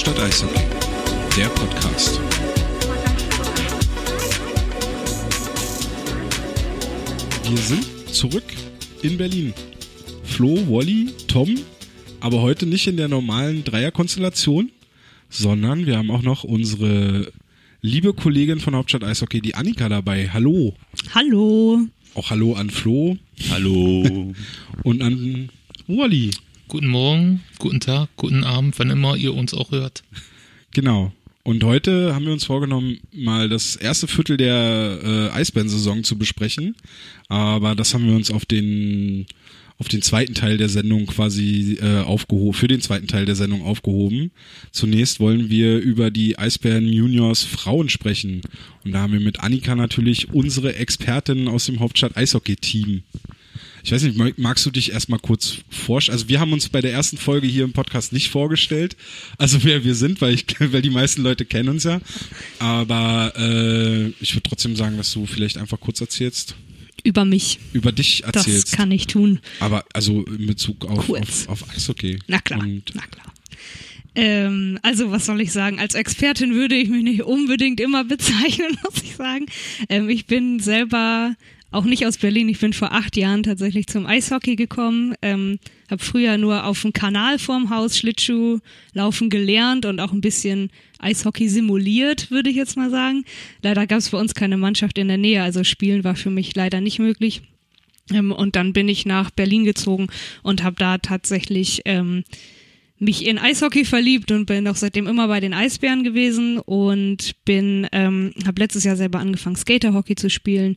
Hauptstadt Eishockey, der Podcast. Wir sind zurück in Berlin. Flo, Wally, Tom, aber heute nicht in der normalen Dreierkonstellation, sondern wir haben auch noch unsere liebe Kollegin von Hauptstadt Eishockey, die Annika, dabei. Hallo. Hallo. Auch Hallo an Flo. Hallo. Und an Wally. Guten Morgen, guten Tag, guten Abend, wann immer ihr uns auch hört. Genau. Und heute haben wir uns vorgenommen, mal das erste Viertel der äh, Eisbären-Saison zu besprechen. Aber das haben wir uns auf den auf den zweiten Teil der Sendung quasi äh, aufgehoben, für den zweiten Teil der Sendung aufgehoben. Zunächst wollen wir über die Eisbären Juniors Frauen sprechen. Und da haben wir mit Annika natürlich unsere Expertin aus dem Hauptstadt Eishockey-Team. Ich weiß nicht, magst du dich erstmal kurz vorstellen? Also wir haben uns bei der ersten Folge hier im Podcast nicht vorgestellt, also wer wir sind, weil ich, weil die meisten Leute kennen uns ja. Aber äh, ich würde trotzdem sagen, dass du vielleicht einfach kurz erzählst. Über mich. Über dich erzählst. Das kann ich tun. Aber also in Bezug auf, auf, auf Eishockey. Na klar, Und na klar. Ähm, also was soll ich sagen? Als Expertin würde ich mich nicht unbedingt immer bezeichnen, muss ich sagen. Ähm, ich bin selber auch nicht aus Berlin. Ich bin vor acht Jahren tatsächlich zum Eishockey gekommen. Ähm, habe früher nur auf dem Kanal vorm Haus Schlittschuh laufen gelernt und auch ein bisschen Eishockey simuliert, würde ich jetzt mal sagen. Leider gab es bei uns keine Mannschaft in der Nähe, also Spielen war für mich leider nicht möglich. Ähm, und dann bin ich nach Berlin gezogen und habe da tatsächlich ähm, mich in Eishockey verliebt und bin auch seitdem immer bei den Eisbären gewesen und bin ähm, habe letztes Jahr selber angefangen Skaterhockey zu spielen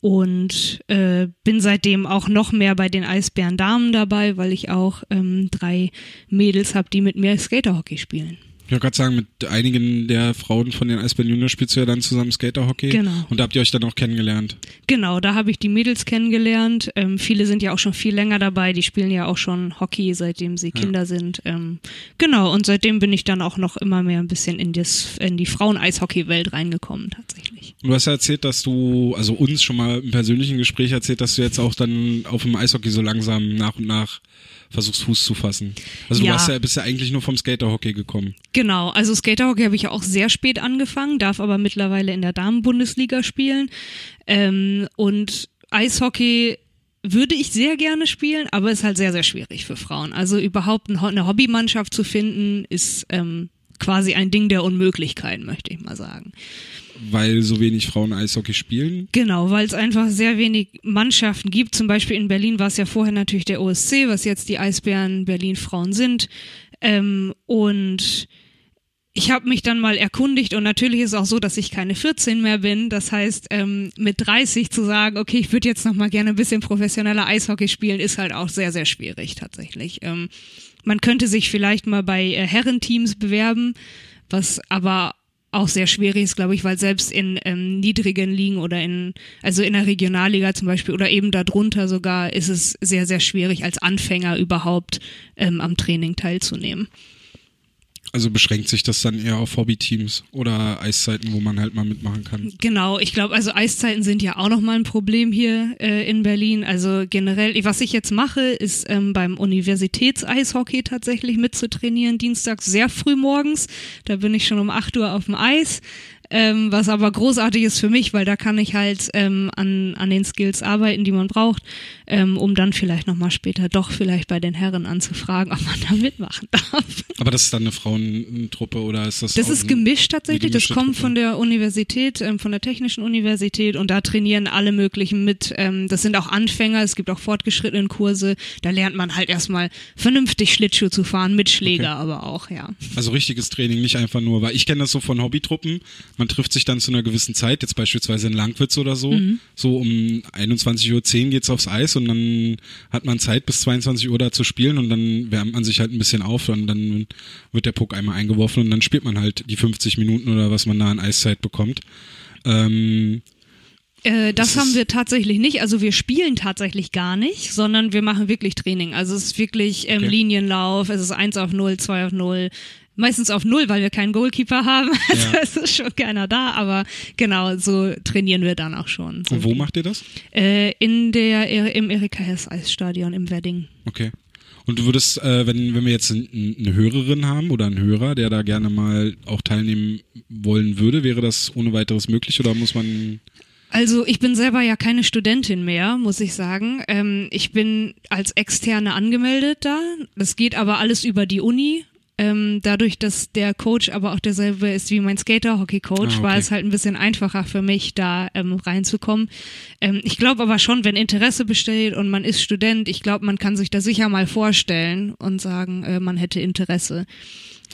und äh, bin seitdem auch noch mehr bei den Eisbären Damen dabei, weil ich auch ähm, drei Mädels habe, die mit mir Skaterhockey spielen. Ich wollte gerade sagen, mit einigen der Frauen von den Eisbären Junior spielst du ja dann zusammen Skaterhockey. Genau. Und da habt ihr euch dann auch kennengelernt. Genau, da habe ich die Mädels kennengelernt. Ähm, viele sind ja auch schon viel länger dabei. Die spielen ja auch schon Hockey, seitdem sie ja. Kinder sind. Ähm, genau, und seitdem bin ich dann auch noch immer mehr ein bisschen in, das, in die Frauen-Eishockey-Welt reingekommen, tatsächlich. Du hast ja erzählt, dass du, also uns schon mal im persönlichen Gespräch erzählt, dass du jetzt auch dann auf dem Eishockey so langsam nach und nach versuchst Fuß zu fassen. Also ja. du ja, bist ja eigentlich nur vom Skaterhockey gekommen. Genau, also Skaterhockey habe ich ja auch sehr spät angefangen, darf aber mittlerweile in der Damenbundesliga spielen. Ähm, und Eishockey würde ich sehr gerne spielen, aber ist halt sehr, sehr schwierig für Frauen. Also überhaupt eine Hobbymannschaft zu finden, ist ähm, quasi ein Ding der Unmöglichkeit, möchte ich mal sagen weil so wenig Frauen Eishockey spielen? Genau, weil es einfach sehr wenig Mannschaften gibt. Zum Beispiel in Berlin war es ja vorher natürlich der OSC, was jetzt die Eisbären Berlin Frauen sind. Ähm, und ich habe mich dann mal erkundigt und natürlich ist auch so, dass ich keine 14 mehr bin. Das heißt, ähm, mit 30 zu sagen, okay, ich würde jetzt noch mal gerne ein bisschen professioneller Eishockey spielen, ist halt auch sehr, sehr schwierig tatsächlich. Ähm, man könnte sich vielleicht mal bei äh, Herrenteams bewerben, was aber auch sehr schwierig ist, glaube ich, weil selbst in ähm, niedrigen Ligen oder in, also in der Regionalliga zum Beispiel oder eben darunter sogar, ist es sehr, sehr schwierig, als Anfänger überhaupt ähm, am Training teilzunehmen. Also beschränkt sich das dann eher auf Hobbyteams oder Eiszeiten, wo man halt mal mitmachen kann? Genau, ich glaube, also Eiszeiten sind ja auch nochmal ein Problem hier äh, in Berlin. Also generell, was ich jetzt mache, ist ähm, beim Universitätseishockey tatsächlich mitzutrainieren, dienstags sehr früh morgens. Da bin ich schon um 8 Uhr auf dem Eis ähm, was aber großartig ist für mich, weil da kann ich halt ähm, an, an den Skills arbeiten, die man braucht, ähm, um dann vielleicht nochmal später doch vielleicht bei den Herren anzufragen, ob man da mitmachen darf. Aber das ist dann eine Frauentruppe oder ist das? Das ist gemischt tatsächlich. Das kommt Truppe? von der Universität, ähm, von der Technischen Universität und da trainieren alle möglichen mit. Ähm, das sind auch Anfänger, es gibt auch fortgeschrittene Kurse. Da lernt man halt erstmal vernünftig Schlittschuh zu fahren, mit Schläger okay. aber auch, ja. Also richtiges Training, nicht einfach nur, weil ich kenne das so von Hobbytruppen man trifft sich dann zu einer gewissen Zeit, jetzt beispielsweise in Langwitz oder so, mhm. so um 21.10 Uhr geht's aufs Eis und dann hat man Zeit bis 22 Uhr da zu spielen und dann wärmt man sich halt ein bisschen auf und dann wird der Puck einmal eingeworfen und dann spielt man halt die 50 Minuten oder was man da an Eiszeit bekommt. Ähm, äh, das, das haben wir tatsächlich nicht. Also wir spielen tatsächlich gar nicht, sondern wir machen wirklich Training. Also es ist wirklich ähm, okay. Linienlauf, es ist 1 auf 0, 2 auf 0, meistens auf null, weil wir keinen Goalkeeper haben. Also ja. es ist schon keiner da, aber genau, so trainieren wir dann auch schon. So Und wo macht ihr das? Äh, in der, im Erika Hess Eisstadion im Wedding. Okay. Und du würdest, äh, wenn, wenn wir jetzt ein- eine Hörerin haben oder einen Hörer, der da gerne mal auch teilnehmen wollen würde, wäre das ohne weiteres möglich oder muss man Also ich bin selber ja keine Studentin mehr, muss ich sagen. Ähm, ich bin als Externe angemeldet da. Das geht aber alles über die Uni. Ähm, dadurch, dass der Coach aber auch derselbe ist wie mein Skater-Hockey-Coach, Ah, okay. war es halt ein bisschen einfacher für mich, da ähm, reinzukommen. Ähm, ich glaube aber schon, wenn Interesse besteht und man ist Student, ich glaube, man kann sich da sicher mal vorstellen und sagen, äh, man hätte Interesse.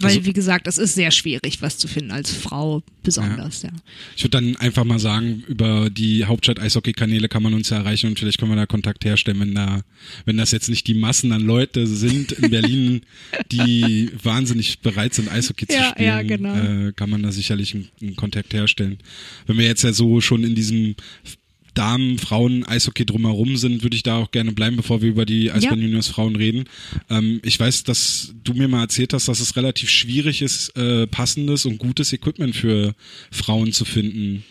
Weil, Also- wie gesagt, es ist sehr schwierig, was zu finden, als Frau besonders, ja. Ich würde dann einfach mal sagen, über die Hauptstadt-Eishockey-Kanäle kann man uns ja erreichen und vielleicht können wir da Kontakt herstellen, wenn da, wenn das jetzt nicht die Massen an Leute sind in Berlin, die wahnsinnig bereit sind, Eishockey zu Ja, spielen, ja, genau. äh, kann man da sicherlich einen, einen Kontakt herstellen. Wenn wir jetzt ja so schon in diesem Damen, Frauen, Eishockey drumherum sind, würde ich da auch gerne bleiben, bevor wir über die Eisbären Juniors Frauen reden. Ähm, ich weiß, dass du mir mal erzählt hast, dass es relativ schwierig ist, äh, passendes und gutes Equipment für Frauen zu finden.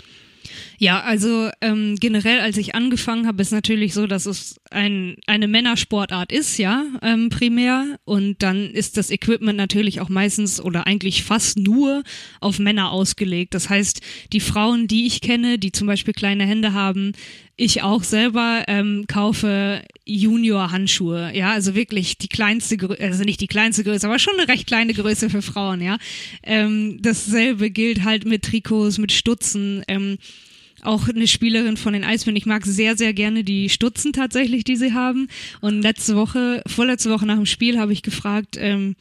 Ja, also ähm, generell, als ich angefangen habe, ist natürlich so, dass es ein, eine Männersportart ist, ja, ähm, primär. Und dann ist das Equipment natürlich auch meistens oder eigentlich fast nur auf Männer ausgelegt. Das heißt, die Frauen, die ich kenne, die zum Beispiel kleine Hände haben, ich auch selber ähm, kaufe Junior-Handschuhe, ja, also wirklich die kleinste, Grö also nicht die kleinste Größe, aber schon eine recht kleine Größe für Frauen, ja. Ähm, dasselbe gilt halt mit Trikots, mit Stutzen. Ähm, auch eine Spielerin von den Eisbären. Ich mag sehr, sehr gerne die Stutzen tatsächlich, die sie haben. Und letzte Woche, vorletzte Woche nach dem Spiel habe ich gefragt, ähm,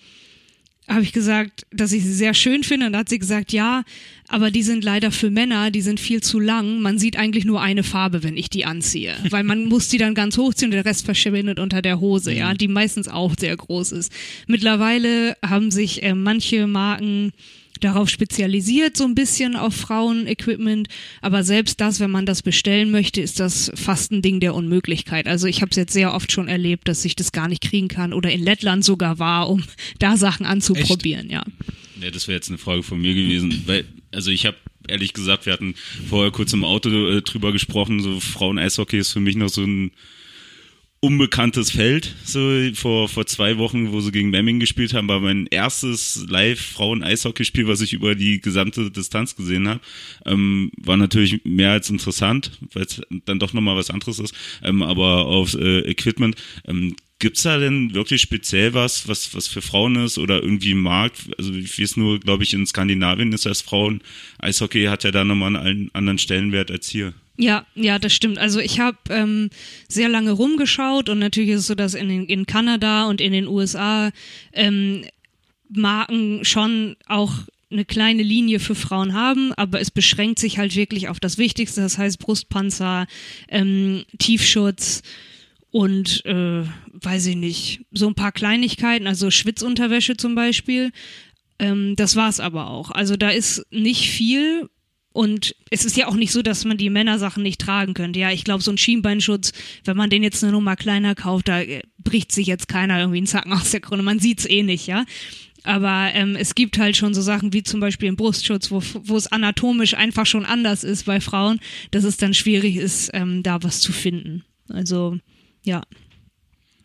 habe ich gesagt, dass ich sie sehr schön finde. Und da hat sie gesagt, ja, aber die sind leider für Männer, die sind viel zu lang. Man sieht eigentlich nur eine Farbe, wenn ich die anziehe. Weil man muss die dann ganz hochziehen und der Rest verschwindet unter der Hose, ja, die meistens auch sehr groß ist. Mittlerweile haben sich äh, manche Marken darauf spezialisiert, so ein bisschen auf Frauen-Equipment. Aber selbst das, wenn man das bestellen möchte, ist das fast ein Ding der Unmöglichkeit. Also ich habe es jetzt sehr oft schon erlebt, dass ich das gar nicht kriegen kann oder in Lettland sogar war, um da Sachen anzuprobieren, ja. Ja, das wäre jetzt eine Frage von mir gewesen, weil, also ich habe ehrlich gesagt, wir hatten vorher kurz im Auto äh, drüber gesprochen, so Frauen-Eishockey ist für mich noch so ein unbekanntes Feld, so vor, vor zwei Wochen, wo sie gegen Memming gespielt haben, war mein erstes Live-Frauen-Eishockeyspiel, was ich über die gesamte Distanz gesehen habe. Ähm, war natürlich mehr als interessant, weil es dann doch nochmal was anderes ist, ähm, aber aufs äh, Equipment, ähm, Gibt's da denn wirklich speziell was, was, was für Frauen ist oder irgendwie im Markt? Also ich weiß nur, glaube ich, in Skandinavien ist das Frauen. Eishockey hat ja da nochmal einen anderen Stellenwert als hier. Ja, ja, das stimmt. Also ich habe ähm, sehr lange rumgeschaut und natürlich ist es so, dass in, den- in Kanada und in den USA ähm, Marken schon auch eine kleine Linie für Frauen haben, aber es beschränkt sich halt wirklich auf das Wichtigste, das heißt Brustpanzer, ähm, Tiefschutz und äh, weiß ich nicht, so ein paar Kleinigkeiten, also Schwitzunterwäsche zum Beispiel. Ähm, das war's aber auch. Also da ist nicht viel und es ist ja auch nicht so, dass man die Männersachen nicht tragen könnte. Ja, ich glaube, so ein Schienbeinschutz, wenn man den jetzt eine Nummer kleiner kauft, da äh, bricht sich jetzt keiner irgendwie einen Zacken aus der Krone. Man sieht's eh nicht, ja. Aber ähm, es gibt halt schon so Sachen wie zum Beispiel einen Brustschutz, wo, wo es anatomisch einfach schon anders ist bei Frauen, dass es dann schwierig ist, ähm, da was zu finden. Also, ja.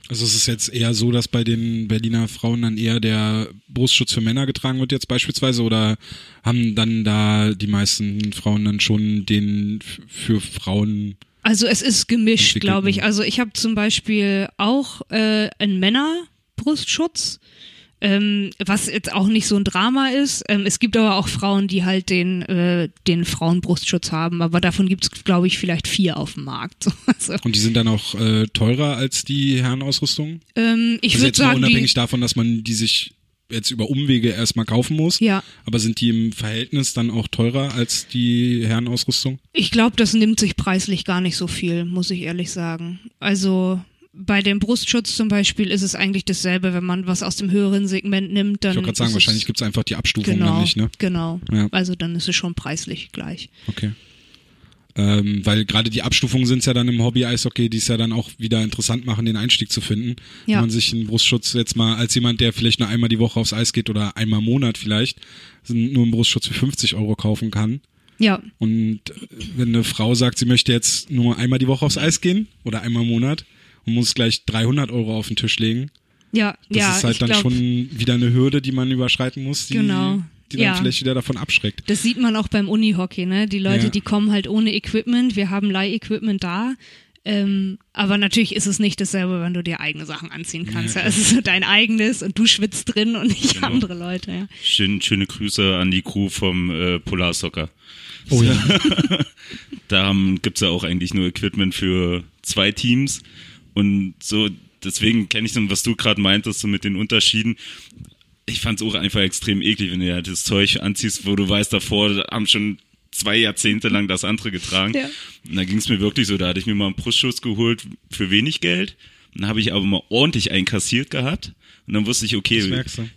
Also es ist jetzt eher so, dass bei den Berliner Frauen dann eher der Brustschutz für Männer getragen wird jetzt beispielsweise oder haben dann da die meisten Frauen dann schon den für Frauen Also es ist gemischt, glaube ich. Also ich habe zum Beispiel auch äh, einen Männerbrustschutz, ähm, was jetzt auch nicht so ein Drama ist. Ähm, es gibt aber auch Frauen, die halt den, äh, den Frauenbrustschutz haben, aber davon gibt es, glaube ich, vielleicht vier auf dem Markt. So, Also, und die sind dann auch äh, teurer als die Herrenausrüstung? ähm, ich also würde sagen, unabhängig die, davon, dass man die sich jetzt über Umwege erstmal kaufen muss. ja, Aber sind die im Verhältnis dann auch teurer als die Herrenausrüstung? ich glaube, das nimmt sich preislich gar nicht so viel, muss ich ehrlich sagen. Also bei dem Brustschutz zum Beispiel ist es eigentlich dasselbe, wenn man was aus dem höheren Segment nimmt, dann Ich wollte gerade sagen, es- wahrscheinlich gibt's einfach die Abstufung genau, dann nicht, ne? Genau. Ja. Also dann ist es schon preislich gleich. Okay. Ähm, weil gerade die Abstufungen sind ja dann im Hobby-Eishockey, die es ja dann auch wieder interessant machen, den Einstieg zu finden. Ja. Wenn man sich einen Brustschutz jetzt mal als jemand, der vielleicht nur einmal die Woche aufs Eis geht oder einmal im Monat vielleicht, nur einen Brustschutz für 50 Euro kaufen kann. Ja, Und äh, wenn eine Frau sagt, sie möchte jetzt nur einmal die Woche aufs Eis gehen oder einmal im Monat muss gleich 300 Euro auf den Tisch legen, Ja, Das ja. ist halt ich dann glaub, schon wieder eine Hürde, die man überschreiten muss, die, Genau. die dann Ja. vielleicht wieder davon abschreckt. Das sieht man auch beim Unihockey, ne? Die Leute, Ja. die kommen halt ohne Equipment. Wir haben Leih-Equipment da. Ähm, aber natürlich ist es nicht dasselbe, wenn du dir eigene Sachen anziehen kannst. Ja, es ist so dein eigenes und du schwitzt drin und nicht Genau. andere Leute. Ja. Schön, schöne Grüße an die Crew vom äh, Polar Soccer. Oh ja. Da haben, gibt's ja auch eigentlich nur Equipment für zwei Teams. Und so, deswegen kenne ich so, was du gerade meintest, so mit den Unterschieden. Ich fand's auch einfach extrem eklig, wenn du halt das Zeug anziehst, wo du weißt, davor da haben schon zwei Jahrzehnte lang das andere getragen. Ja. Und da ging's mir wirklich so, da hatte ich mir mal einen Brustschutz geholt für wenig Geld. Dann habe ich aber mal ordentlich einkassiert gehabt. Und dann wusste ich, okay,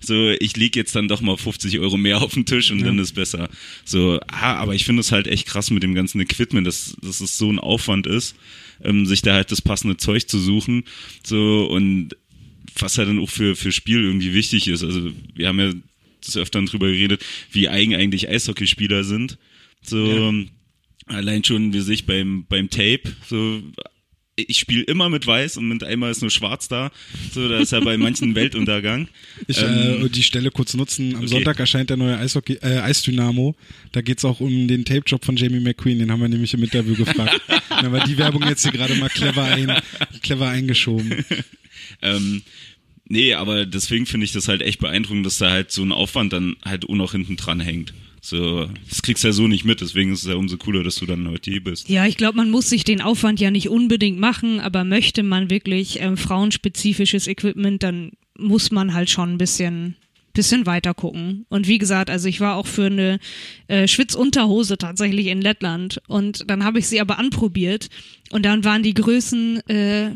so, ich leg jetzt dann doch mal 50 Euro mehr auf den Tisch und dann ist besser. So, ah, aber ich finde es halt echt krass mit dem ganzen Equipment, dass, dass es so ein Aufwand ist, ähm, sich da halt das passende Zeug zu suchen. So, und was halt dann auch für, für Spiel irgendwie wichtig ist. Also, wir haben ja des Öfteren drüber geredet, wie eigen eigentlich Eishockeyspieler sind. So, allein schon wie sich beim, beim Tape, so, ich spiele immer mit weiß und mit einmal ist nur schwarz da. So, da ist ja bei manchen Weltuntergang. Ich Ähm, äh, die Stelle kurz nutzen. Am okay. Sonntag erscheint der neue Eishockey, äh, Eisdynamo. Da geht's auch um den Tape-Job von Jamie McQueen. Den haben wir nämlich im Interview gefragt. da war die Werbung jetzt hier gerade mal clever, ein, clever eingeschoben. Ähm, nee, aber deswegen finde ich das halt echt beeindruckend, dass da halt so ein Aufwand dann halt auch noch hinten dran hängt. So, das kriegst du ja so nicht mit, deswegen ist es ja umso cooler, dass du dann heute hier bist. Ja, ich glaube, man muss sich den Aufwand ja nicht unbedingt machen, aber möchte man wirklich ähm, frauenspezifisches Equipment, dann muss man halt schon ein bisschen bisschen weiter gucken. Und wie gesagt, also ich war auch für eine äh, Schwitzunterhose tatsächlich in Lettland und dann habe ich sie aber anprobiert und dann waren die Größen äh,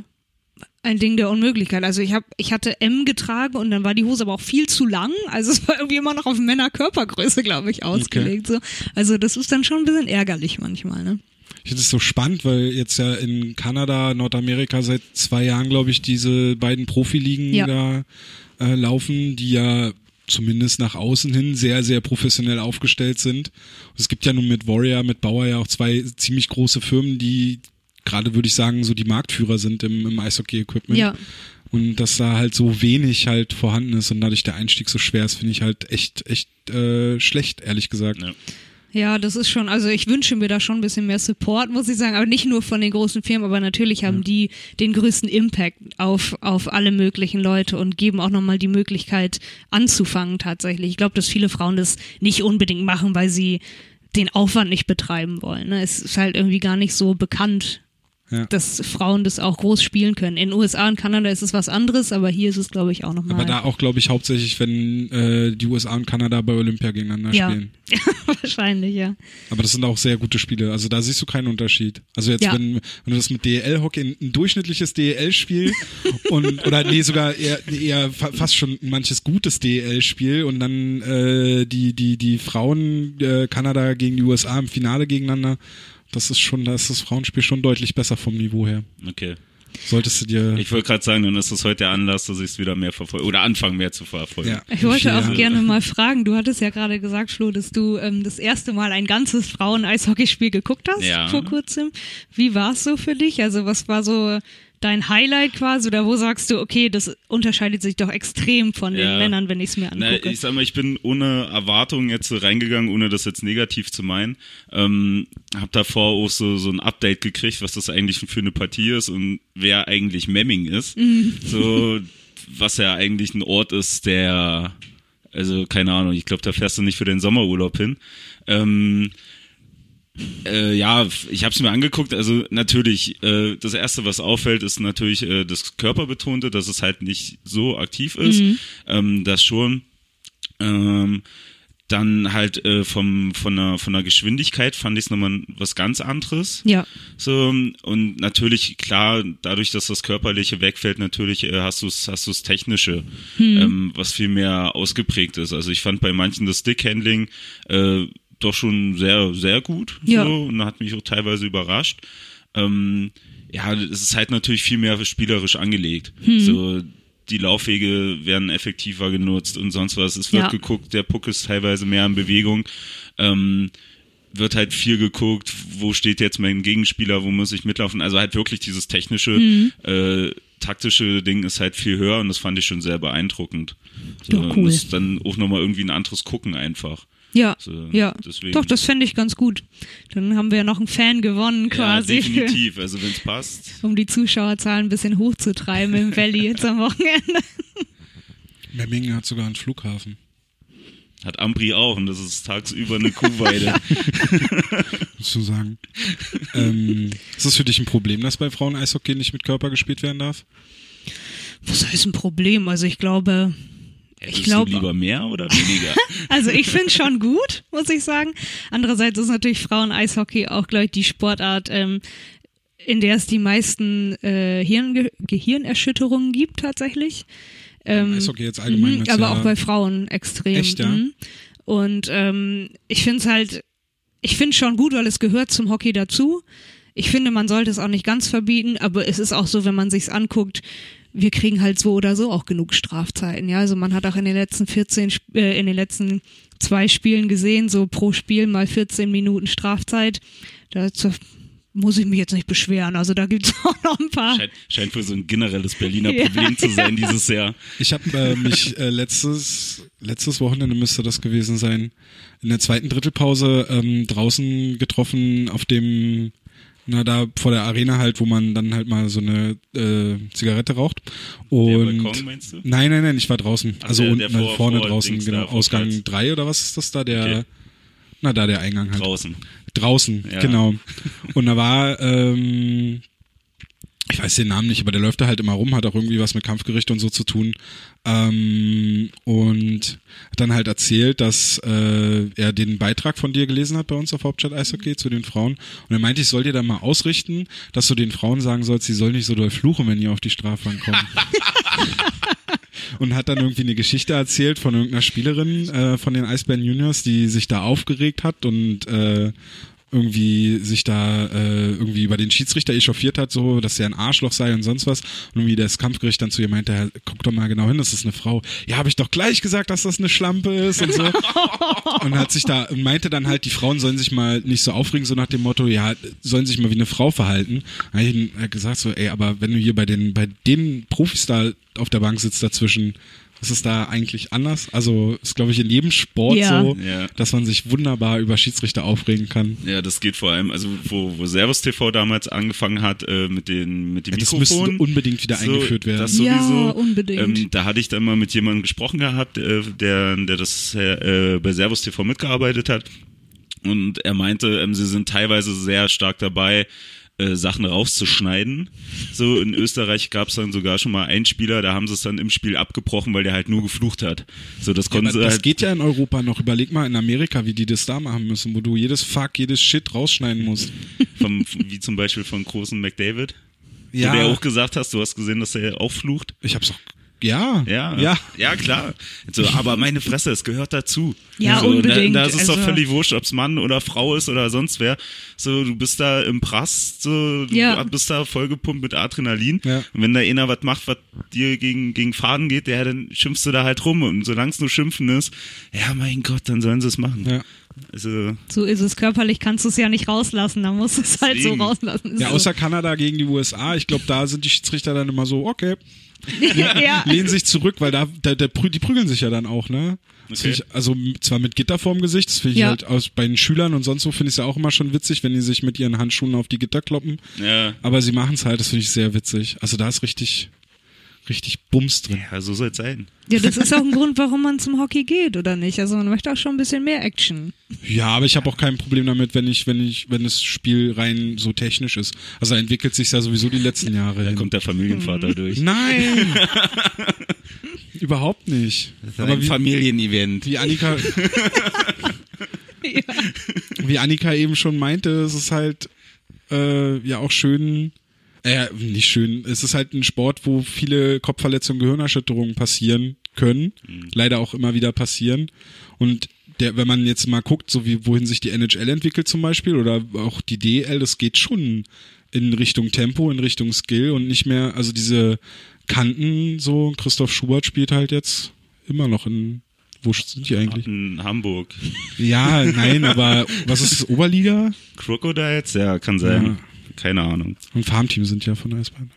ein Ding der Unmöglichkeit. Also ich habe, ich hatte M getragen und dann war die Hose aber auch viel zu lang. Also es war irgendwie immer noch auf Männerkörpergröße, glaube ich, ausgelegt. So. Also das ist dann schon ein bisschen ärgerlich manchmal, ne? Ich finde es so spannend, weil jetzt ja in Kanada, Nordamerika seit zwei Jahren, glaube ich, diese beiden Profiligen Ja. da äh, laufen, die ja zumindest nach außen hin sehr, sehr professionell aufgestellt sind. Und es gibt ja nun mit Warrior, mit Bauer ja auch zwei ziemlich große Firmen, die gerade, würde ich sagen, so die Marktführer sind im, im Eishockey-Equipment. Ja. Und dass da halt so wenig halt vorhanden ist und dadurch der Einstieg so schwer ist, finde ich halt echt, echt äh, schlecht, ehrlich gesagt. Ja. Ja, das ist schon, also ich wünsche mir da schon ein bisschen mehr Support, muss ich sagen, aber nicht nur von den großen Firmen, aber natürlich haben die den größten Impact auf, auf alle möglichen Leute und geben auch nochmal die Möglichkeit anzufangen tatsächlich. Ich glaube, dass viele Frauen das nicht unbedingt machen, weil sie den Aufwand nicht betreiben wollen. Ne? Es ist halt irgendwie gar nicht so bekannt, Ja. dass Frauen das auch groß spielen können. In USA und Kanada ist es was anderes, aber hier ist es, glaube ich, auch nochmal. Aber da auch, glaube ich, hauptsächlich, wenn äh, die USA und Kanada bei Olympia gegeneinander ja. spielen. wahrscheinlich, ja. Aber das sind auch sehr gute Spiele. Also da siehst du keinen Unterschied. Also jetzt, Ja. wenn, wenn du das mit DEL-Hockey, ein, ein durchschnittliches DEL-Spiel und oder nee, sogar eher, eher fa- fast schon manches gutes DEL-Spiel und dann äh, die, die, die Frauen äh, Kanada gegen die USA im Finale gegeneinander, das ist schon, da ist das Frauenspiel schon deutlich besser vom Niveau her. Okay. Solltest du dir. Ich wollte gerade sagen, dann ist das heute der Anlass, dass ich es wieder mehr verfolge oder anfangen mehr zu verfolgen. ja, Ich wollte auch Ja. gerne mal fragen, du hattest ja gerade gesagt, Flo, dass du ähm, das erste Mal ein ganzes Frauen-Eishockeyspiel geguckt hast Ja. vor kurzem. Wie war es so für dich? Also was war so dein Highlight quasi oder wo sagst du, okay, das unterscheidet sich doch extrem von den Ja. Männern, wenn ich es mir Na, angucke? ich sag mal, ich bin ohne Erwartung jetzt reingegangen, ohne das jetzt negativ zu meinen. Ähm, hab davor auch so, so ein Update gekriegt, was das eigentlich für eine Partie ist und wer eigentlich Memming ist. So, was ja eigentlich ein Ort ist, der, also keine Ahnung, ich glaube, da fährst du nicht für den Sommerurlaub hin. Ähm, äh, ja, ich habe es mir angeguckt. Also natürlich, äh, das erste, was auffällt, ist natürlich äh, das Körperbetonte, dass es halt nicht so aktiv ist. Ähm, das schon. Ähm, dann halt äh, vom von der von der Geschwindigkeit fand ich es nochmal was ganz anderes. ja, So, und natürlich, klar, dadurch, dass das Körperliche wegfällt, natürlich äh, hast du hast du's Technische, ähm, was viel mehr ausgeprägt ist. Also ich fand bei manchen das Stickhandling äh, doch schon sehr, sehr gut. Ja. So, und hat mich auch teilweise überrascht. Ähm, ja, es ist halt natürlich viel mehr spielerisch angelegt. So, die Laufwege werden effektiver genutzt und sonst was. Es wird Ja. geguckt, der Puck ist teilweise mehr in Bewegung. Ähm, wird halt viel geguckt, wo steht jetzt mein Gegenspieler, wo muss ich mitlaufen. Also halt wirklich dieses technische Mhm. äh, taktische Ding ist halt viel höher und das fand ich schon sehr beeindruckend. So, Ja, cool. Das ist dann auch nochmal irgendwie ein anderes Gucken einfach. Ja, So, ja. deswegen- Doch, das fände ich ganz gut. Dann haben wir ja noch einen Fan gewonnen quasi, Ja, definitiv. Also wenn es passt. um die Zuschauerzahlen ein bisschen hochzutreiben im Valley jetzt am Wochenende. Memmingen hat sogar einen Flughafen. Hat Ambri auch und das ist tagsüber eine Kuhweide. sozusagen. ähm, ist das für dich ein Problem, dass bei Frauen Eishockey nicht mit Körper gespielt werden darf? Was heißt ein Problem? Also ich glaube, Hättest glaub- du lieber mehr oder weniger? Also ich finde schon gut, muss ich sagen. Andererseits ist natürlich Frauen-Eishockey auch, glaube ich, die Sportart, ähm, in der es die meisten äh, Hirnge Gehirnerschütterungen gibt tatsächlich. Ähm, Eishockey jetzt allgemein. meinst aber du auch ja- bei Frauen extrem. Echt, ja? mhm. Und ähm, ich finde es halt, ich finde schon gut, weil es gehört zum Hockey dazu. Ich finde, man sollte es auch nicht ganz verbieten, aber es ist auch so, wenn man sich's anguckt, wir kriegen halt so oder so auch genug Strafzeiten. Ja, also man hat auch in den letzten 14, Sp- äh, in den letzten zwei Spielen gesehen, so pro Spiel mal 14 Minuten Strafzeit. Dazu muss ich mich jetzt nicht beschweren. Also da gibt's auch noch ein paar. Scheint, scheint wohl so ein generelles Berliner Ja, Problem zu sein dieses Jahr. Ich habe äh, mich äh, letztes, letztes Wochenende müsste das gewesen sein, in der zweiten Drittelpause ähm, draußen getroffen auf dem, na da vor der Arena halt, wo man dann halt mal so eine äh, Zigarette raucht. Und Balkon, meinst du? Nein, nein, nein, ich war draußen. Ach, also der- unten der vor- vorne vor draußen, Dings genau. Ausgang Kreuz. 3 oder was ist das da? Der, Okay. na da der Eingang halt. Draußen. Draußen, Ja. genau. Und da war, ähm, ich weiß den Namen nicht, aber der läuft da halt immer rum, hat auch irgendwie was mit Kampfgericht und so zu tun. Ähm, und hat dann halt erzählt, dass äh, er den Beitrag von dir gelesen hat bei uns auf Hauptstadt Eishockey zu den Frauen. Und er meinte, ich soll dir da mal ausrichten, dass du den Frauen sagen sollst, sie sollen nicht so doll fluchen, wenn die auf die Strafbank kommen. und hat dann irgendwie eine Geschichte erzählt von irgendeiner Spielerin äh, von den Eisbären Juniors, die sich da aufgeregt hat und äh, irgendwie sich da äh, irgendwie über den Schiedsrichter echauffiert hat, so, dass er ein Arschloch sei und sonst was. Und irgendwie das Kampfgericht dann zu ihr meinte, "Ja, guck doch mal genau hin, das ist eine Frau. Ja, habe ich doch gleich gesagt, dass das eine Schlampe ist und so. und hat sich da und meinte dann halt, die Frauen sollen sich mal nicht so aufregen, so nach dem Motto, ja, sollen sich mal wie eine Frau verhalten. Dann hab ich halt gesagt so, ey, aber wenn du hier bei den bei den Profis da auf der Bank sitzt dazwischen, ist es da eigentlich anders? Also ist glaube ich in jedem Sport Ja. so, Ja. dass man sich wunderbar über Schiedsrichter aufregen kann. Ja, das geht vor allem, also wo, wo Servus TV damals angefangen hat äh, mit den mit dem Ja, das müsste Mikrofon. unbedingt wieder So, eingeführt werden. Das Ja, sowieso. unbedingt. Ähm, da hatte ich dann mal mit jemandem gesprochen gehabt, äh, der, der das äh, bei Servus TV mitgearbeitet hat. Und er meinte, ähm, sie sind teilweise sehr stark dabei, äh, Sachen rauszuschneiden. So in Österreich gab es dann sogar schon mal einen Spieler, da haben sie es dann im Spiel abgebrochen, weil der halt nur geflucht hat. So das Ja, konnten aber sie das halt. geht ja in Europa noch. Überleg mal in Amerika, wie die das da machen müssen, wo du jedes Fuck, jedes Shit rausschneiden musst. Vom, wie zum Beispiel von großen McDavid. Ja, Wo du ja auch gesagt hast, du hast gesehen, dass er auch flucht. ich hab's auch. Ja, Ja, ja. ja, klar. So, aber meine Fresse, es gehört dazu. Ja, so, unbedingt. Da, da ist es doch Also- völlig wurscht, ob es Mann oder Frau ist oder sonst wer. So, du bist da im Prass, so, du Ja. bist da vollgepumpt mit Adrenalin. Ja. Und wenn da einer was macht, was dir gegen, gegen Faden geht, ja, dann schimpfst du da halt rum. Und solange es nur Schimpfen ist, ja, mein Gott, dann sollen sie es machen. Ja. Also, So ist es körperlich, kannst du es ja nicht rauslassen, da musst du es halt so rauslassen. Ist Ja, so. außer Kanada gegen die USA. Ich glaube, da sind die Schiedsrichter dann immer so, okay, ja. lehnen sich zurück, weil da, da, da die prügeln sich ja dann auch, ne? Okay. ich, also zwar mit Gitter vorm Gesicht, das finde ich Ja. halt aus, bei den Schülern und sonst so finde ich es ja auch immer schon witzig, wenn die sich mit ihren Handschuhen auf die Gitter kloppen. ja, Aber sie machen es halt, das finde ich sehr witzig. Also da ist richtig, richtig Bums drin. ja so soll es sein. ja, das ist auch ein Grund, warum man zum Hockey geht, oder nicht? Also man möchte auch schon ein bisschen mehr Action. Ja, aber ich habe auch kein Problem damit, wenn ich, wenn ich, wenn das Spiel rein so technisch ist. Also da entwickelt sich ja sowieso die letzten Jahre. Da hin. kommt der Familienvater durch. Nein! Überhaupt nicht. Aber wie, Familienevent. wie Annika, Ja. wie Annika eben schon meinte, es ist halt äh, ja auch schön, äh, nicht schön, es ist halt ein Sport, wo viele Kopfverletzungen, Gehirnerschütterungen passieren können, leider auch immer wieder passieren. Und der, wenn man jetzt mal guckt, so wie wohin sich die NHL entwickelt zum Beispiel oder auch die DL, das geht schon in Richtung Tempo, in Richtung Skill und nicht mehr, also diese Kanten, so Christoph Schubert spielt halt jetzt immer noch in, wo sind die eigentlich? In Hamburg. Ja, nein, aber was ist das, Oberliga? Crocodiles? Ja, kann sein. Ja. Keine Ahnung. Und Farmteam sind ja von Eisbahn.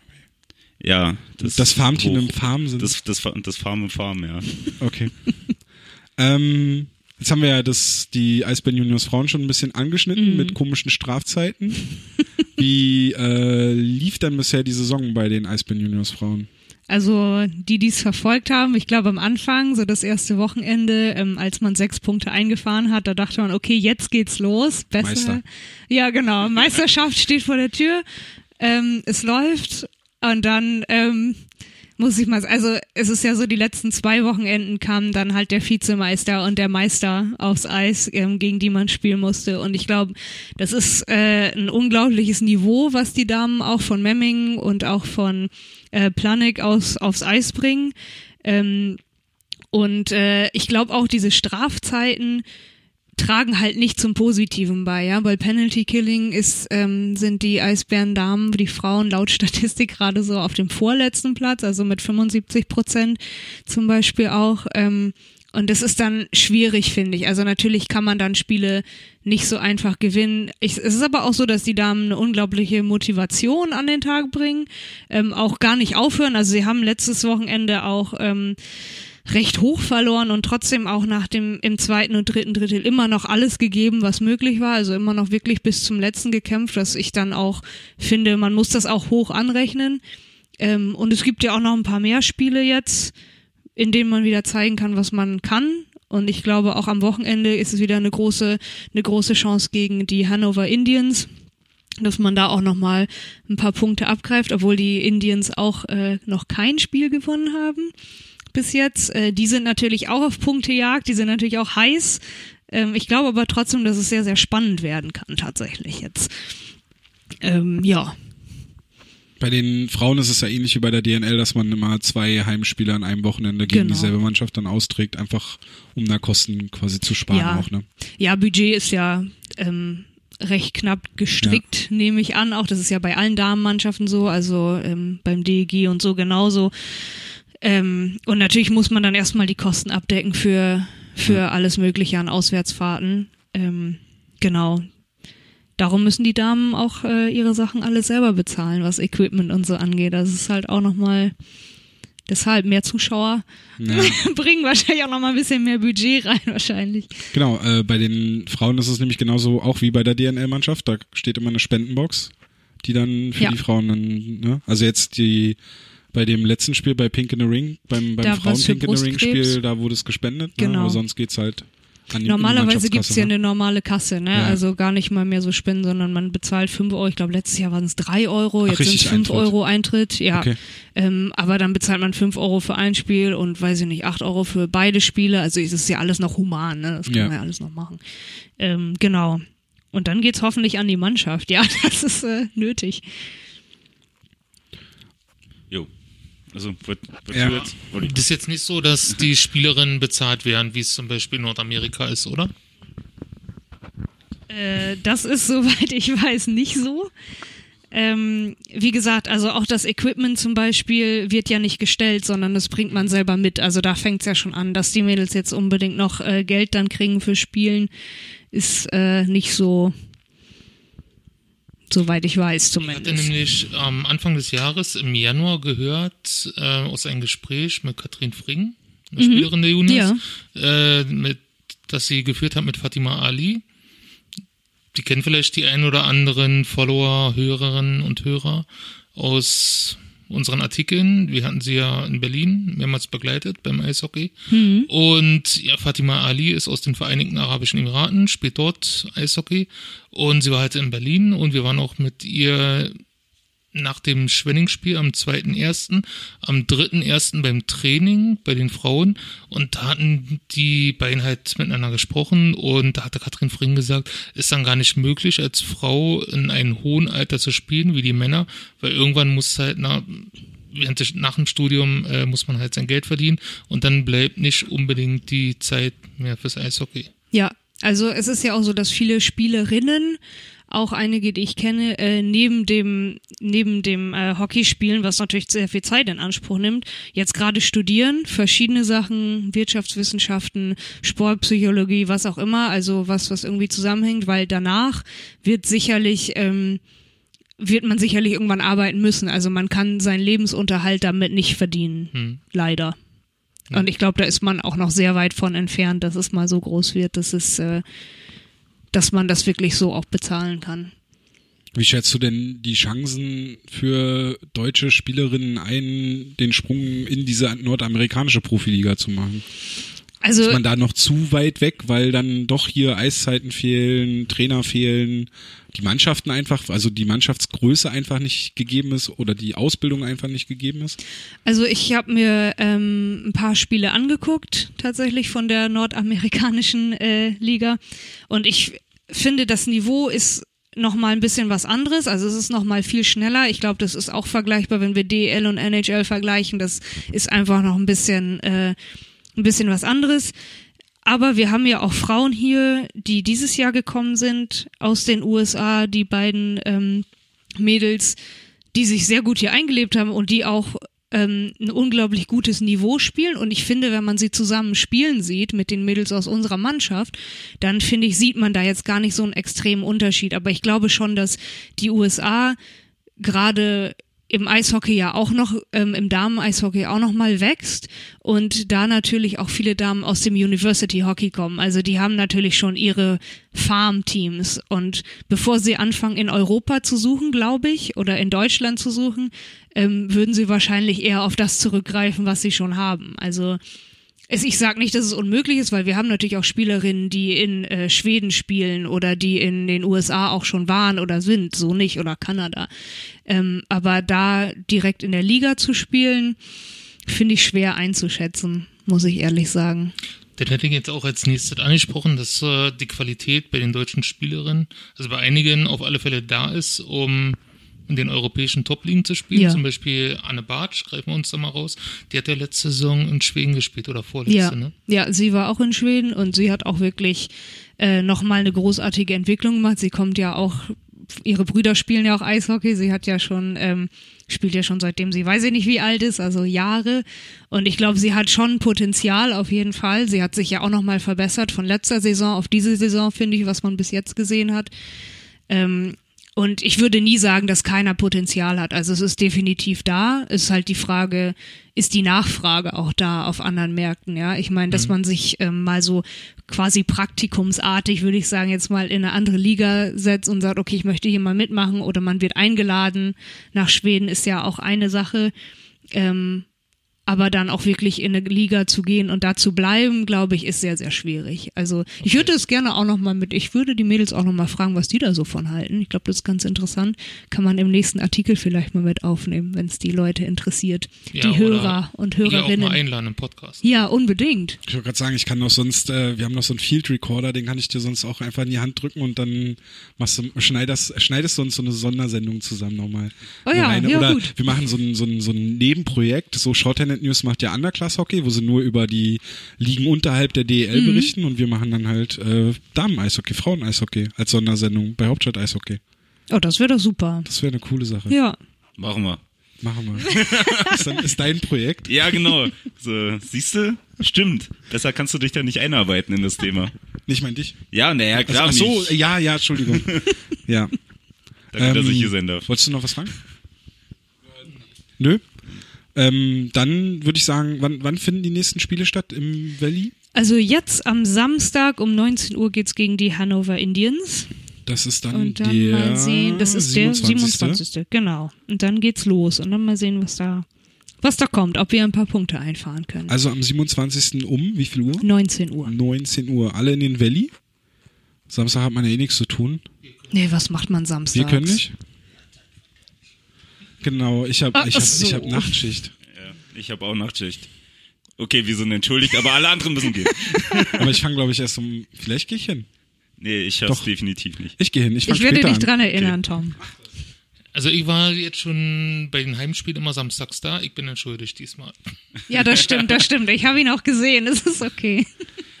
Ja, Das Farmteam hoch. im Farm sind. Das, das, das Farm im Farm, ja. Okay. ähm, jetzt haben wir ja das, die Eisbären Juniors Frauen schon ein bisschen angeschnitten mit komischen Strafzeiten. Wie äh, lief denn bisher die Saison bei den Eisbären Juniors Frauen? Also die, die es verfolgt haben, ich glaube am Anfang, so das erste Wochenende, ähm, als man sechs Punkte eingefahren hat, da dachte man, okay, jetzt geht's los. Besser. Meister. Ja, genau. Meisterschaft steht vor der Tür. Ähm, es läuft und dann ähm, muss ich mal, also es ist ja so, die letzten zwei Wochenenden kamen dann halt der Vizemeister und der Meister aufs Eis, ähm, gegen die man spielen musste. Und ich glaube, das ist äh, ein unglaubliches Niveau, was die Damen auch von Memmingen und auch von äh, Planik aus, aufs Eis bringen. Ähm, und äh, ich glaube auch diese Strafzeiten tragen halt nicht zum Positiven bei, ja, weil Penalty Killing ist, ähm, sind die Eisbären-Damen, die Frauen laut Statistik gerade so auf dem vorletzten Platz, also mit 75 Prozent zum Beispiel auch. Ähm, und das ist dann schwierig, finde ich. Also natürlich kann man dann Spiele nicht so einfach gewinnen. Ich, es ist aber auch so, dass die Damen eine unglaubliche Motivation an den Tag bringen, ähm, auch gar nicht aufhören. Also sie haben letztes Wochenende auch ähm, recht hoch verloren und trotzdem auch nach dem im zweiten und dritten Drittel immer noch alles gegeben, was möglich war. Also immer noch wirklich bis zum letzten gekämpft, was ich dann auch finde, man muss das auch hoch anrechnen. Ähm, und es gibt ja auch noch ein paar mehr Spiele jetzt, in denen man wieder zeigen kann, was man kann. Und ich glaube, auch am Wochenende ist es wieder eine große, eine große Chance gegen die Hannover Indians, dass man da auch nochmal ein paar Punkte abgreift, obwohl die Indians auch äh, noch kein Spiel gewonnen haben bis jetzt. Äh, die sind natürlich auch auf Punktejagd, die sind natürlich auch heiß. Ähm, ich glaube aber trotzdem, dass es sehr, sehr spannend werden kann, tatsächlich jetzt. Ähm, ja. Bei den Frauen ist es ja ähnlich wie bei der DNL, dass man immer zwei Heimspiele an einem Wochenende gegen Genau. dieselbe Mannschaft dann austrägt, einfach um da Kosten quasi zu sparen Ja. auch, ne? Ja, Budget ist ja ähm, recht knapp gestrickt, nehme ich an. Auch das ist ja bei allen Damenmannschaften so, also ähm, beim DEG und so genauso. Ähm, und natürlich muss man dann erstmal die Kosten abdecken für, für alles Mögliche an Auswärtsfahrten. Ähm, genau. Darum müssen die Damen auch äh, ihre Sachen alle selber bezahlen, was Equipment und so angeht. Das ist halt auch nochmal deshalb mehr Zuschauer Ja. bringen wahrscheinlich auch nochmal ein bisschen mehr Budget rein, wahrscheinlich. Genau, äh, bei den Frauen ist es nämlich genauso auch wie bei der DNL-Mannschaft. Da steht immer eine Spendenbox, die dann für Ja. die Frauen dann, ne? Also jetzt die bei dem letzten Spiel bei Pink in the Ring, beim, beim Frauen Pink in the Ring. Spiel, da wurde es gespendet, ne? Genau. aber sonst geht's halt an die Normalerweise die gibt's ja Mannschaftskasse, eine normale Kasse, ne? Ja. Also gar nicht mal mehr so Spenden, sondern man bezahlt 5 Euro. Ich glaube, letztes Jahr waren es 3 Euro, jetzt sind es 5 Eintritt. Euro Eintritt. Ja. Okay. Ähm, aber dann bezahlt man 5 Euro für ein Spiel und weiß ich nicht, 8 Euro für beide Spiele. Also es ist ja alles noch human, ne? Das kann Ja. man ja alles noch machen. Ähm, genau. Und dann geht's hoffentlich an die Mannschaft. Ja, das ist äh, nötig. Jo. Also, was, was Ja. jetzt? Das ist jetzt nicht so, dass die Spielerinnen bezahlt werden, wie es zum Beispiel in Nordamerika ist, oder? Äh, das ist, soweit ich weiß, nicht so. Ähm, wie gesagt, also auch das Equipment zum Beispiel wird ja nicht gestellt, sondern das bringt man selber mit. Also da fängt's ja schon an, dass die Mädels jetzt unbedingt noch äh, Geld dann kriegen für Spielen, ist äh, nicht so, soweit ich weiß Ich hatte zumindest. nämlich am Anfang des Jahres im Januar gehört äh, aus einem Gespräch mit Katrin Fring, eine Spielerin der Juniors, äh, mit, das sie geführt hat mit Fatima Ali. Die kennen vielleicht die ein oder anderen Follower, Hörerinnen und Hörer aus unseren Artikeln. Wir hatten sie ja in Berlin mehrmals begleitet beim Eishockey. Und ja, Fatima Ali ist aus den Vereinigten Arabischen Emiraten, spielt dort Eishockey. Und sie war halt in Berlin und wir waren auch mit ihr nach dem Schwenning-Spiel am 2.1., am 3.1. beim Training bei den Frauen und da hatten die beiden halt miteinander gesprochen und da hatte Katrin Fring gesagt, ist dann gar nicht möglich, als Frau in einem hohen Alter zu spielen wie die Männer, weil irgendwann muss halt na, während des, nach dem Studium äh, muss man halt sein Geld verdienen und dann bleibt nicht unbedingt die Zeit mehr fürs Eishockey. Ja, also es ist ja auch so, dass viele Spielerinnen, auch einige, die ich kenne, äh, neben dem neben dem äh, Hockeyspielen, was natürlich sehr viel Zeit in Anspruch nimmt, jetzt gerade studieren, verschiedene Sachen, Wirtschaftswissenschaften, Sportpsychologie, was auch immer, also was was irgendwie zusammenhängt, weil danach wird sicherlich ähm, wird man sicherlich irgendwann arbeiten müssen. Also man kann seinen Lebensunterhalt damit nicht verdienen, Hm. leider. Und ich glaube, da ist man auch noch sehr weit von entfernt, dass es mal so groß wird, dass es, äh, dass man das wirklich so auch bezahlen kann. Wie schätzt du denn die Chancen für deutsche Spielerinnen ein, den Sprung in diese nordamerikanische Profiliga zu machen? Also Ist man da noch zu weit weg, weil dann doch hier Eiszeiten fehlen, Trainer fehlen, die Mannschaften einfach, also die Mannschaftsgröße einfach nicht gegeben ist oder die Ausbildung einfach nicht gegeben ist? Also ich habe mir ähm, ein paar Spiele angeguckt, tatsächlich von der nordamerikanischen äh, Liga. Und ich finde, das Niveau ist noch mal ein bisschen was anderes. Also es ist noch mal viel schneller. Ich glaube, das ist auch vergleichbar, wenn wir DL und NHL vergleichen. Das ist einfach noch ein bisschen, äh, ein bisschen was anderes. Aber wir haben ja auch Frauen hier, die dieses Jahr gekommen sind aus den USA, die beiden ähm, Mädels, die sich sehr gut hier eingelebt haben und die auch ähm, ein unglaublich gutes Niveau spielen. Und ich finde, wenn man sie zusammen spielen sieht mit den Mädels aus unserer Mannschaft, dann finde ich, sieht man da jetzt gar nicht so einen extremen Unterschied. Aber ich glaube schon, dass die USA gerade im Eishockey ja auch noch, ähm, im Damen-Eishockey auch noch mal wächst und da natürlich auch viele Damen aus dem University Hockey kommen. Also die haben natürlich schon ihre Farm-Teams und bevor sie anfangen in Europa zu suchen, glaube ich, oder in Deutschland zu suchen, ähm, würden sie wahrscheinlich eher auf das zurückgreifen, was sie schon haben. Also es, ich sage nicht, dass es unmöglich ist, weil wir haben natürlich auch Spielerinnen, die in äh, Schweden spielen oder die in den USA auch schon waren oder sind, so nicht, oder Kanada. Ähm, aber da direkt in der Liga zu spielen, finde ich schwer einzuschätzen, muss ich ehrlich sagen. Den hätte ich jetzt auch als nächstes angesprochen, dass äh, die Qualität bei den deutschen Spielerinnen, also bei einigen auf alle Fälle da ist, um in den europäischen Top-Ligen zu spielen. Ja. Zum Beispiel Anne Bartsch, greifen wir uns da mal raus. Die hat ja letzte Saison in Schweden gespielt oder vorletzte, Ja, ne? ja, sie war auch in Schweden und sie hat auch wirklich äh, nochmal eine großartige Entwicklung gemacht. Sie kommt ja auch, ihre Brüder spielen ja auch Eishockey. Sie hat ja schon, ähm, spielt ja schon seitdem sie weiß ich nicht wie alt ist, also Jahre. Und ich glaube, sie hat schon Potenzial auf jeden Fall. Sie hat sich ja auch nochmal verbessert von letzter Saison auf diese Saison, finde ich, was man bis jetzt gesehen hat. Ähm, und ich würde nie sagen, dass keiner Potenzial hat. Also es ist definitiv da. Es ist halt die Frage, ist die Nachfrage auch da auf anderen Märkten? Ja, ich meine, dass man sich ähm, mal so quasi praktikumsartig, würde ich sagen, jetzt mal in eine andere Liga setzt und sagt, okay, ich möchte hier mal mitmachen oder man wird eingeladen nach Schweden, ist ja auch eine Sache. Ähm, aber dann auch wirklich in eine Liga zu gehen und da zu bleiben, glaube ich, ist sehr, sehr schwierig. Also ich würde es gerne auch nochmal mit, ich würde die Mädels auch nochmal fragen, was die da so von halten. Ich glaube, das ist ganz interessant. Kann man im nächsten Artikel vielleicht mal mit aufnehmen, wenn es die Leute interessiert. Ja, die oder Hörer und Hier auch Hörerinnen. mal einladen im Podcast. Ja, unbedingt. Ich wollte gerade sagen, ich kann noch sonst, äh, wir haben noch so einen Field Recorder, den kann ich dir sonst auch einfach in die Hand drücken und dann machst du, schneidest, schneidest du uns so eine Sondersendung zusammen nochmal. Oh ja, ja, Oder gut. wir machen so ein, so ein, so ein Nebenprojekt, so Shorthanded News macht ja Underclass Hockey, wo sie nur über die Ligen unterhalb der Mhm. DEL berichten und wir machen dann halt äh, Damen-Eishockey, Frauen-Eishockey als Sondersendung bei Hauptstadt Eishockey. Oh, das wäre doch super. Das wäre eine coole Sache. Ja. Machen wir. Machen wir. ist, dann, ist dein Projekt. Ja, genau. So, siehst du? Stimmt. Besser kannst du dich da nicht einarbeiten in das Thema. Nicht mein dich. Ja, naja, klar. Ach so, mich. ja, ja, Entschuldigung. ja. Danke, dass Ähm, ich hier sein darf. Wolltest du noch was fragen? Nö. Ähm, dann würde ich sagen, wann, wann finden die nächsten Spiele statt im Valley? Also jetzt am Samstag um 19 Uhr geht's gegen die Hannover Indians. Das ist dann, Und dann der mal sehen, das ist der 27.. 27. Genau. Und dann geht's los. Und dann mal sehen, was da, was da kommt, ob wir ein paar Punkte einfahren können. Also am 27. um wie viel Uhr? 19 Uhr. 19 Uhr. Alle in den Valley? Samstag hat man ja eh nichts zu tun. Nee, was macht man samstags? Wir können nicht? Genau, ich habe ich hab, so. ich hab Nachtschicht. Ja, ich habe auch Nachtschicht. Okay, wir sind entschuldigt, aber alle anderen müssen gehen. Aber ich fange, glaube ich, erst um. Vielleicht gehe ich hin. Nee, ich schaff's Doch. definitiv nicht. Ich gehe hin. Ich, Ich werde dich an. dran erinnern, Tom. Also ich war jetzt schon bei den Heimspielen immer samstags da. Ich bin entschuldigt diesmal. Ja, das stimmt, das stimmt. Ich habe ihn auch gesehen. Das ist okay.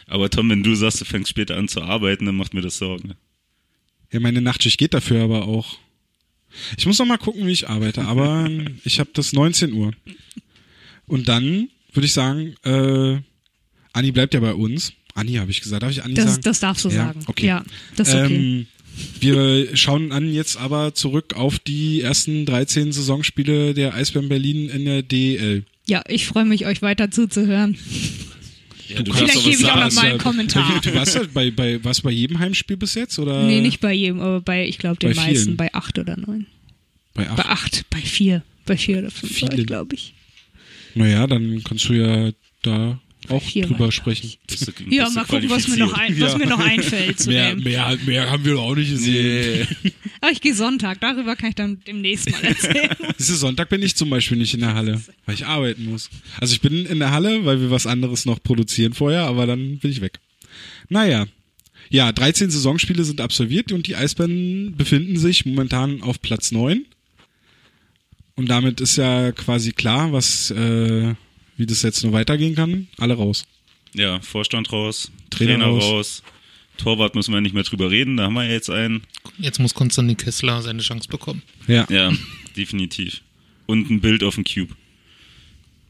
Aber Tom, wenn du sagst, du fängst später an zu arbeiten, dann macht mir das Sorgen. Ja, meine Nachtschicht geht dafür aber auch. Ich muss noch mal gucken, wie ich arbeite, aber ich habe das 19 Uhr. Und dann würde ich sagen, äh, Anni bleibt ja bei uns. Anni habe ich gesagt. Darf ich Anni Das, sagen? das darfst du Ja, sagen. okay. Ja, das ist okay. Ähm, Wir schauen an jetzt aber zurück auf die ersten 13 Saisonspiele der Eisbären Berlin in der DL. Ja, ich freue mich, euch weiter zuzuhören. Ja, du Vielleicht gebe ich auch noch mal einen Kommentar. Du warst, ja bei, bei, warst bei jedem Heimspiel bis jetzt? Oder Nee, nicht bei jedem, aber bei, ich glaube, den Bei meisten, vielen. bei acht oder neun. Bei acht. Bei acht, bei vier. Bei vier oder fünf, glaube ich. Naja, dann kannst du ja da auch Vier drüber war, sprechen. Bist du- Ja, mal gucken, was mir noch, ein, was Ja. mir noch einfällt zu Mehr, dem. mehr, mehr haben wir doch auch nicht gesehen. Nee. Aber ich gehe Sonntag, darüber kann ich dann demnächst mal erzählen. Diese Sonntag bin ich zum Beispiel nicht in der Halle, weil ich arbeiten muss. Also ich bin in der Halle, weil wir was anderes noch produzieren vorher, aber dann bin ich weg. Naja. Ja, 13 Saisonspiele sind absolviert und die Eisbären befinden sich momentan auf Platz 9. Und damit ist ja quasi klar, was, äh, wie das jetzt nur weitergehen kann. Alle raus. Ja, Vorstand raus, Trainer Trainer, raus. raus. Torwart müssen wir nicht mehr drüber reden, da haben wir ja jetzt einen. Jetzt muss Konstantin Kessler seine Chance bekommen. Ja, Ja, definitiv. Und ein Bild auf dem Cube.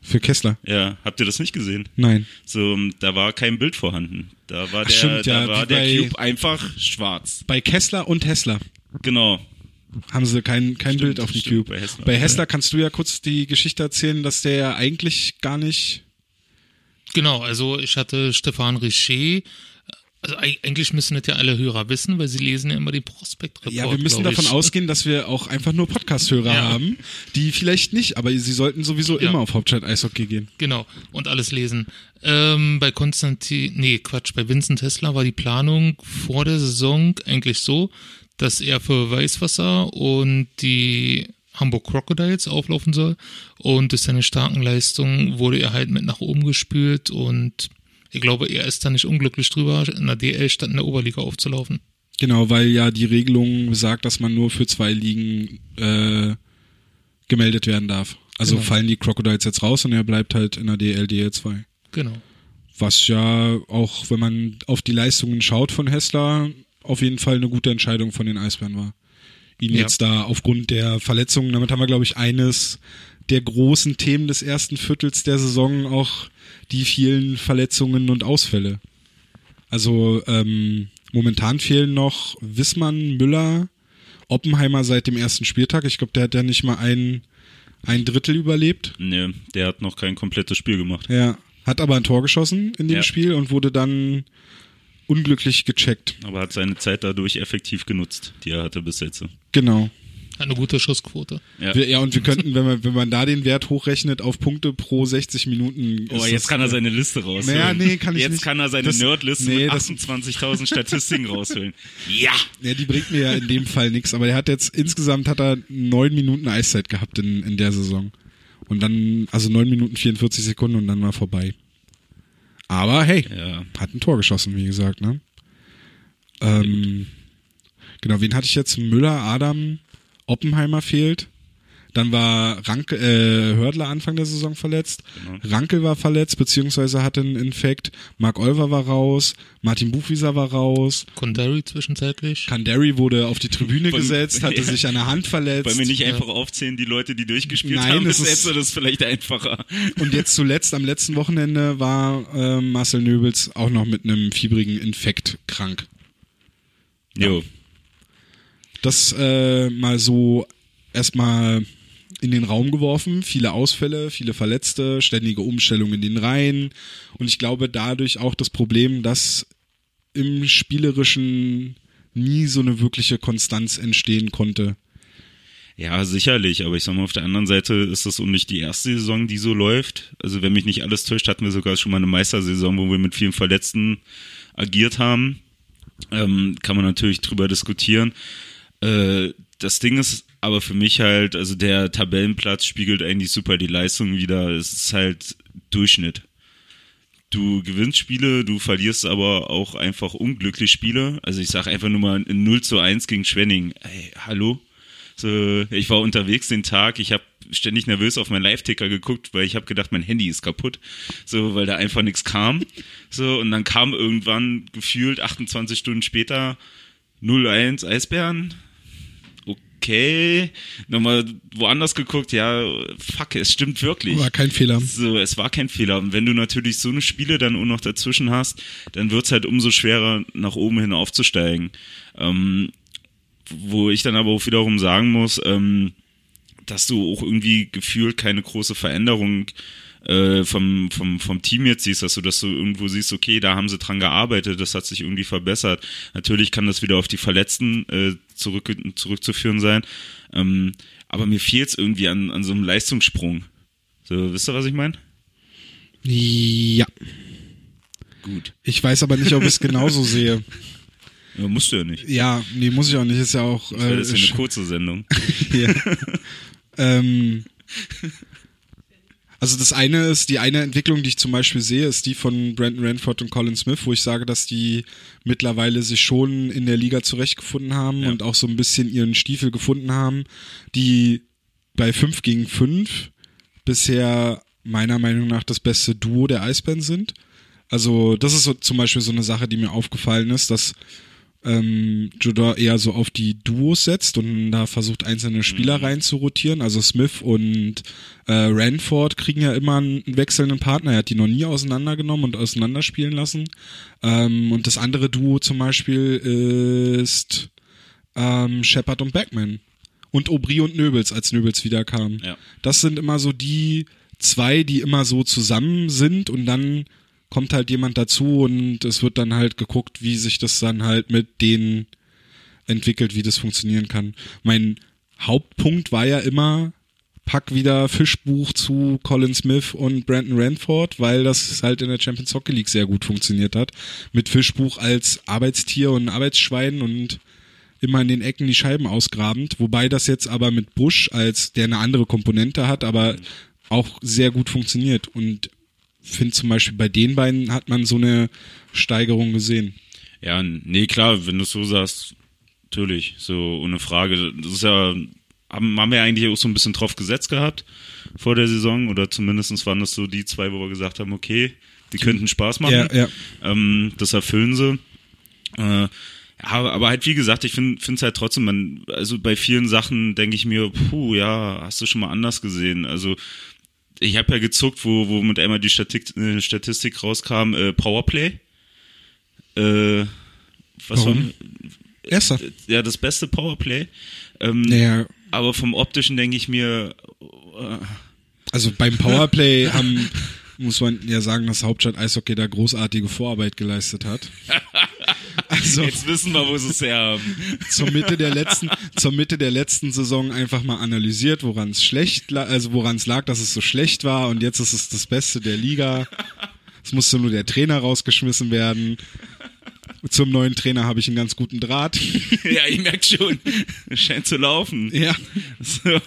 für Kessler. Ja, habt ihr das nicht gesehen? Nein. So, da war kein Bild vorhanden. Da war Ach, der, stimmt, ja, da war wie der bei- Cube einfach schwarz. Bei Kessler und Hessler Genau. Haben sie kein, kein Stimmt, Bild auf dem Cube. bei Hessler. bei Hessler kannst du ja kurz die Geschichte erzählen, dass der ja eigentlich gar nicht. Genau, also ich hatte Stefan Richer. Also eig- eigentlich müssen das ja alle Hörer wissen, weil sie lesen ja immer die Prospekt-Report. Ja, wir müssen davon ausgehen, dass wir auch einfach nur Podcast-Hörer Ja. haben, die vielleicht nicht, aber sie sollten sowieso Ja. immer auf Hauptstadt Eishockey gehen. Genau, und alles lesen. Ähm, bei Konstantin, nee, Quatsch, bei Vincent Tesla war die Planung vor der Saison eigentlich so, dass er für Weißwasser und die Hamburg Crocodiles auflaufen soll. Und durch seine starken Leistungen wurde er halt mit nach oben gespült und ich glaube, er ist da nicht unglücklich drüber, in der DL statt in der Oberliga aufzulaufen. Genau, weil ja die Regelung besagt, dass man nur für zwei Ligen äh, gemeldet werden darf. Also Genau. fallen die Crocodiles jetzt raus und er bleibt halt in der DL DL2. Genau. Was ja auch, wenn man auf die Leistungen schaut von Hessler, auf jeden Fall eine gute Entscheidung von den Eisbären war. Ihn Ja. jetzt da aufgrund der Verletzungen, damit haben wir, glaube ich, eines der großen Themen des ersten Viertels der Saison auch die vielen Verletzungen und Ausfälle. Also ähm, momentan fehlen noch Wissmann, Müller, Oppenheimer seit dem ersten Spieltag. Ich glaube, der hat ja nicht mal ein, ein Drittel überlebt. Nee, der hat noch kein komplettes Spiel gemacht. Ja, hat aber ein Tor geschossen in dem Ja. Spiel und wurde dann unglücklich gecheckt. Aber hat seine Zeit dadurch effektiv genutzt, die er hatte bis jetzt. Genau. Hat eine gute Schussquote. Ja. Wir, ja, und wir könnten, wenn man, wenn man da den Wert hochrechnet auf Punkte pro 60 Minuten. Oh, jetzt das- kann er seine Liste rausholen. Naja, nee, kann ich jetzt nicht. kann er seine Das- Nerdliste nee, mit das- 28.000 Statistiken rausholen. Ja! Ja, die bringt mir ja in dem Fall nichts, aber er hat jetzt, insgesamt hat er neun Minuten Eiszeit gehabt in, in der Saison. Und dann, also neun Minuten 44 Sekunden und dann war vorbei. Aber hey, Ja. hat ein Tor geschossen, wie gesagt, ne? Ähm, genau, wen hatte ich jetzt? Müller, Adam, Oppenheimer fehlt. Dann war Ranke, äh, Hördler Anfang der Saison verletzt. Genau. Ranke war verletzt, beziehungsweise hatte einen Infekt. Mark Olver war raus. Martin Buchwieser war raus. Kondari zwischenzeitlich. Kandari wurde auf die Tribüne gesetzt, hatte ja. sich an der Hand verletzt. Wollen wir nicht Ja. einfach aufzählen, die Leute, die durchgespielt Nein, haben? es Bis ist- das vielleicht einfacher. Und jetzt zuletzt, am letzten Wochenende, war äh, Marcel Nöbels auch noch mit einem fiebrigen Infekt krank. Jo. Das äh, mal so erstmal in den Raum geworfen. Viele Ausfälle, viele Verletzte, ständige Umstellung in den Reihen. Und ich glaube dadurch auch das Problem, dass im Spielerischen nie so eine wirkliche Konstanz entstehen konnte. Ja, sicherlich, aber ich sag mal, auf der anderen Seite ist das auch nicht die erste Saison, die so läuft. Also wenn mich nicht alles täuscht, hatten wir sogar schon mal eine Meistersaison, wo wir mit vielen Verletzten agiert haben. Ähm, kann man natürlich drüber diskutieren. Äh, das Ding ist aber für mich halt, also der Tabellenplatz spiegelt eigentlich super die Leistung wieder. Es ist halt Durchschnitt. Du gewinnst Spiele, du verlierst aber auch einfach unglücklich Spiele. Also ich sag einfach nur mal ein 0 zu 1 gegen Schwenning. Ey, hallo? So, ich war unterwegs den Tag, ich habe ständig nervös auf meinen Live-Ticker geguckt, weil ich habe gedacht, mein Handy ist kaputt, so, weil da einfach nichts kam. So, und dann kam irgendwann gefühlt 28 Stunden später 0-1 Eisbären. Okay, nochmal woanders geguckt, ja, fuck, es stimmt wirklich. War kein Fehler. So, es war kein Fehler. Und wenn du natürlich so eine Spiele dann auch noch dazwischen hast, dann wird's halt umso schwerer, nach oben hin aufzusteigen. Ähm, wo ich dann aber auch wiederum sagen muss, ähm, dass du auch irgendwie gefühlt keine große Veränderung äh, vom, vom, vom Team jetzt siehst, dass du, dass du irgendwo siehst, okay, da haben sie dran gearbeitet, das hat sich irgendwie verbessert. Natürlich kann das wieder auf die Verletzten äh, zurück, zurückzuführen sein. Ähm, aber mir fehlt es irgendwie an, an so einem Leistungssprung. So, wisst ihr, was ich meine? Ja. Gut. Ich weiß aber nicht, ob ich es genauso sehe. Ja, musst du ja nicht. Ja, nee, muss ich auch nicht. Ist ja auch. Äh, das ist ja eine kurze Sendung. Ja. ähm, also das eine ist, die eine Entwicklung, die ich zum Beispiel sehe, ist die von Brandon Ranford und Colin Smith, wo ich sage, dass die mittlerweile sich schon in der Liga zurechtgefunden haben Ja. und auch so ein bisschen ihren Stiefel gefunden haben, die bei 5 gegen 5 bisher meiner Meinung nach das beste Duo der Eisbären sind. Also das ist so zum Beispiel so eine Sache, die mir aufgefallen ist, dass ähm, Judah eher so auf die Duos setzt und da versucht einzelne Spieler zu rotieren. Also Smith und äh, Ranford kriegen ja immer einen wechselnden Partner. Er hat die noch nie auseinandergenommen und auseinanderspielen lassen. Ähm, und das andere Duo zum Beispiel ist ähm, Shepard und Backman. Und Aubry und Nöbels, als Nöbels wiederkam. Ja. Das sind immer so die zwei, die immer so zusammen sind und dann kommt halt jemand dazu und es wird dann halt geguckt, wie sich das dann halt mit denen entwickelt, wie das funktionieren kann. Mein Hauptpunkt war ja immer, pack wieder Fischbuch zu Colin Smith und Brandon Ranford, weil das halt in der Champions Hockey League sehr gut funktioniert hat. Mit Fischbuch als Arbeitstier und Arbeitsschwein und immer in den Ecken die Scheiben ausgrabend, wobei das jetzt aber mit Bush als, der eine andere Komponente hat, aber auch sehr gut funktioniert und finde zum Beispiel bei den beiden hat man so eine Steigerung gesehen. Ja, nee, klar, wenn du es so sagst, natürlich, so ohne Frage. Das ist ja, haben, haben wir eigentlich auch so ein bisschen drauf gesetzt gehabt vor der Saison oder zumindest waren das so die zwei, wo wir gesagt haben, okay, die könnten Spaß machen. Ja, ja. Ähm, das erfüllen sie. Äh, ja, aber halt wie gesagt, ich finde es halt trotzdem, man, also bei vielen Sachen denke ich mir, puh, ja, hast du schon mal anders gesehen. Also ich habe ja gezuckt, wo, wo mit einmal die Statik, äh, Statistik rauskam, äh, Powerplay. Äh, was Warum? war Erster. ja das beste Powerplay. Ähm, Naja, Aber vom optischen denke ich mir, äh, also beim Powerplay haben, muss man ja sagen, dass Hauptstadt Eishockey da großartige Vorarbeit geleistet hat. Also jetzt wissen wir, wo sie es her haben. zur Mitte der letzten, zur Mitte der letzten Saison einfach mal analysiert, woran es schlecht, also woran es lag, dass es so schlecht war und jetzt ist es das Beste der Liga. Es musste nur der Trainer rausgeschmissen werden. Zum neuen Trainer habe ich einen ganz guten Draht. ja, ich merke schon, scheint zu laufen. Ja, So.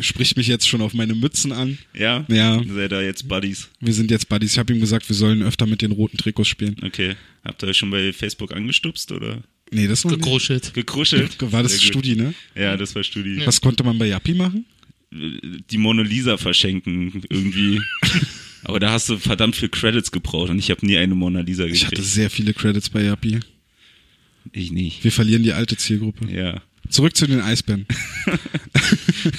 spricht mich jetzt schon auf meine Mützen an. Ja? Ja. Seid ihr jetzt Buddies? Wir sind jetzt Buddies. Ich habe ihm gesagt, wir sollen öfter mit den roten Trikots spielen. Okay. Habt ihr euch schon bei Facebook angestupst oder Nee, das nicht. Gekruschelt. gekruschelt? War das Sehr gut. Studi, ne? Ja, das war Studi. Was konnte man bei Yappi machen? Die Mona Lisa verschenken irgendwie. Aber da hast du verdammt viel Credits gebraucht und ich habe nie eine Mona Lisa Ich gekriegt. hatte sehr viele Credits bei Yappi. Ich nicht. Wir verlieren die alte Zielgruppe. Ja. Zurück zu den Eisbären.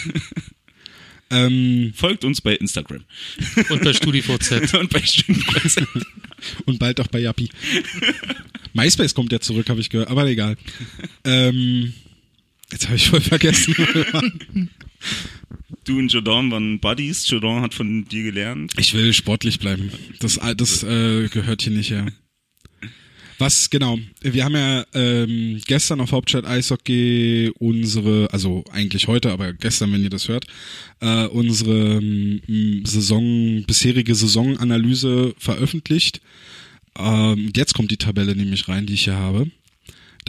ähm, Folgt uns bei Instagram Und bei StudiVZ. und bei StudiVZ. und bald auch bei Yappi. MySpace kommt ja zurück, habe ich gehört, aber egal. Ähm, jetzt habe ich voll vergessen. Du und Jordan waren Buddies. Jordan hat von dir gelernt. Ich will sportlich bleiben. Das, das äh, gehört hier nicht her. Was, genau, wir haben ja ähm, gestern auf Hauptstadt Eishockey unsere, also eigentlich heute, aber gestern, wenn ihr das hört, äh, unsere ähm, Saison, bisherige Saisonanalyse veröffentlicht. Ähm, jetzt kommt die Tabelle nämlich rein, die ich hier habe.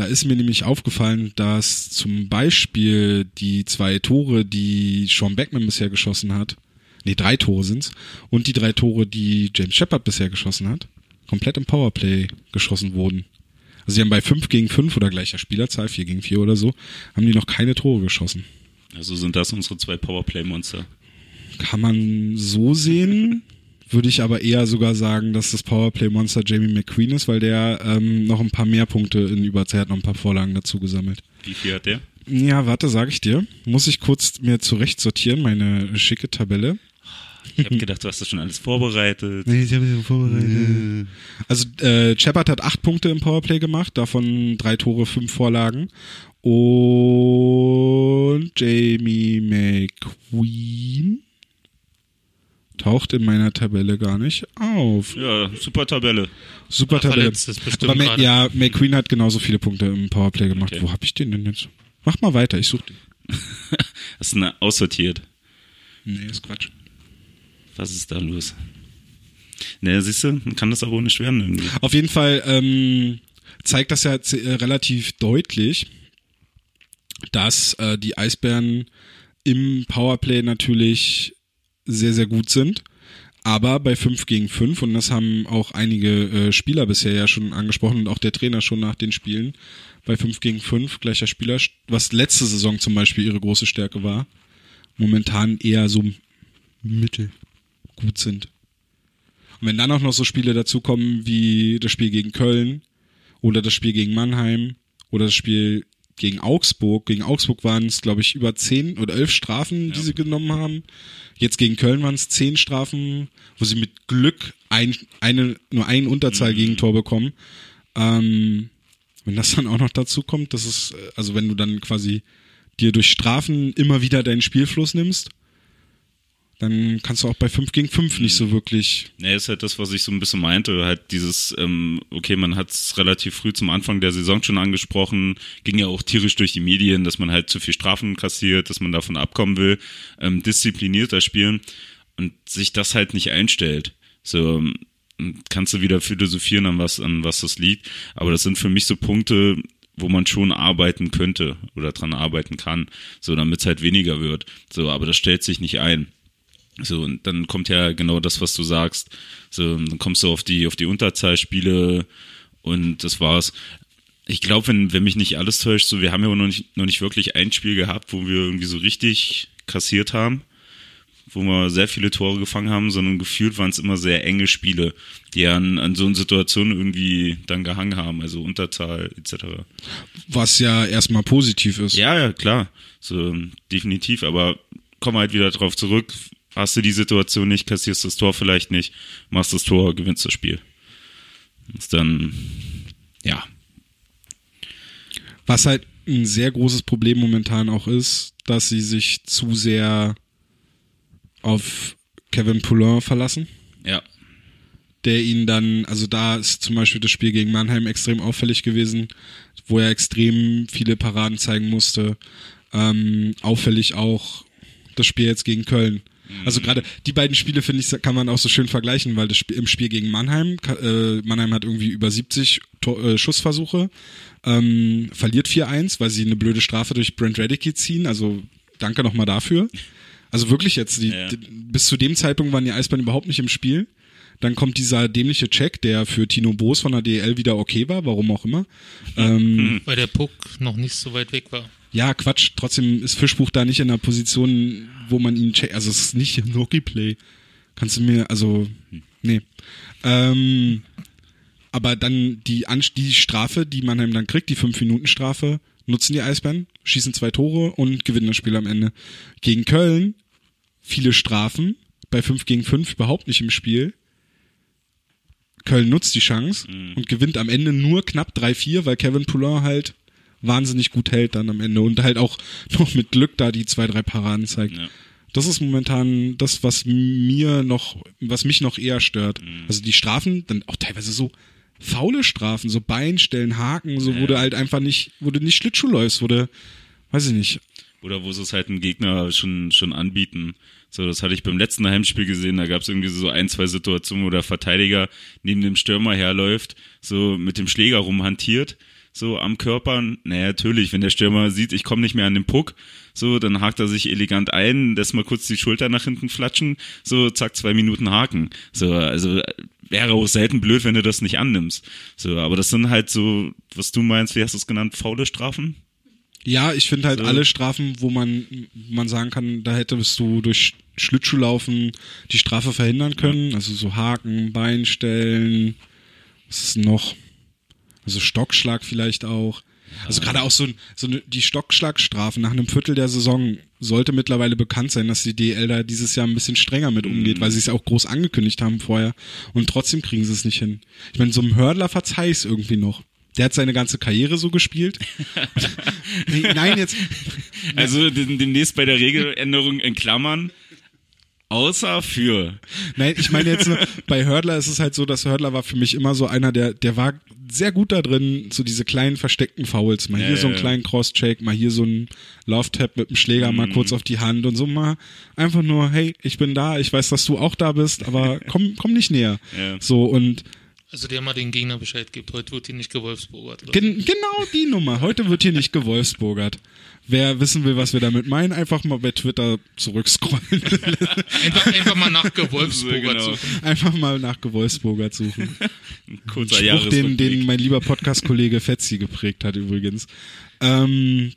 Da ist mir nämlich aufgefallen, dass zum Beispiel die zwei Tore, die Sean Beckman bisher geschossen hat, nee, drei Tore sind's, und die drei Tore, die James Shepard bisher geschossen hat, komplett im Powerplay geschossen wurden. Also sie haben bei 5 gegen 5 oder gleicher Spielerzahl, 4 gegen 4 oder so, haben die noch keine Tore geschossen. Also sind das unsere zwei Powerplay-Monster. Kann man so sehen, würde ich aber eher sogar sagen, dass das Powerplay-Monster Jamie McQueen ist, weil der ähm, noch ein paar mehr Punkte in Überzeit, noch ein paar Vorlagen dazu gesammelt. Wie viel hat der? Ja, warte, sage ich dir. Muss ich kurz mir zurecht sortieren, meine schicke Tabelle. Ich habe gedacht, du hast das schon alles vorbereitet. Nee, ich habe sie vorbereitet. Also äh, Shepard hat acht Punkte im Powerplay gemacht, davon drei Tore, fünf Vorlagen. Und Jamie McQueen taucht in meiner Tabelle gar nicht auf. Ja, super Tabelle. Super Ach, Tabelle. Aber Ma gerade. ja, McQueen hat genauso viele Punkte im Powerplay gemacht. Okay. Wo hab ich den denn jetzt? Mach mal weiter, ich such den. Das ist eine aussortiert. Nee, ist Quatsch. Was ist da los? Ne, siehst du, man kann das auch ohne werden irgendwie. Auf jeden Fall ähm, zeigt das ja äh, relativ deutlich, dass äh, die Eisbären im Powerplay natürlich sehr, sehr gut sind. Aber bei 5 gegen 5, und das haben auch einige äh, Spieler bisher ja schon angesprochen und auch der Trainer schon nach den Spielen, bei 5 gegen 5 gleicher Spieler, was letzte Saison zum Beispiel ihre große Stärke war, momentan eher so mittel gut sind. Und wenn dann auch noch so Spiele dazukommen wie das Spiel gegen Köln oder das Spiel gegen Mannheim oder das Spiel gegen Augsburg. Gegen Augsburg waren es, glaube ich, über zehn oder elf Strafen, die sie genommen haben. Jetzt gegen Köln waren es zehn Strafen, wo sie mit Glück ein, eine, nur ein Unterzahl-Gegentor bekommen. Ähm, wenn das dann auch noch dazu kommt, das ist, äh, also wenn du dann quasi dir durch Strafen immer wieder deinen Spielfluss nimmst, dann kannst du auch bei 5 gegen 5 nicht so wirklich. Ne, ist halt das, was ich so ein bisschen meinte. Halt dieses, ähm, okay, man hat es relativ früh zum Anfang der Saison schon angesprochen, ging ja auch tierisch durch die Medien, dass man halt zu viel Strafen kassiert, dass man davon abkommen will, ähm, disziplinierter spielen und sich das halt nicht einstellt. So, ähm, kannst du wieder philosophieren, an was, an was das liegt. Aber das sind für mich so Punkte, wo man schon arbeiten könnte oder dran arbeiten kann, so damit es halt weniger wird. So, aber das stellt sich nicht ein. So, und dann kommt ja genau das, was du sagst. So, dann kommst du auf die, auf die Unterzahlspiele und das war's. Ich glaube, wenn, wenn mich nicht alles täuscht, so, wir haben ja noch nicht, noch nicht wirklich ein Spiel gehabt, wo wir irgendwie so richtig kassiert haben, wo wir sehr viele Tore gefangen haben, sondern gefühlt waren es immer sehr enge Spiele, die an, an so einer Situation irgendwie dann gehangen haben, also Unterzahl etc. Was ja erstmal positiv ist. Ja, ja, klar. So, definitiv. Aber komm halt wieder drauf zurück. Hast du die Situation nicht, kassierst das Tor vielleicht nicht, machst das Tor, gewinnst das Spiel. Das ist dann, ja. Was halt ein sehr großes Problem momentan auch ist, dass sie sich zu sehr auf Kevin Poulin verlassen, Ja. der ihn dann, also da ist zum Beispiel das Spiel gegen Mannheim extrem auffällig gewesen, wo er extrem viele Paraden zeigen musste. Ähm, auffällig auch das Spiel jetzt gegen Köln. Also gerade die beiden Spiele, finde ich, kann man auch so schön vergleichen, weil das Spiel, im Spiel gegen Mannheim, äh, Mannheim hat irgendwie über 70 Tor, äh, Schussversuche, ähm, verliert 4-1, weil sie eine blöde Strafe durch Brent Radicke ziehen. Also danke nochmal dafür. Also wirklich jetzt, die, Ja. die, bis zu dem Zeitpunkt waren die Eisbären überhaupt nicht im Spiel. Dann kommt dieser dämliche Check, der für Tino Boos von der DL wieder okay war, warum auch immer. Ähm, Weil der Puck noch nicht so weit weg war. Ja, Quatsch, trotzdem ist Fischbuch da nicht in einer Position, wo man ihn checkt. Also es ist nicht ein Hockeyplay. Kannst du mir, also, nee. Ähm, aber dann die, Anst- die Strafe, die Mannheim dann kriegt, die 5-Minuten-Strafe, nutzen die Eisbären, schießen zwei Tore und gewinnen das Spiel am Ende. Gegen Köln viele Strafen, bei 5 gegen 5 überhaupt nicht im Spiel. Köln nutzt die Chance und gewinnt am Ende nur knapp 3-4, weil Kevin Poulin halt wahnsinnig gut hält dann am Ende und halt auch noch mit Glück da die zwei, drei Paraden zeigt. Ja. Das ist momentan das, was mir noch, was mich noch eher stört. Also die Strafen, dann auch teilweise so faule Strafen, so Beinstellen, Haken, so Ja. wo du halt einfach nicht, wo du nicht Schlittschuh läufst, wo du, weiß ich nicht. Oder wo sie es halt einen Gegner schon, schon anbieten. So, das hatte ich beim letzten Heimspiel gesehen, da gab es irgendwie so ein, zwei Situationen, wo der Verteidiger neben dem Stürmer herläuft, so mit dem Schläger rumhantiert, so am Körper. Naja, natürlich, wenn der Stürmer sieht, ich komme nicht mehr an den Puck, so, dann hakt er sich elegant ein, lässt mal kurz die Schulter nach hinten flatschen, so, zack, zwei Minuten Haken. So, also wäre auch selten blöd, wenn du das nicht annimmst. So, aber das sind halt so, was du meinst, wie hast du es genannt, faule Strafen? Ja, ich finde halt So. alle Strafen, wo man, man sagen kann, da hättest du durch Schlittschuhlaufen die Strafe verhindern können. Also so Haken, Beinstellen, was ist noch? Also Stockschlag vielleicht auch. Also gerade auch so, so eine, die Stockschlagstrafen nach einem Viertel der Saison sollte mittlerweile bekannt sein, dass die DL da dieses Jahr ein bisschen strenger mit umgeht, weil sie es auch groß angekündigt haben vorher. Und trotzdem kriegen sie es nicht hin. Ich meine, so einem Hördler verzeih ich's irgendwie noch. der hat seine ganze Karriere so gespielt. nein, jetzt. Also demnächst bei der Regeländerung in Klammern. Außer für. Nein, ich meine jetzt, bei Hördler ist es halt so, dass Hördler war für mich immer so einer, der, der war sehr gut da drin, so diese kleinen versteckten Fouls. Mal Ja, hier so einen ja. kleinen Cross-Check, mal hier so ein Love-Tap mit dem Schläger, Mhm. mal kurz auf die Hand und so mal einfach nur, hey, ich bin da, ich weiß, dass du auch da bist, aber komm, komm nicht näher. Ja. So und Also der mal den Gegner Bescheid gibt, heute wird hier nicht gewolfsburgert. Oder? gen genau die Nummer. Heute wird hier nicht gewolfsburgert. Wer wissen will, was wir damit meinen, einfach mal bei Twitter zurückscrollen. Einfach, einfach mal nach gewolfsburgert Genau. suchen. einfach mal nach gewolfsburgert suchen. Kurzer Spruch, den, Jahresrückblick. den mein lieber Podcast-Kollege Fetzi geprägt hat übrigens. Ähm,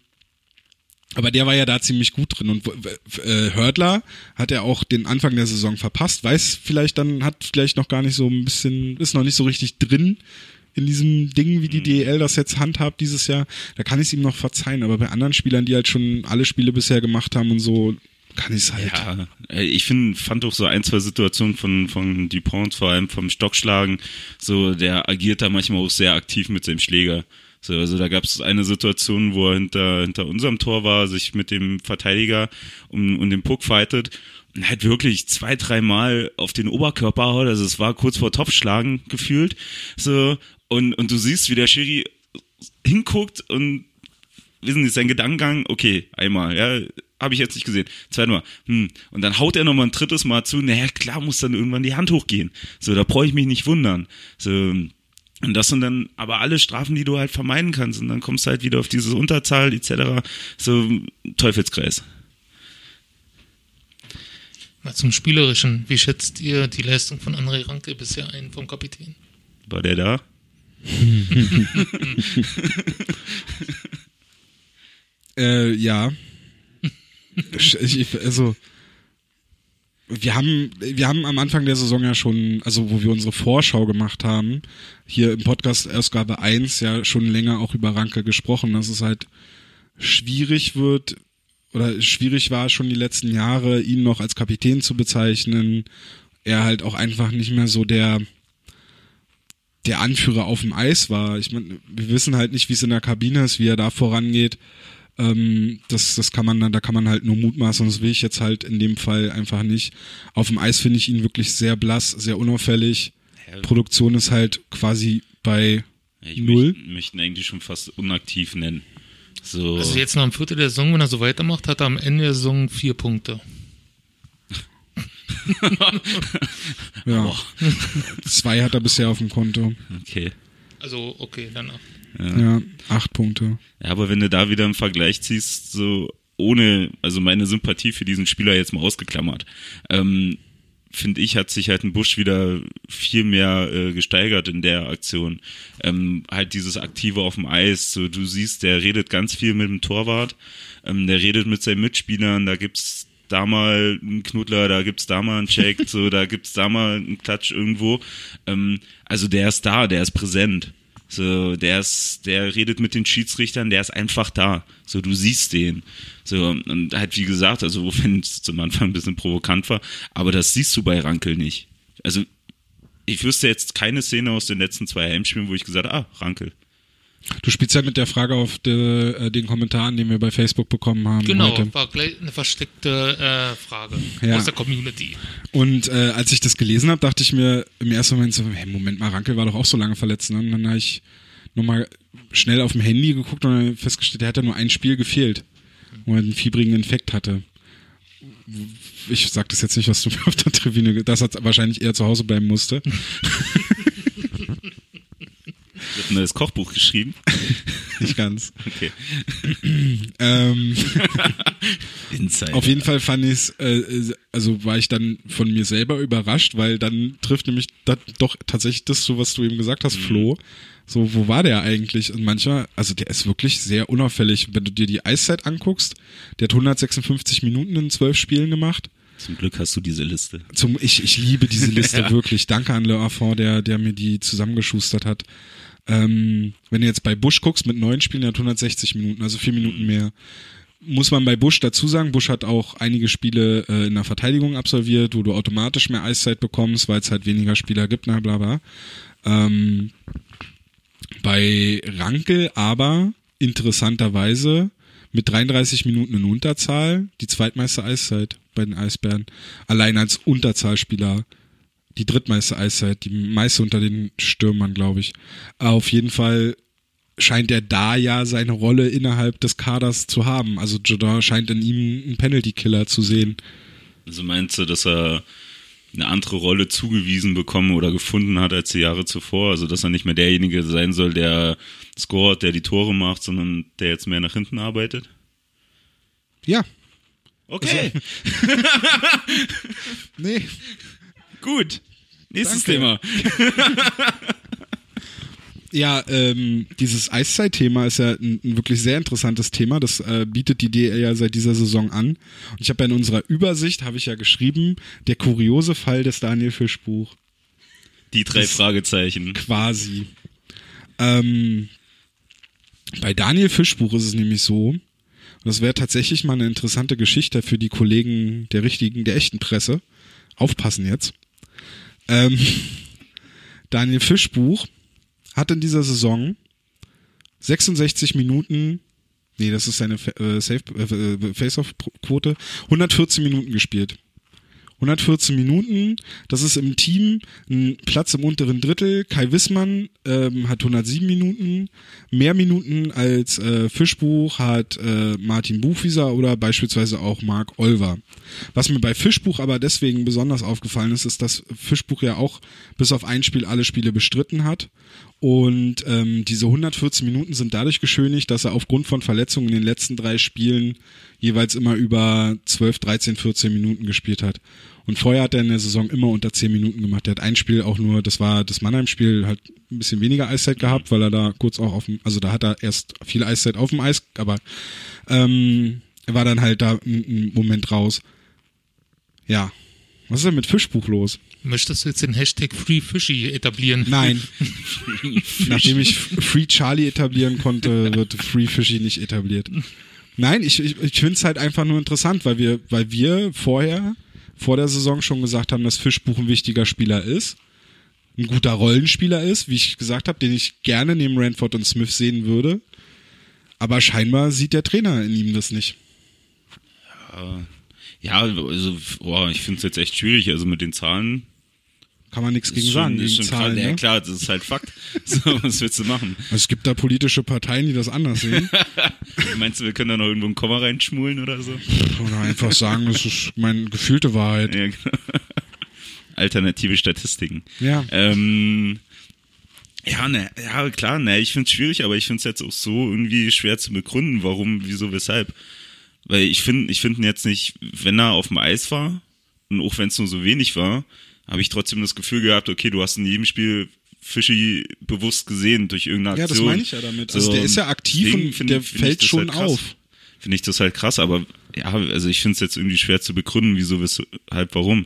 aber der war ja da ziemlich gut drin und äh, Hördler hat er auch den Anfang der Saison verpasst, weiß vielleicht dann, hat vielleicht noch gar nicht so ein bisschen, ist noch nicht so richtig drin in diesem Ding, wie die Mhm. DEL das jetzt handhabt dieses Jahr. Da kann ich es ihm noch verzeihen, aber bei anderen Spielern, die halt schon alle Spiele bisher gemacht haben und so, kann ich es halt. Ja, ich finde, fand auch so ein, zwei Situationen von, von Dupont, vor allem vom Stockschlagen, so, der agiert da manchmal auch sehr aktiv mit seinem Schläger. So, also da gab es eine Situation, wo er hinter, hinter unserem Tor war, sich mit dem Verteidiger um, um den Puck fightet und halt wirklich zwei, dreimal auf den Oberkörper haut, also es war kurz vor Topfschlagen gefühlt, so, und, und du siehst, wie der Schiri hinguckt und wissen Sie, sein Gedankengang, okay, einmal, ja, habe ich jetzt nicht gesehen. Zweimal, hm, und dann haut er nochmal ein drittes Mal zu, naja, klar muss dann irgendwann die Hand hochgehen. So, da brauche ich mich nicht wundern. So, und das sind dann aber alle Strafen, die du halt vermeiden kannst. Und dann kommst du halt wieder auf diese Unterzahl etc. So, Teufelskreis. Mal zum Spielerischen. Wie schätzt ihr die Leistung von André Ranke bisher ein vom Kapitän? War der da? Äh, ja. Ich, also, wir haben, wir haben am Anfang der Saison ja schon, also wo wir unsere Vorschau gemacht haben, hier im Podcast Ausgabe 1 ja schon länger auch über Ranke gesprochen, dass es halt schwierig wird oder schwierig war schon die letzten Jahre, ihn noch als Kapitän zu bezeichnen. Er halt auch einfach nicht mehr so der, der Anführer auf dem Eis war. Ich meine, wir wissen halt nicht, wie es in der Kabine ist, wie er da vorangeht. Ähm, das, das kann man dann, da kann man halt nur mutmaßen, und das will ich jetzt halt in dem Fall einfach nicht. Auf dem Eis finde ich ihn wirklich sehr blass, sehr unauffällig. Ja. Produktion ist halt quasi bei Ja, ich Null. möchte, möchte ihn eigentlich schon fast unaktiv nennen. So. Also jetzt noch am Viertel der Saison, wenn er so weitermacht, hat er am Ende der Saison vier Punkte. ja. Zwei hat er bisher auf dem Konto. okay. Also okay, danach. Ja, acht Punkte. Ja, aber wenn du da wieder einen Vergleich ziehst, so ohne, also meine Sympathie für diesen Spieler jetzt mal ausgeklammert, ähm, finde ich, hat sich halt ein Busch wieder viel mehr äh, gesteigert in der Aktion. Ähm, halt dieses Aktive auf dem Eis, so du siehst, der redet ganz viel mit dem Torwart, ähm, der redet mit seinen Mitspielern, da gibt's da mal einen Knuddler, da gibt's da mal einen Check, so da gibt's da mal einen Klatsch irgendwo. Ähm, also der ist da, der ist präsent. So, der ist, der redet mit den Schiedsrichtern, der ist einfach da. So, du siehst den. So, und halt, wie gesagt, also, wenn es zum Anfang ein bisschen provokant war, aber das siehst du bei Rankel nicht. Also, ich wüsste jetzt keine Szene aus den letzten zwei Heimspielen, wo ich gesagt habe, ah, Rankel. Du spielst halt mit der Frage auf de, äh, den Kommentaren, den wir bei Facebook bekommen haben Genau, heute. war gleich eine versteckte äh, Frage Ja. aus der Community. Und äh, als ich das gelesen habe, dachte ich mir im ersten Moment so, hey, Moment mal, Rankel war doch auch so lange verletzt. Ne? Und dann habe ich nochmal schnell auf dem Handy geguckt und festgestellt, der hat ja nur ein Spiel gefehlt, wo er einen fiebrigen Infekt hatte. Ich sag das jetzt nicht, was du mir auf der Tribüne, ge- das hat wahrscheinlich eher zu Hause bleiben musste. Wird ein neues Kochbuch geschrieben. Nicht ganz. Okay. Ähm, Insider. Auf jeden Fall fand ich es, äh, also war ich dann von mir selber überrascht, weil dann trifft nämlich das, doch tatsächlich das so, was du eben gesagt hast, Flo. So, wo war der eigentlich? Und manchmal, also der ist wirklich sehr unauffällig. Wenn du dir die Eiszeit anguckst, der hat 156 Minuten in zwölf Spielen gemacht. Zum Glück hast du diese Liste. Zum, ich, ich liebe diese Liste wirklich. Danke an Le Affort, der, der mir die zusammengeschustert hat. Ähm, wenn du jetzt bei Busch guckst, mit neun Spielen, der hat 160 Minuten, also vier Minuten mehr. Muss man bei Busch dazu sagen, Busch hat auch einige Spiele äh, in der Verteidigung absolviert, wo du automatisch mehr Eiszeit bekommst, weil es halt weniger Spieler gibt, na bla bla. Ähm, Bei Rankel aber interessanterweise mit 33 Minuten in Unterzahl die zweitmeiste Eiszeit bei den Eisbären. Allein als Unterzahlspieler die drittmeiste Eiszeit, die meiste unter den Stürmern, glaube ich. Auf jeden Fall scheint er da ja seine Rolle innerhalb des Kaders zu haben. Also Jordan scheint in ihm einen Penalty-Killer zu sehen. Also meinst du, dass er eine andere Rolle zugewiesen bekommen oder gefunden hat als die Jahre zuvor? Also dass er nicht mehr derjenige sein soll, der scoret, der die Tore macht, sondern der jetzt mehr nach hinten arbeitet? Ja. Okay. Also, nee. Gut. Nächstes Danke. Thema. Ja, ähm, dieses Eiszeit-Thema ist ja ein, ein wirklich sehr interessantes Thema. Das äh, bietet die DL ja seit dieser Saison an. Und ich habe ja in unserer Übersicht, habe ich ja geschrieben, der kuriose Fall des Daniel Fischbuch. Die drei Das- Fragezeichen. Quasi. Ähm, bei Daniel Fischbuch ist es nämlich so, und das wäre tatsächlich mal eine interessante Geschichte für die Kollegen der richtigen, der echten Presse. Aufpassen jetzt. Ähm, Daniel Fischbuch hat in dieser Saison 66 Minuten, nee, das ist seine äh, äh, Face-Off-Quote, 114 Minuten gespielt. 114 Minuten, das ist im Team ein Platz im unteren Drittel. Kai Wissmann ähm, hat 107 Minuten, mehr Minuten als äh, Fischbuch hat äh, Martin Buchwieser oder beispielsweise auch Marc Olver. Was mir bei Fischbuch aber deswegen besonders aufgefallen ist, ist, dass Fischbuch ja auch bis auf ein Spiel alle Spiele bestritten hat. Und ähm, diese 114 Minuten sind dadurch geschönigt, dass er aufgrund von Verletzungen in den letzten drei Spielen jeweils immer über 12, 13, 14 Minuten gespielt hat. Und vorher hat er in der Saison immer unter 10 Minuten gemacht. Er hat ein Spiel auch nur, das war das Mannheim-Spiel, halt ein bisschen weniger Eiszeit gehabt, weil er da kurz auch auf dem, also da hat er erst viel Eiszeit auf dem Eis, aber ähm, er war dann halt da einen einen Moment raus. Ja. Was ist denn mit Fischbuch los? Möchtest du jetzt den Hashtag Free Fishy etablieren? Nein. Nachdem ich Free Charlie etablieren konnte, wird Free Fishy nicht etabliert. Nein, ich, ich, ich finde es halt einfach nur interessant, weil wir, weil wir vorher, vor der Saison schon gesagt haben, dass Fischbuch ein wichtiger Spieler ist, ein guter Rollenspieler ist, wie ich gesagt habe, den ich gerne neben Ranford und Smith sehen würde. Aber scheinbar sieht der Trainer in ihm das nicht. Ja, also, boah, ich finde es jetzt echt schwierig. Also mit den Zahlen. Kann man nichts gegen schon- sagen. Gegen Zahlen, klar, ja, ne? klar, das ist halt Fakt. So, was willst du machen? Also es gibt da politische Parteien, die das anders sehen. Meinst du, wir können da noch irgendwo ein Komma reinschmulen oder so? Oder einfach sagen, das ist meine gefühlte Wahrheit. Ja, genau. Alternative Statistiken. Ja. Ähm, ja, ne, ja, klar, ne, ich find's schwierig, aber ich find's jetzt auch so irgendwie schwer zu begründen, warum, wieso, weshalb. Weil ich finde, ich finde ihn jetzt nicht, wenn er auf dem Eis war, und auch wenn es nur so wenig war, habe ich trotzdem das Gefühl gehabt, okay, du hast in jedem Spiel Fischi bewusst gesehen durch irgendeine Ja, Aktion. das meine ich ja damit. Also der ist ja aktiv und find- der find fällt schon halt auf. Finde ich das halt krass, aber ja, also ich finde es jetzt irgendwie schwer zu begründen, wieso, weshalb, warum.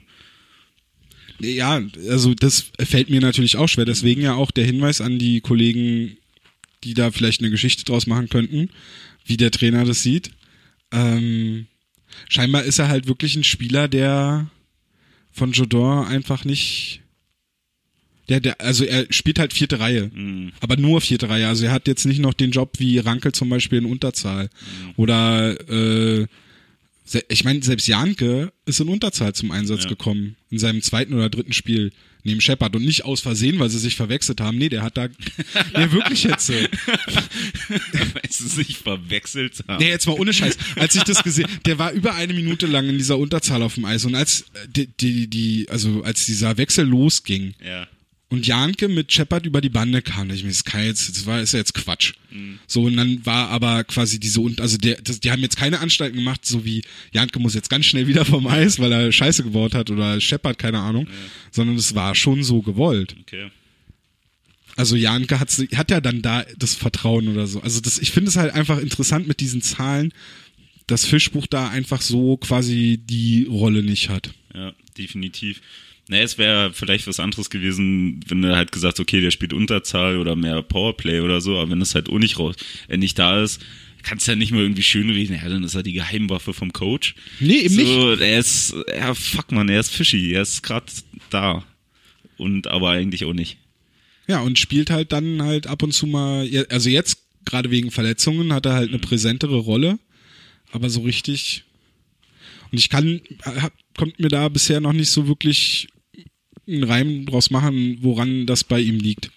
Ja, also das fällt mir natürlich auch schwer. Deswegen ja auch der Hinweis an die Kollegen, die da vielleicht eine Geschichte draus machen könnten, wie der Trainer das sieht. Ähm, scheinbar ist er halt wirklich ein Spieler, der von Jodor einfach nicht. Der, der, also er spielt halt vierte Reihe, Mhm. aber nur vierte Reihe. Also er hat jetzt nicht noch den Job wie Rankel zum Beispiel in Unterzahl. Oder äh, ich meine, selbst Janke ist in Unterzahl zum Einsatz Ja. gekommen. In seinem zweiten oder dritten Spiel neben Shepard. Und nicht aus Versehen, weil sie sich verwechselt haben. Nee, der hat da. nee, wirklich jetzt. äh, Weil sie sich verwechselt haben. Nee, jetzt mal ohne Scheiß. Als ich das gesehen, der war über eine Minute lang in dieser Unterzahl auf dem Eis und als äh, die, die, die also als dieser Wechsel losging Ja. Und Janke mit Shepard über die Bande kam, ich mir, das kann jetzt, das war ist ja jetzt Quatsch. So und dann war aber quasi diese und also der, das, die haben jetzt keine Anstalten gemacht, so wie Janke muss jetzt ganz schnell wieder vom Eis, weil er Scheiße gebaut hat oder Shepard keine Ahnung, sondern es war schon so gewollt. Okay. Also Janke hat, hat ja dann da das Vertrauen oder so. Also das, ich finde es halt einfach interessant mit diesen Zahlen, dass Fischbuch da einfach so quasi die Rolle nicht hat. Ja, definitiv. Naja, es wäre vielleicht was anderes gewesen, wenn du halt gesagt, okay, der spielt Unterzahl oder mehr Powerplay oder so, aber wenn das halt auch nicht raus, äh, nicht da ist, kannst du ja nicht mal irgendwie schön reden, ja, dann ist er die Geheimwaffe vom Coach. Nee, eben so, er ist, ja, fuck man, er ist fishy, er ist gerade da. Und aber eigentlich auch nicht. Ja, und spielt halt dann halt ab und zu mal, also jetzt gerade wegen Verletzungen hat er halt eine präsentere Rolle, aber so richtig. Und ich kann, hab, kommt mir da bisher noch nicht so wirklich einen Reim draus machen, woran das bei ihm liegt.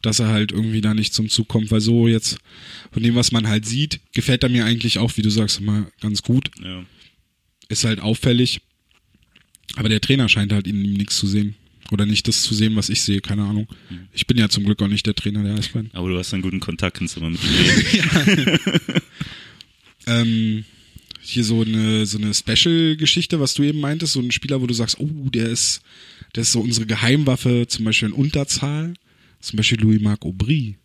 Dass er halt irgendwie da nicht zum Zug kommt, weil so jetzt von dem, was man halt sieht, gefällt er mir eigentlich auch, wie du sagst, immer ganz gut. Ja. Ist halt auffällig. Aber der Trainer scheint halt in ihm nichts zu sehen. Oder nicht das zu sehen, was ich sehe, keine Ahnung. Ich bin ja zum Glück auch nicht der Trainer der Eisbären. Aber du hast einen guten Kontakt, kannst du mal mit. Ähm, hier so eine, so eine Special-Geschichte, was du eben meintest, so ein Spieler, wo du sagst, oh, der ist, der ist so unsere Geheimwaffe, zum Beispiel in Unterzahl. Zum Beispiel Louis-Marc Aubry.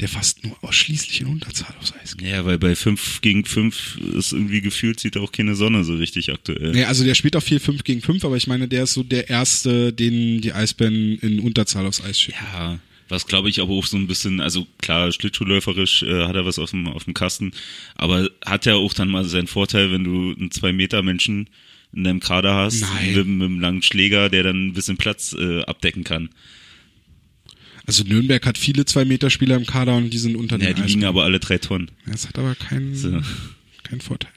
Der fast nur ausschließlich in Unterzahl aufs Eis geht. Ja, weil bei 5 gegen 5 ist irgendwie gefühlt, sieht auch keine Sonne so richtig aktuell. Nee, also der spielt auch viel 5 gegen 5, aber ich meine, der ist so der Erste, den die Eisbären in Unterzahl aufs Eis schicken. Ja, was glaube ich aber auch so ein bisschen, also klar, schlittschuhläuferisch äh, hat er was auf dem, auf dem Kasten, aber hat ja auch dann mal seinen Vorteil, wenn du einen 2-Meter-Menschen in deinem Kader hast, Nein. mit, mit einem langen Schläger, der dann ein bisschen Platz äh, abdecken kann. Also Nürnberg hat viele 2-Meter-Spieler im Kader und die sind unter Ja, den die Eisbären. liegen aber alle drei Tonnen. Das hat aber keinen, So. keinen Vorteil.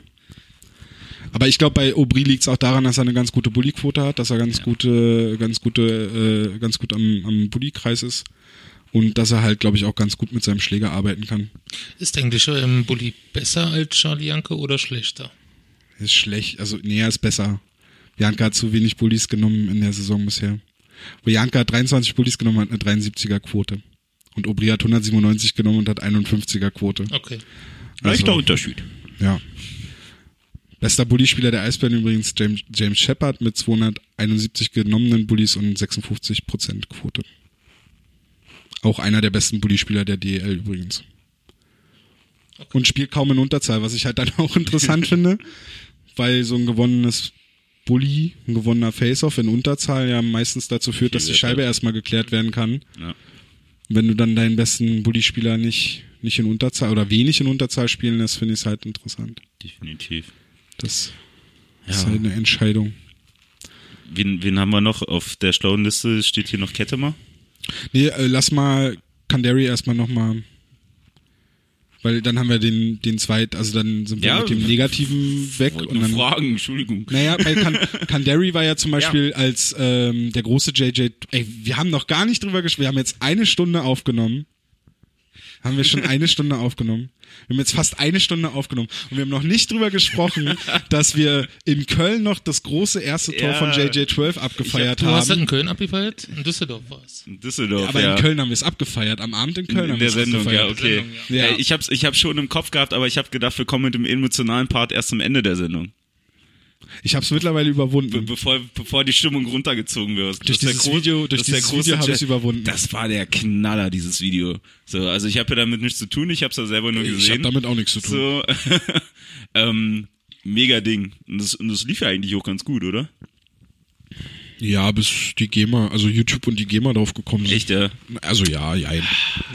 Aber ich glaube, bei Aubry liegt es auch daran, dass er eine ganz gute Bulli-Quote hat, dass er ganz gute, ganz gute, äh, ganz gut am, am Bulli-Kreis ist. Und dass er halt, glaube ich, auch ganz gut mit seinem Schläger arbeiten kann. Ist eigentlich ähm, Bulli besser als Charlie Janke oder schlechter? Ist schlecht, also nee, er ist besser. Janka hat zu wenig Bullies genommen in der Saison bisher. Janka hat 23 Bullies genommen, hat eine 73er Quote. Und Aubry hat 197 genommen und hat 51er Quote. Okay. Leichter Also- Unterschied. Ja. Bester Bully-Spieler der Eisbären übrigens James, James Shepard mit 271 genommenen Bullies und 56% Quote. Auch einer der besten Bully-Spieler der DEL übrigens. Und spielt kaum in Unterzahl, was ich halt dann auch interessant finde, weil so ein gewonnenes Bully, ein gewonnener Face-Off in Unterzahl ja meistens dazu führt, dass die Scheibe erstmal geklärt werden kann. Ja. Wenn du dann deinen besten Bully-Spieler nicht, nicht in Unterzahl oder wenig in Unterzahl spielen lässt, finde ich es halt interessant. Definitiv. Das Ja. ist halt eine Entscheidung. Wen, wen haben wir noch auf der schlauen Liste? Steht hier noch Kettemer? Nee, äh, lass mal Kandari erstmal nochmal. Weil dann haben wir den, den zweit, also dann sind wir Ja, mit dem Negativen weg und dann. fragen, Entschuldigung. Naja, kan Kandari war ja zum Beispiel als ähm, der große JJ. Ey, wir haben noch gar nicht drüber gesprochen. Wir haben jetzt eine Stunde aufgenommen. Haben wir schon eine Stunde aufgenommen. Wir haben jetzt fast eine Stunde aufgenommen und wir haben noch nicht drüber gesprochen, dass wir in Köln noch das große erste Tor Ja. von JJ12 abgefeiert Du hast das haben. in Köln abgefeiert? In Düsseldorf war es. In Düsseldorf, Aber ja. in Köln haben wir es abgefeiert. Am Abend in Köln in haben wir der es Sendung, ja, abgefeiert. okay. Ja. Äh, Ich hab's, ich hab's schon im Kopf gehabt, aber ich habe gedacht, wir kommen mit dem emotionalen Part erst am Ende der Sendung. Ich habe es mittlerweile überwunden. Be bevor, bevor die Stimmung runtergezogen wird. Durch Das dieses Video- durch das dieses Video hab Jet- ich's überwunden. Das war der Knaller, dieses Video. So, also ich habe ja damit nichts zu tun, ich habe es ja selber nur gesehen. ich habe damit auch nichts zu tun. So, ähm, mega Ding. Und das, und das lief ja eigentlich auch ganz gut, oder? Ja, bis die GEMA, also YouTube und die GEMA drauf gekommen sind. Echt, ja. Also ja, ja.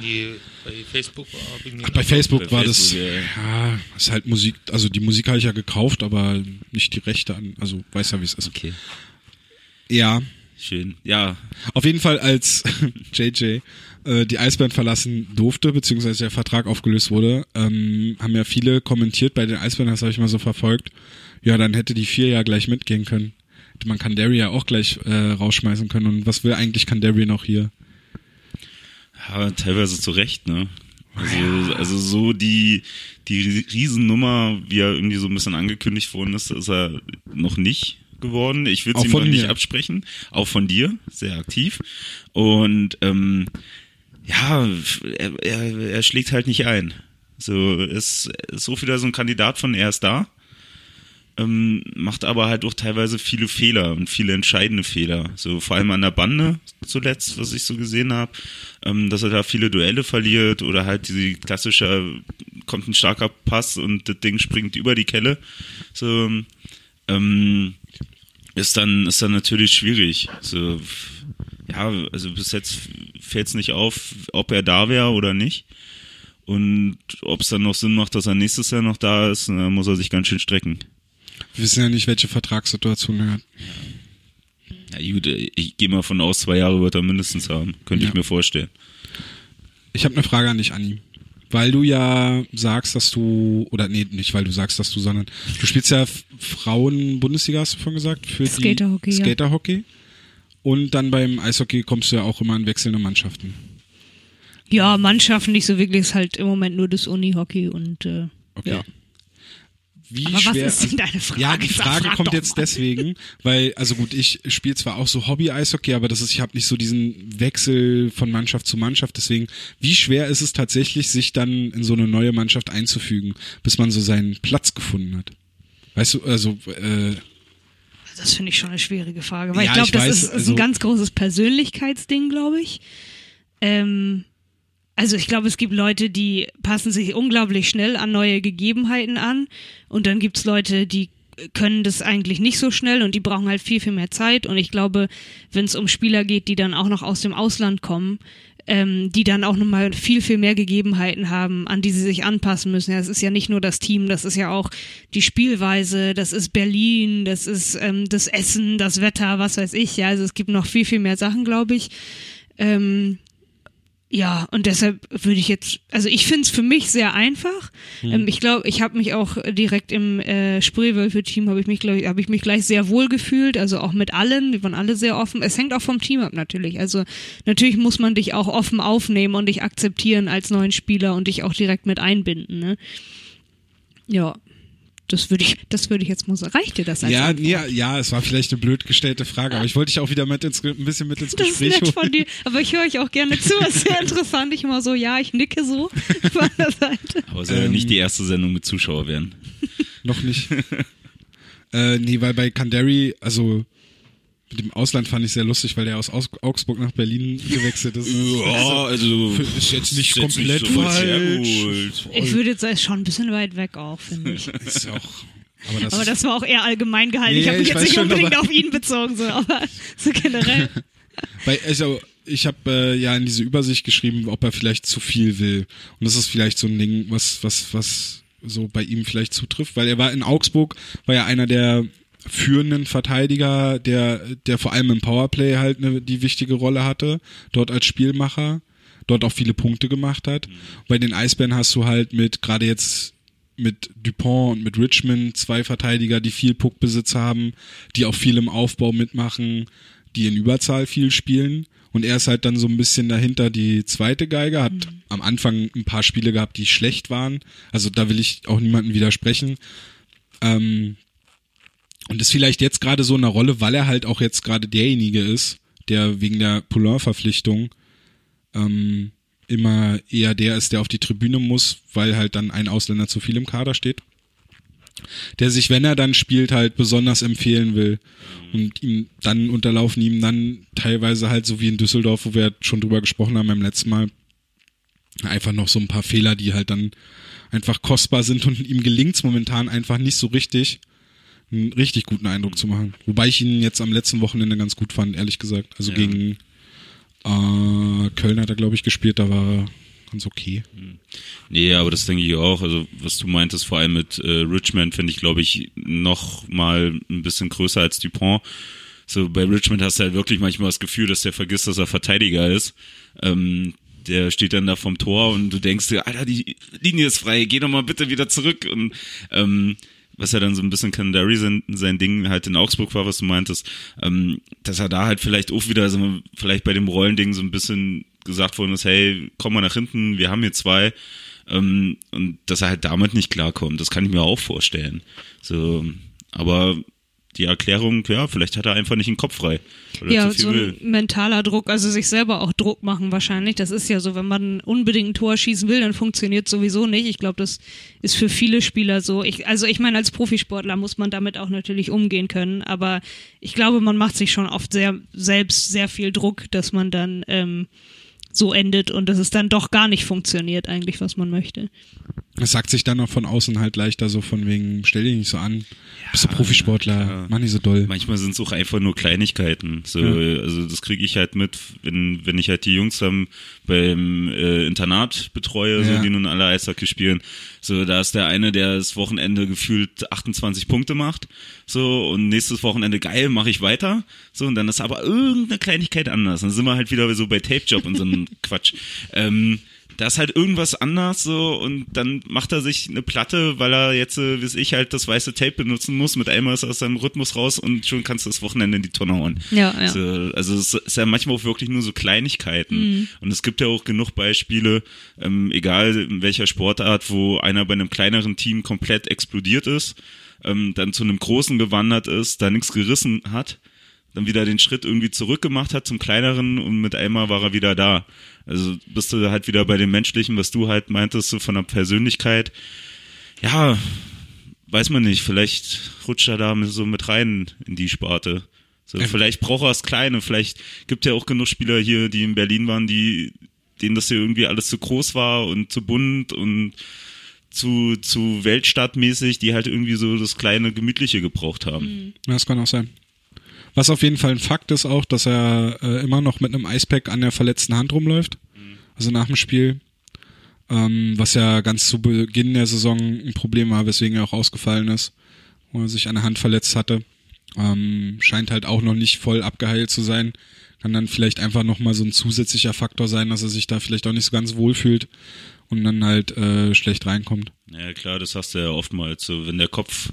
Nee, bei Facebook war Ach, bei Facebook bei war Facebook, das, ja. ja, ist halt Musik, also die Musik habe ich ja gekauft, aber nicht die Rechte an, also weiß ja, wie es ist. Okay. Ja, Schön. Ja, auf jeden Fall als JJ äh, die Eisbären verlassen durfte, beziehungsweise der Vertrag aufgelöst wurde, ähm, haben ja viele kommentiert bei den Eisbären, das habe ich mal so verfolgt, ja, dann hätte die vier ja gleich mitgehen können. Hätte man Kandari ja auch gleich äh, rausschmeißen können und was will eigentlich Kandari noch hier? Ja, teilweise zu Recht, ne? Also, also so die, die Riesennummer, wie er irgendwie so ein bisschen angekündigt worden ist, ist er noch nicht geworden. Ich will es Auch ihm von noch nicht mir. absprechen. Auch von dir, sehr aktiv. Und ähm, ja, er, er, er schlägt halt nicht ein. So, ist, ist so wieder so ein Kandidat von er ist da. Ähm, macht aber halt auch teilweise viele Fehler und viele entscheidende Fehler. So vor allem an der Bande zuletzt, was ich so gesehen habe, ähm, dass er da viele Duelle verliert oder halt diese klassische, kommt ein starker Pass und das Ding springt über die Kelle. So, ähm, ist dann, ist dann natürlich schwierig. So, ja, also bis jetzt fällt es nicht auf, ob er da wäre oder nicht. Und ob es dann noch Sinn macht, dass er nächstes Jahr noch da ist, dann muss er sich ganz schön strecken. Wir wissen ja nicht, welche Vertragssituation er hat. Ja gut, ich gehe mal von aus, zwei Jahre wird er mindestens haben. Könnte Ja. ich mir vorstellen. Ich habe eine Frage an dich, Anni. Weil du ja sagst, dass du, oder nee, nicht weil du sagst, dass du, sondern du spielst ja Frauen-Bundesliga, hast du vorhin gesagt, für Skaterhockey, die ja. Skaterhockey. Und dann beim Eishockey kommst du ja auch immer in wechselnde Mannschaften. Ja, Mannschaften nicht so wirklich, ist halt im Moment nur das Unihockey und äh, Okay. ja. Wie Aber was schwer, ist denn deine Frage? Ja, die Sag, Frage frag kommt jetzt mal. deswegen, weil, also gut, ich spiele zwar auch so Hobby-Eishockey, aber das ist, ich habe nicht so diesen Wechsel von Mannschaft zu Mannschaft. Deswegen, wie schwer ist es tatsächlich, sich dann in so eine neue Mannschaft einzufügen, bis man so seinen Platz gefunden hat? Weißt du, also, äh, Das finde ich schon eine schwierige Frage, weil Ja, ich glaube, das weiß, ist, ist also- ein ganz großes Persönlichkeitsding, glaube ich. Ähm, also ich glaube, es gibt Leute, die passen sich unglaublich schnell an neue Gegebenheiten an und dann gibt's Leute, die können das eigentlich nicht so schnell und die brauchen halt viel, viel mehr Zeit und ich glaube, wenn es um Spieler geht, die dann auch noch aus dem Ausland kommen, ähm, die dann auch nochmal viel, viel mehr Gegebenheiten haben, an die sie sich anpassen müssen. Ja, es ist ja nicht nur das Team, das ist ja auch die Spielweise, das ist Berlin, das ist ähm, das Essen, das Wetter, was weiß ich. Ja, also es gibt noch viel, viel mehr Sachen, glaube ich. Ähm, ja, und deshalb würde ich jetzt, also ich finde es für mich sehr einfach. Ähm, ich glaube, ich habe mich auch direkt im äh, Spreewölfe-Team, habe ich mich, glaube ich, habe ich mich gleich sehr wohl gefühlt, also auch mit allen, die waren alle sehr offen. Es hängt auch vom Team ab natürlich. Also natürlich muss man dich auch offen aufnehmen und dich akzeptieren als neuen Spieler und dich auch direkt mit einbinden. Ne? Ja, das würde ich, das würde ich jetzt mal sagen. Reicht dir das als ja, Antwort? ja, ja, es war vielleicht eine blöd gestellte Frage, aber ich wollte dich auch wieder mit ins, ein bisschen mit ins Das ist Gespräch nett holen. von dir, aber ich höre euch auch gerne zu. Es ist sehr interessant. Ich immer so, ja, ich nicke so von der Seite. Aber es soll ja Ähm, nicht die erste Sendung mit Zuschauer werden. Noch nicht. äh, nee, weil bei Kandari, also mit dem Ausland fand ich sehr lustig, weil der aus Augsburg nach Berlin gewechselt ist. Ja, also ist jetzt nicht ist komplett so falsch. Ich würde jetzt sagen, ist schon ein bisschen weit weg auch, finde ich. Ist ja auch, aber das, Aber das war auch eher allgemein gehalten. ich Ja, habe mich ich jetzt nicht schon, unbedingt auf ihn bezogen, so, aber so generell. Weil, also, ich habe äh, ja in diese Übersicht geschrieben, ob er vielleicht zu viel will. Und das ist vielleicht so ein Ding, was, was, was so bei ihm vielleicht zutrifft, weil er war in Augsburg, war ja einer der führenden Verteidiger, der, der vor allem im Powerplay halt ne, die wichtige Rolle hatte, dort als Spielmacher, dort auch viele Punkte gemacht hat. Bei den Eisbären hast du halt mit, gerade jetzt mit Dupont und mit Richmond zwei Verteidiger, die viel Puckbesitz haben, die auch viel im Aufbau mitmachen, die in Überzahl viel spielen. Und er ist halt dann so ein bisschen dahinter die zweite Geige, hat am Anfang ein paar Spiele gehabt, die schlecht waren. Also da will ich auch niemandem widersprechen. Ähm, und ist vielleicht jetzt gerade so in einer Rolle, weil er halt auch jetzt gerade derjenige ist, der wegen der Poulain-Verpflichtung ähm, immer eher der ist, der auf die Tribüne muss, weil halt dann ein Ausländer zu viel im Kader steht. Der sich, wenn er dann spielt, halt besonders empfehlen will. Und ihm dann unterlaufen ihm dann teilweise halt so wie in Düsseldorf, wo wir schon drüber gesprochen haben beim letzten Mal, einfach noch so ein paar Fehler, die halt dann einfach kostbar sind und ihm gelingt's momentan einfach nicht so richtig, einen richtig guten Eindruck zu machen. Wobei ich ihn jetzt am letzten Wochenende ganz gut fand, ehrlich gesagt. Also Ja. gegen äh, Köln hat er, glaube ich, gespielt, da war er ganz okay. Nee, aber das denke ich auch. Also, was du meintest, vor allem mit äh, Richmond, finde ich, glaube ich, noch mal ein bisschen größer als Dupont. So, bei Richmond hast du halt wirklich manchmal das Gefühl, dass der vergisst, dass er Verteidiger ist. Ähm, der steht dann da vom Tor und du denkst dir, Alter, die Linie ist frei, geh doch mal bitte wieder zurück. Und ähm, was ja dann so ein bisschen Kandari sein, sein Ding halt in Augsburg war, was du meintest, ähm, dass er da halt vielleicht auch wieder, so, vielleicht bei dem Rollending so ein bisschen gesagt worden ist, hey, komm mal nach hinten, wir haben hier zwei. Ähm, und dass er halt damit nicht klarkommt, das kann ich mir auch vorstellen. So, aber die Erklärung, ja, vielleicht hat er einfach nicht den Kopf frei. Oder Ja, so will. ein mentaler Druck, also sich selber auch Druck machen wahrscheinlich. Das ist ja so, wenn man unbedingt ein Tor schießen will, dann funktioniert sowieso nicht. Ich glaube, das ist für viele Spieler so. Ich, also ich meine, als Profisportler muss man damit auch natürlich umgehen können, aber ich glaube, man macht sich schon oft sehr selbst sehr viel Druck, dass man dann ähm, so endet und dass es dann doch gar nicht funktioniert, eigentlich, was man möchte. Das sagt sich dann auch von außen halt leichter so von wegen, stell dich nicht so an. Bist du Profisportler, ja. mach nicht so doll. Manchmal sind es auch einfach nur Kleinigkeiten. So, Also das kriege ich halt mit, wenn, wenn ich halt die Jungs dann beim äh, Internat betreue, Ja. so, die nun alle Eishockey spielen. So, da ist der eine, der das Wochenende gefühlt 28 Punkte macht. So, und nächstes Wochenende geil, mache ich weiter. So, und dann ist aber irgendeine Kleinigkeit anders. Dann sind wir halt wieder so bei Tape Job und so einem Quatsch. Ähm, da ist halt irgendwas anders so und dann macht er sich eine Platte, weil er jetzt, äh, wie ich, halt das weiße Tape benutzen muss. Mit einmal ist er aus seinem Rhythmus raus und schon kannst du das Wochenende in die Tonne hauen. Ja, ja. So, also es ist ja manchmal auch wirklich nur so Kleinigkeiten. Und es gibt ja auch genug Beispiele, ähm, egal in welcher Sportart, wo einer bei einem kleineren Team komplett explodiert ist, ähm, dann zu einem großen gewandert ist, da nichts gerissen hat, dann wieder den Schritt irgendwie zurückgemacht hat zum kleineren und mit einmal war er wieder da. Also bist du halt wieder bei dem Menschlichen, was du halt meintest, so von der Persönlichkeit. Ja, weiß man nicht, vielleicht rutscht er da so mit rein in die Sparte. So, vielleicht braucht er das Kleine, vielleicht gibt ja auch genug Spieler hier, die in Berlin waren, die, denen das hier irgendwie alles zu groß war und zu bunt und zu, zu Weltstadtmäßig, die halt irgendwie so das kleine Gemütliche gebraucht haben. Ja, das kann auch sein. Was auf jeden Fall ein Fakt ist auch, dass er äh, immer noch mit einem Eispack an der verletzten Hand rumläuft. Also nach dem Spiel. Ähm, was ja ganz zu Beginn der Saison ein Problem war, weswegen er auch ausgefallen ist, wo er sich an der Hand verletzt hatte. Ähm, scheint halt auch noch nicht voll abgeheilt zu sein. Kann dann vielleicht einfach nochmal so ein zusätzlicher Faktor sein, dass er sich da vielleicht auch nicht so ganz wohl fühlt und dann halt äh, schlecht reinkommt. Ja klar, das hast du ja oftmals. So, wenn der Kopf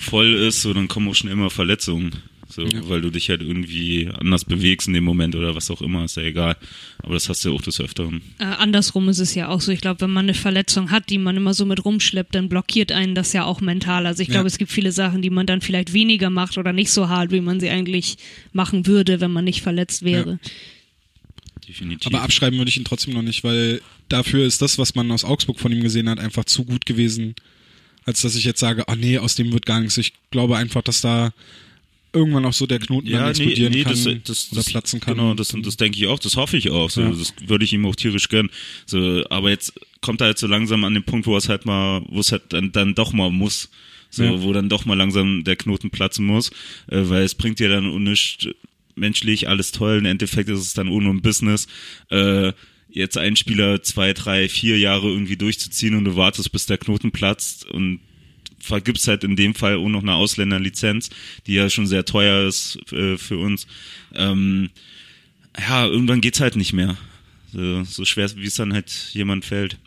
voll ist, so dann kommen auch schon immer Verletzungen. So, weil du dich halt irgendwie anders bewegst in dem Moment oder was auch immer, ist ja egal. Aber das hast du ja auch des Öfteren. Äh, andersrum ist es ja auch so. Ich glaube, wenn man eine Verletzung hat, die man immer so mit rumschleppt, dann blockiert einen das ja auch mental. Also ich Ja. glaube, es gibt viele Sachen, die man dann vielleicht weniger macht oder nicht so hart, wie man sie eigentlich machen würde, wenn man nicht verletzt wäre. Definitiv. Aber abschreiben würde ich ihn trotzdem noch nicht, weil dafür ist das, was man aus Augsburg von ihm gesehen hat, einfach zu gut gewesen, als dass ich jetzt sage, oh nee, aus dem wird gar nichts. Ich glaube einfach, dass da irgendwann auch so der Knoten dann explodieren kann das, das, oder das, platzen kann. Genau, das, das denke ich auch, das hoffe ich auch. So, Ja. Das würde ich ihm auch tierisch gönnen. So, aber jetzt kommt er halt so langsam an den Punkt, wo es halt mal, wo es halt dann, dann doch mal muss. So, Ja. wo dann doch mal langsam der Knoten platzen muss, äh, weil es bringt dir dann unnüscht menschlich alles toll. Im Endeffekt ist es dann nur ein Business. Äh, jetzt einen Spieler zwei, drei, vier Jahre irgendwie durchzuziehen und du wartest, bis der Knoten platzt und vergibst halt in dem Fall auch noch eine Ausländerlizenz, die ja schon sehr teuer ist äh, für uns. Ähm, ja, irgendwann geht's halt nicht mehr. So, so schwer, wie es dann halt jemand fällt.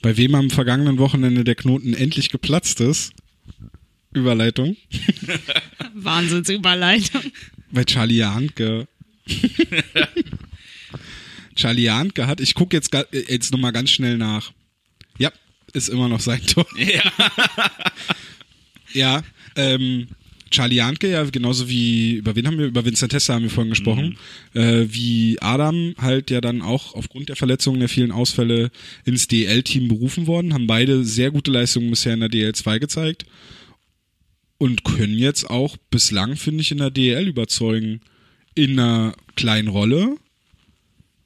Bei wem am vergangenen Wochenende der Knoten endlich geplatzt ist, Überleitung, Wahnsinnsüberleitung. bei Charlie Janke. Charlie Janke hat, ich gucke jetzt, äh, jetzt nochmal ganz schnell nach. Ja, ist immer noch sein Tor. Ja. Ja, ähm, Charlie Janke, ja, genauso wie, über wen haben wir, über Vincent Tessa haben wir vorhin gesprochen, äh, wie Adam halt ja dann auch aufgrund der Verletzungen der vielen Ausfälle ins DL-Team berufen worden, haben beide sehr gute Leistungen bisher in der DL2 gezeigt und können jetzt auch bislang, finde ich, in der DL überzeugen. In einer kleinen Rolle,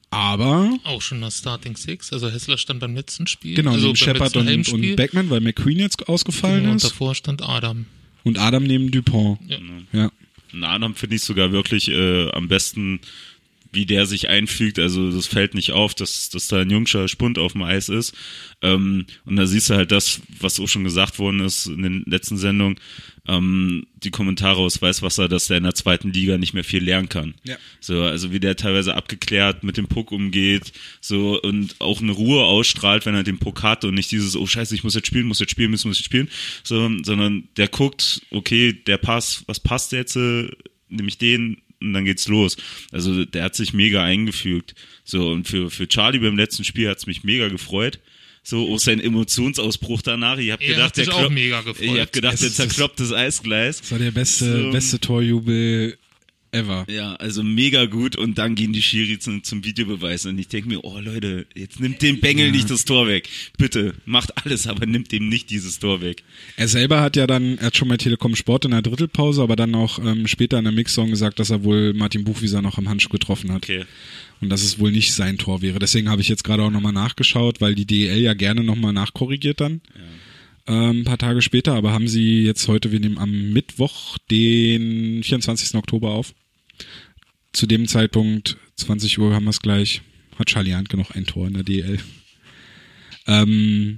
aber Auch schon das Starting Six. Also Hessler stand beim letzten Spiel. genau, also Shepard und, und Beckman, weil McQueen jetzt ausgefallen Genau, und ist davor stand Adam. und Adam neben Dupont. Ja. Ja. In Adam finde ich sogar wirklich äh, am besten, wie der sich einfügt. Also das fällt nicht auf, dass, dass da ein jungscher Spund auf dem Eis ist. Ähm, und da siehst du halt das, was auch schon gesagt worden ist in den letzten Sendungen, ähm, die Kommentare aus Weißwasser, dass der in der zweiten Liga nicht mehr viel lernen kann. Ja. So, also wie der teilweise abgeklärt mit dem Puck umgeht, so und auch eine Ruhe ausstrahlt, wenn er den Puck hat und nicht dieses, oh scheiße, ich muss jetzt spielen, muss jetzt spielen, muss jetzt spielen, so, sondern der guckt, okay, der Pass, was passt jetzt, äh, nehme ich den und dann geht's los. Also der hat sich mega eingefügt. So, und für, für Charlie beim letzten Spiel hat's mich mega gefreut. So, auch sein Emotionsausbruch danach. Ich hab Er gedacht, hat sich der auch mega gefreut. Ich hab gedacht, Es der zerkloppt das Eisgleis. Das war der beste, So. beste Torjubel ever. Ja, also mega gut und dann gehen die Schiri zum, zum Videobeweis und ich denke mir, oh Leute, jetzt nimmt dem Bengel nicht das Tor weg. Bitte, macht alles, aber nimmt dem nicht dieses Tor weg. Er selber hat ja dann, er hat schon bei Telekom Sport in der Drittelpause, aber dann auch ähm, später in der Mixsong gesagt, dass er wohl Martin Buchwieser noch am Handschuh getroffen hat. Okay. Und dass es wohl nicht sein Tor wäre. Deswegen habe ich jetzt gerade auch nochmal nachgeschaut, weil die DEL ja gerne nochmal nachkorrigiert dann. ähm, ein paar Tage später, aber haben sie jetzt heute, wir nehmen am Mittwoch, den 24. Oktober auf. Zu dem Zeitpunkt, 20 Uhr haben wir es gleich, hat Charlie Handke noch ein Tor in der DL. Ähm,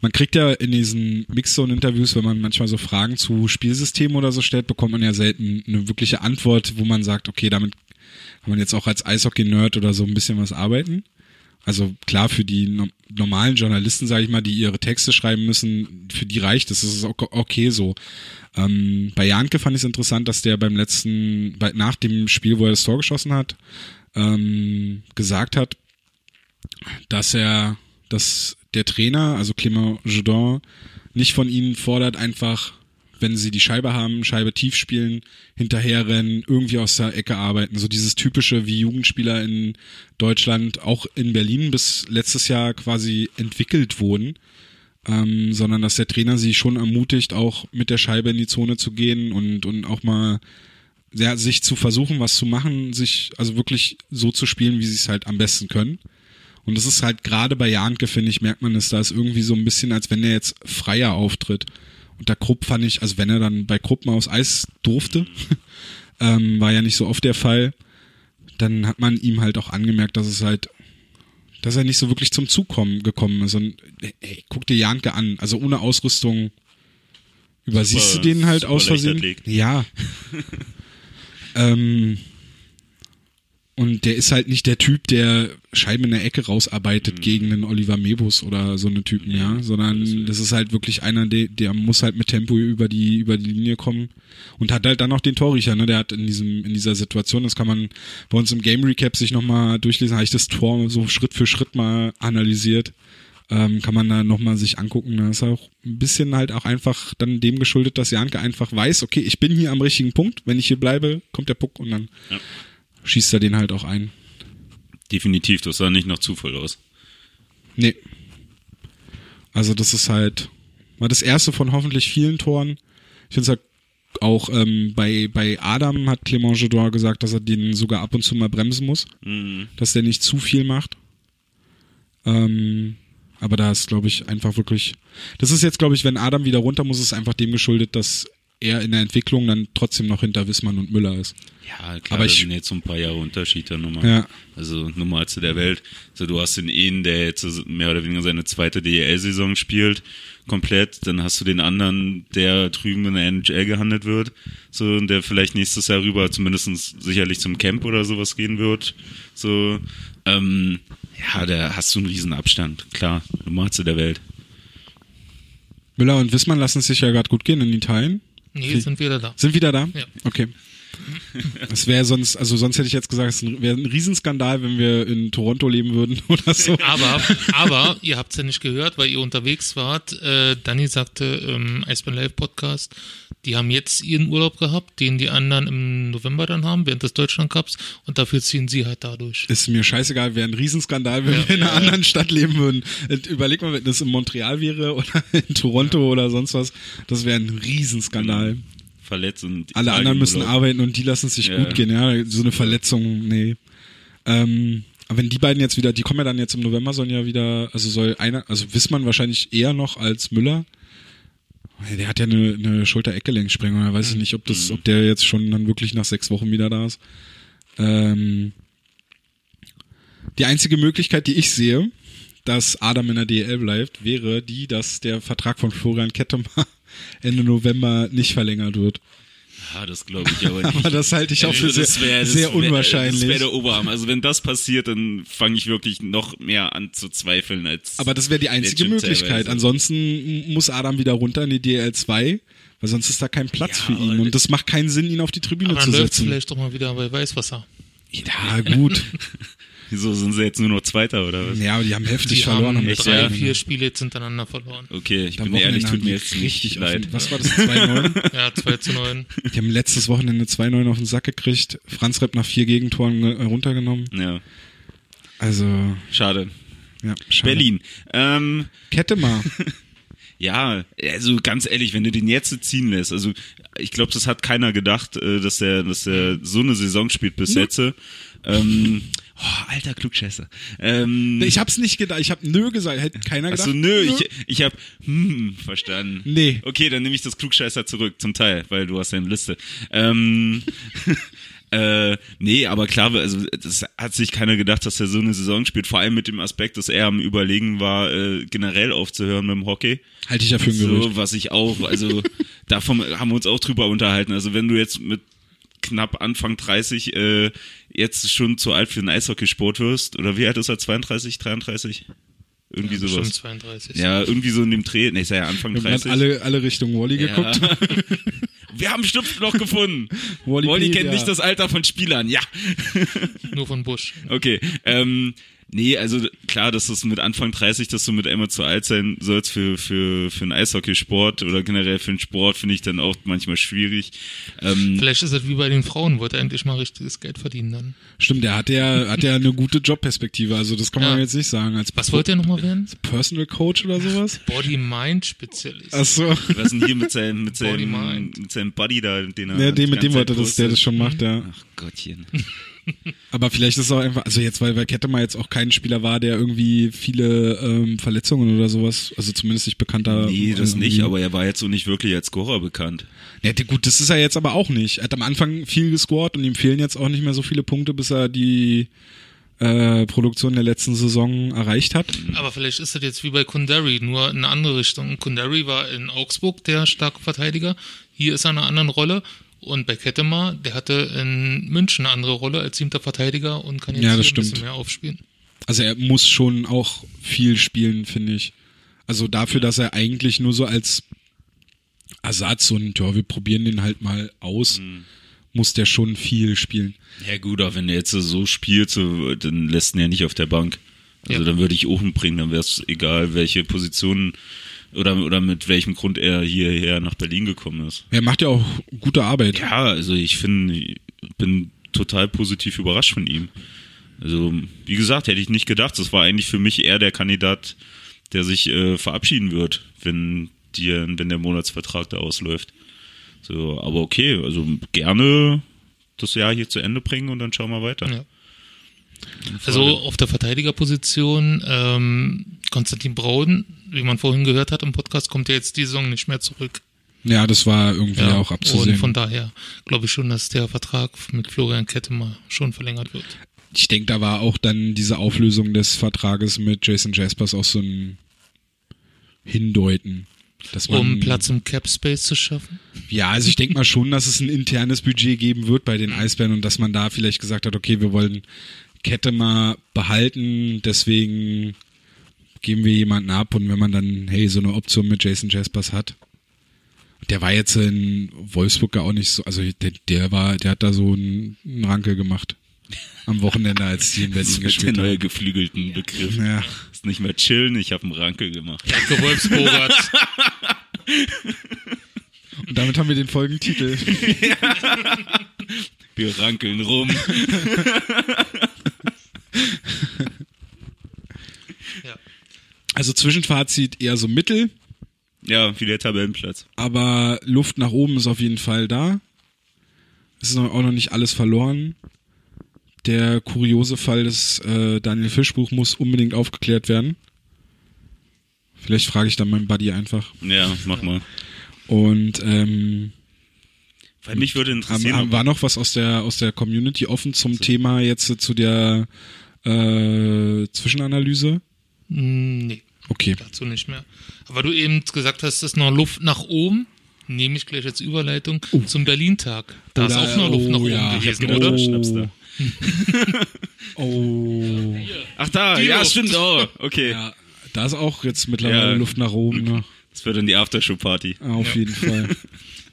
man kriegt ja in diesen Mixzone-Interviews, wenn man manchmal so Fragen zu Spielsystemen oder so stellt, bekommt man ja selten eine wirkliche Antwort, wo man sagt, okay, damit kann man jetzt auch als Eishockey-Nerd oder so ein bisschen was arbeiten. Also klar, für die no normalen Journalisten, sage ich mal, die ihre Texte schreiben müssen, für die reicht es. Das ist okay so. Ähm, bei Janke fand ich es interessant, dass der beim letzten, bei, nach dem Spiel, wo er das Tor geschossen hat, ähm, gesagt hat, dass er, dass der Trainer, also Clément Joudon, nicht von ihnen fordert, einfach, wenn sie die Scheibe haben, Scheibe tief spielen, hinterherrennen, irgendwie aus der Ecke arbeiten. So dieses typische, wie Jugendspieler in Deutschland, auch in Berlin bis letztes Jahr quasi entwickelt wurden. Ähm, sondern dass der Trainer sie schon ermutigt, auch mit der Scheibe in die Zone zu gehen und, und auch mal ja, sich zu versuchen, was zu machen, sich also wirklich so zu spielen, wie sie es halt am besten können. Und das ist halt gerade bei Janke, finde ich, merkt man es, da ist irgendwie so ein bisschen, als wenn er jetzt freier auftritt. Und der Krupp fand ich, also wenn er dann bei Krupp mal aufs Eis durfte, ähm, war ja nicht so oft der Fall, dann hat man ihm halt auch angemerkt, dass es halt, dass er nicht so wirklich zum Zug kommen, gekommen ist. Und ey, guck dir Janke an, also ohne Ausrüstung übersiehst super, du den halt aus Versehen. Ja. ähm, und der ist halt nicht der Typ, der Scheiben in der Ecke rausarbeitet mhm. gegen einen Oliver Mebus oder so eine Typen, ja, ja sondern das ist halt wirklich einer, der, der muss halt mit Tempo über die über die Linie kommen und hat halt dann noch den Torricher, ne, der hat in diesem in dieser Situation, das kann man bei uns im Game Recap sich nochmal durchlesen, habe ich das Tor so Schritt für Schritt mal analysiert. Ähm, kann man da nochmal sich angucken. Da ist auch ein bisschen halt auch einfach dann dem geschuldet, dass Janke einfach weiß, okay, ich bin hier am richtigen Punkt, wenn ich hier bleibe, kommt der Puck und dann ja schießt er den halt auch ein. Definitiv, das sah nicht nach Zufall aus. Nee. Also das ist halt mal das erste von hoffentlich vielen Toren. Ich finde es halt auch ähm, bei, bei Adam hat Clément Jodor gesagt, dass er den sogar ab und zu mal bremsen muss. Mhm. Dass der nicht zu viel macht. Ähm, aber da ist, glaube ich, einfach wirklich. Das ist jetzt, glaube ich, wenn Adam wieder runter muss, ist einfach dem geschuldet, dass er in der Entwicklung dann trotzdem noch hinter Wismann und Müller ist. Ja, klar, aber ich, sind jetzt so ein paar Jahre Unterschied dann nochmal. Ja. Also normalste der Welt. Also du hast den einen, der jetzt mehr oder weniger seine zweite DEL-Saison spielt, komplett. Dann hast du den anderen, der drüben in der NHL gehandelt wird. So, und der vielleicht nächstes Jahr rüber zumindest sicherlich zum Camp oder sowas gehen wird. So, ähm, ja, da hast du einen riesen Abstand. Klar, normalste der Welt. Müller und Wissmann lassen es sich ja gerade gut gehen in Italien. Nee, sind wieder da. Sind wieder da? Ja. Okay. Es wäre sonst, also sonst hätte ich jetzt gesagt, es wäre ein Riesenskandal, wenn wir in Toronto leben würden oder so. Aber, aber ihr habt es ja nicht gehört, weil ihr unterwegs wart. Äh, Danny sagte im Eisbahn Live Podcast, die haben jetzt ihren Urlaub gehabt, den die anderen im November dann haben, während des Deutschland Cups und dafür ziehen sie halt dadurch. Ist mir scheißegal, wäre ein Riesenskandal, wenn ja, wir in einer ja. anderen Stadt leben würden. Überleg mal, wenn das in Montreal wäre oder in Toronto ja. oder sonst was, das wäre ein Riesenskandal. Mhm verletzt und alle anderen müssen Urlaub. arbeiten und die lassen es sich ja. gut gehen, ja. So eine Verletzung, nee. Ähm, aber wenn die beiden jetzt wieder, die kommen ja dann jetzt im November, sollen ja wieder, also soll einer, also Wissmann wahrscheinlich eher noch als Müller. Der hat ja eine, eine Schulter-Eckgelenksprengung, da weiß ich mhm. nicht, ob das, ob der jetzt schon dann wirklich nach sechs Wochen wieder da ist. Ähm, die einzige Möglichkeit, die ich sehe, dass Adam in der DL bleibt, wäre die, dass der Vertrag von Florian Kettemer Ende November nicht verlängert wird. Ja, das glaube ich aber nicht. aber das halte ich auch für sehr, wär, sehr wär, unwahrscheinlich. Das wäre der Oberarm. Also wenn das passiert, dann fange ich wirklich noch mehr an zu zweifeln als. Aber das wäre die einzige Möglichkeit. Teilweise. Ansonsten muss Adam wieder runter in die DL2, weil sonst ist da kein Platz ja, für ihn. Und das macht keinen Sinn, ihn auf die Tribüne zu setzen. vielleicht doch mal wieder bei Weißwasser. Ja, gut. Wieso sind sie jetzt nur noch Zweiter oder was? Ja, aber die haben heftig die verloren. Haben echt, drei, ja? vier Spiele jetzt hintereinander verloren. Okay, ich bin ehrlich, tut mir jetzt richtig leid. Was war das, 2-9? ja, 2 zu 9. Die haben letztes Wochenende 2-9 auf den Sack gekriegt. Franz Repp nach vier Gegentoren runtergenommen. Ja. Also. Schade. Ja, schade. Berlin. Ähm, Kette mal. Ja, also ganz ehrlich, wenn du den jetzt ziehen lässt, also ich glaube, das hat keiner gedacht, äh, dass er, dass er so eine Saison spielt bis jetzt. Ähm, Oh, alter Klugscheißer. Ähm, Ich hab's nicht gedacht, ich hab nö gesagt, hätte keiner gedacht. Achso, nö, ich, ich hab hm, verstanden. Nee. Okay, dann nehme ich das Klugscheißer zurück, zum Teil, weil du hast ja eine Liste. Ähm, äh, nee, aber klar, also das hat sich keiner gedacht, dass er so eine Saison spielt, vor allem mit dem Aspekt, dass er am Überlegen war, äh, generell aufzuhören mit dem Hockey. Halte ich ja für ein Gerücht. So, was ich auch, also davon haben wir uns auch drüber unterhalten. Also wenn du jetzt mit knapp Anfang 30 äh, jetzt schon zu alt für einen Eishockeysport wirst, oder wie alt ist er, 32, 33? Irgendwie Bestimmt sowas. 32. Ja, irgendwie so in dem Dreh, nee, ist ja Anfang Wir haben 30. alle, alle Richtung Wally geguckt. ja. Wir haben noch gefunden. Wally Wally kennt ja. nicht das Alter von Spielern, ja. Nur von Busch. Okay, ähm, nee, also klar, dass das mit Anfang 30, dass du mit einmal zu alt sein sollst für, für, für einen Eishockeysport oder generell für einen Sport, finde ich dann auch manchmal schwierig. Ähm, Vielleicht ist es wie bei den Frauen, wollte er endlich mal richtiges Geld verdienen dann. Stimmt, der hat ja, hat ja eine gute Jobperspektive, also das kann man Ja. jetzt nicht sagen. Als Was wollte er nochmal werden? Personal Coach oder sowas? Body-Mind-Spezialist. Achso. was denn hier mit seinem, mit Body seinem, Mind. mit seinem Buddy da, den er. Ja, dem, mit dem wollte das, der das schon macht, ja. Ach Gottchen. Aber vielleicht ist es auch einfach, also jetzt, weil bei Kettemer jetzt auch kein Spieler war, der irgendwie viele ähm, Verletzungen oder sowas, also zumindest nicht bekannter. Nee, das äh, nicht, irgendwie- aber er war jetzt so nicht wirklich als Scorer bekannt. Ja, gut, das ist er jetzt aber auch nicht. Er hat am Anfang viel gescored und ihm fehlen jetzt auch nicht mehr so viele Punkte, bis er die äh, Produktion der letzten Saison erreicht hat. Aber vielleicht ist das jetzt wie bei Kundari, nur in eine andere Richtung. Kundari war in Augsburg der starke Verteidiger. Hier ist er in einer anderen Rolle. Und bei Kettemar, der hatte in München eine andere Rolle als siebter Verteidiger und kann jetzt Ja, ein stimmt. bisschen mehr aufspielen. Also er muss schon auch viel spielen, finde ich. Also dafür, dass er eigentlich nur so als Ersatz und ja, wir probieren den halt mal aus, muss der schon viel spielen. Ja gut, aber wenn er jetzt so spielt, so, dann lässt ihn ja nicht auf der Bank. Also Ja. dann würde ich Ochen bringen, dann wäre es egal, welche Position oder, oder mit welchem Grund er hierher nach Berlin gekommen ist. Er macht ja auch gute Arbeit. Ja, also ich finde, ich bin total positiv überrascht von ihm. Also, wie gesagt, hätte ich nicht gedacht. Das war eigentlich für mich eher der Kandidat, der sich äh, verabschieden wird, wenn, die, wenn der Monatsvertrag da ausläuft. So, aber okay, also gerne das Jahr hier zu Ende bringen und dann schauen wir weiter. Ja. Also auf der Verteidigerposition ähm, Konstantin Braun, wie man vorhin gehört hat im Podcast, kommt ja jetzt die Saison nicht mehr zurück. Ja, das war irgendwie auch abzusehen. Und von daher glaube ich schon, dass der Vertrag mit Florian Kettemer schon verlängert wird. ich denke, da war auch dann diese Auflösung des Vertrages mit Jason Jaspers auch so ein Hindeuten. Dass man, Um Platz im Cap Space zu schaffen. Ja, also ich denke mal schon, dass es ein internes Budget geben wird bei den Eisbären und dass man da vielleicht gesagt hat, okay, wir wollen Kette mal behalten, deswegen geben wir jemanden ab und wenn man dann, hey, so eine Option mit Jason Jaspers hat. Der war jetzt in Wolfsburg ja auch nicht so, also der, der war, der hat da so einen, einen Rankel gemacht. Am Wochenende, als die in Das Berlin ist der gespielt neue haben. geflügelten Begriff. Ja. Ist nicht mehr chillen, ich habe einen Rankel gemacht. Danke, Wolfsburg. Und damit haben wir den Folgentitel. Wir rankeln rum. Also Zwischenfazit eher so mittel, Ja, wie der Tabellenplatz. aber Luft nach oben ist auf jeden Fall da. Es ist auch noch nicht alles verloren. Der kuriose Fall des äh, Daniel Fischbuch muss unbedingt aufgeklärt werden. Vielleicht frage ich dann meinen Buddy einfach. Ja, mach mal. Und ähm, Weil mich würde interessieren, haben, war noch was aus der aus der Community offen zum Thema jetzt äh, zu der äh, Zwischenanalyse? Mm, Nee, Okay. dazu nicht mehr. Aber du eben gesagt hast, es ist noch Luft nach oben. Nehme ich gleich als Überleitung zum Berlin-Tag. Da ist Oder- auch noch Luft nach oh, oben ja. gewesen, Ich hab gedacht, oder? da. Oh. Ach da, Die ja, Luft. stimmt. Oh, okay. Ja, da ist auch jetzt mittlerweile Ja. Luft nach oben. Ne? Das wird dann die Aftershow-Party. Auf jeden Fall.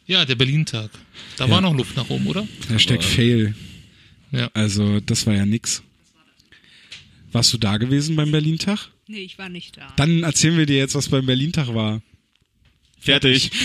Ja, der Berlin-Tag. Da Ja. war noch Luft nach oben, oder? Hashtag Fail. Ja. Also, das war ja nix. Warst du da gewesen beim Berlin-Tag? Nee, ich war nicht da. Dann erzählen wir dir jetzt, was beim Berlin-Tag war. Fertig.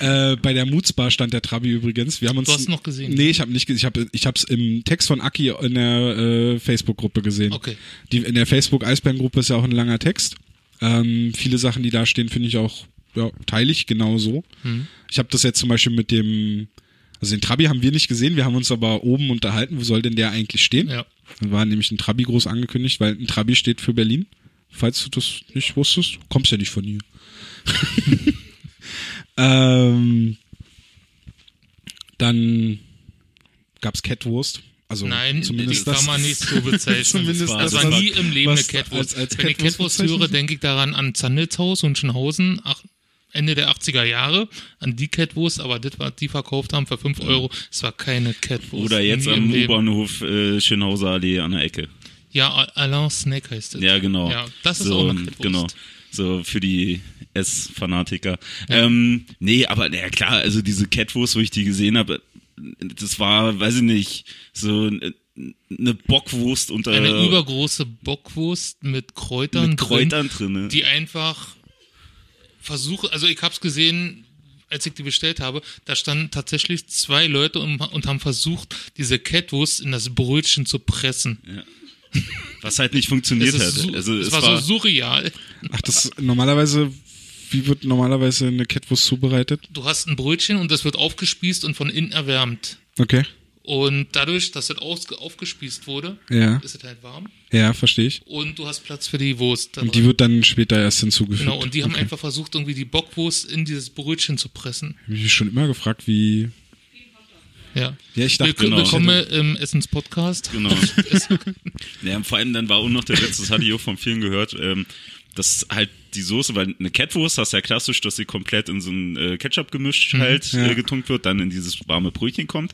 Äh, bei der Moodsbar stand der Trabi übrigens. Wir haben uns Du hast noch gesehen? Nee, ich habe nicht gesehen. Ich habe ich hab's im Text von Aki in der äh, Facebook-Gruppe gesehen. Okay. Die, in der Facebook-Eisbären-Gruppe ist ja auch ein langer Text. Ähm, viele Sachen, die da stehen, finde ich auch, ja, teile ich genauso. Hm. Ich habe das jetzt zum Beispiel mit dem Also den Trabi haben wir nicht gesehen, wir haben uns aber oben unterhalten, wo soll denn der eigentlich stehen? Ja. Dann war nämlich ein Trabi groß angekündigt, weil ein Trabi steht für Berlin. Falls du das nicht wusstest, kommst ja nicht von hier. ähm, dann gab's Catwurst. Also Nein, zumindest die das. kann man nicht so bezeichnen. Zumindest das war was- nie im Leben eine Catwurst. als- als Wenn ich Catwurst Catwurst bezeichnet höre, denke ich daran an Zandelshaus und Schönhausen, ach, Ende der 80er Jahre, an die Catwurst, aber das, was die verkauft haben für 5 Euro, es war keine Catwurst. Oder jetzt am. U-Bahnhof äh, Schönhauser Allee an der Ecke. Ja, Alain Snack heißt es. Ja, genau. Ja, das ist so, auch eine Catwurst. Genau. So für die S-Fanatiker. Ähm, nee, aber ja klar, also diese Catwurst, wo ich die gesehen habe, das war, weiß ich nicht, so eine Bockwurst unter Eine übergroße Bockwurst mit Kräutern, mit Kräutern drin. drin, die einfach versuche, also ich hab's gesehen, als ich die bestellt habe, da standen tatsächlich zwei Leute und, und haben versucht, diese Catwurst in das Brötchen zu pressen. was halt nicht funktioniert Es, hat. Also es es war, war, so surreal. Ach, das normalerweise, wie wird normalerweise eine Catwurst zubereitet? Du hast ein Brötchen und das wird aufgespießt und von innen erwärmt. Okay. Und dadurch, dass das aufgespießt wurde, Ja. ist es halt warm. Ja, verstehe ich. Und du hast Platz für die Wurst. Und die wird dann später erst hinzugefügt. Genau, und die haben okay. einfach versucht, irgendwie die Bockwurst in dieses Brötchen zu pressen. Ich mich schon immer gefragt, wie. Ja. Ja, ich dachte, Willkommen, genau. willkommen im Essens-Podcast. Genau. ja, vor allem dann war auch noch der Witz, das hatte ich auch von vielen gehört, ähm, dass halt die Soße, weil eine Catwurst hast ja klassisch, dass sie komplett in so ein äh, Ketchup-Gemisch halt ja. äh, getunkt wird, dann in dieses warme Brötchen kommt.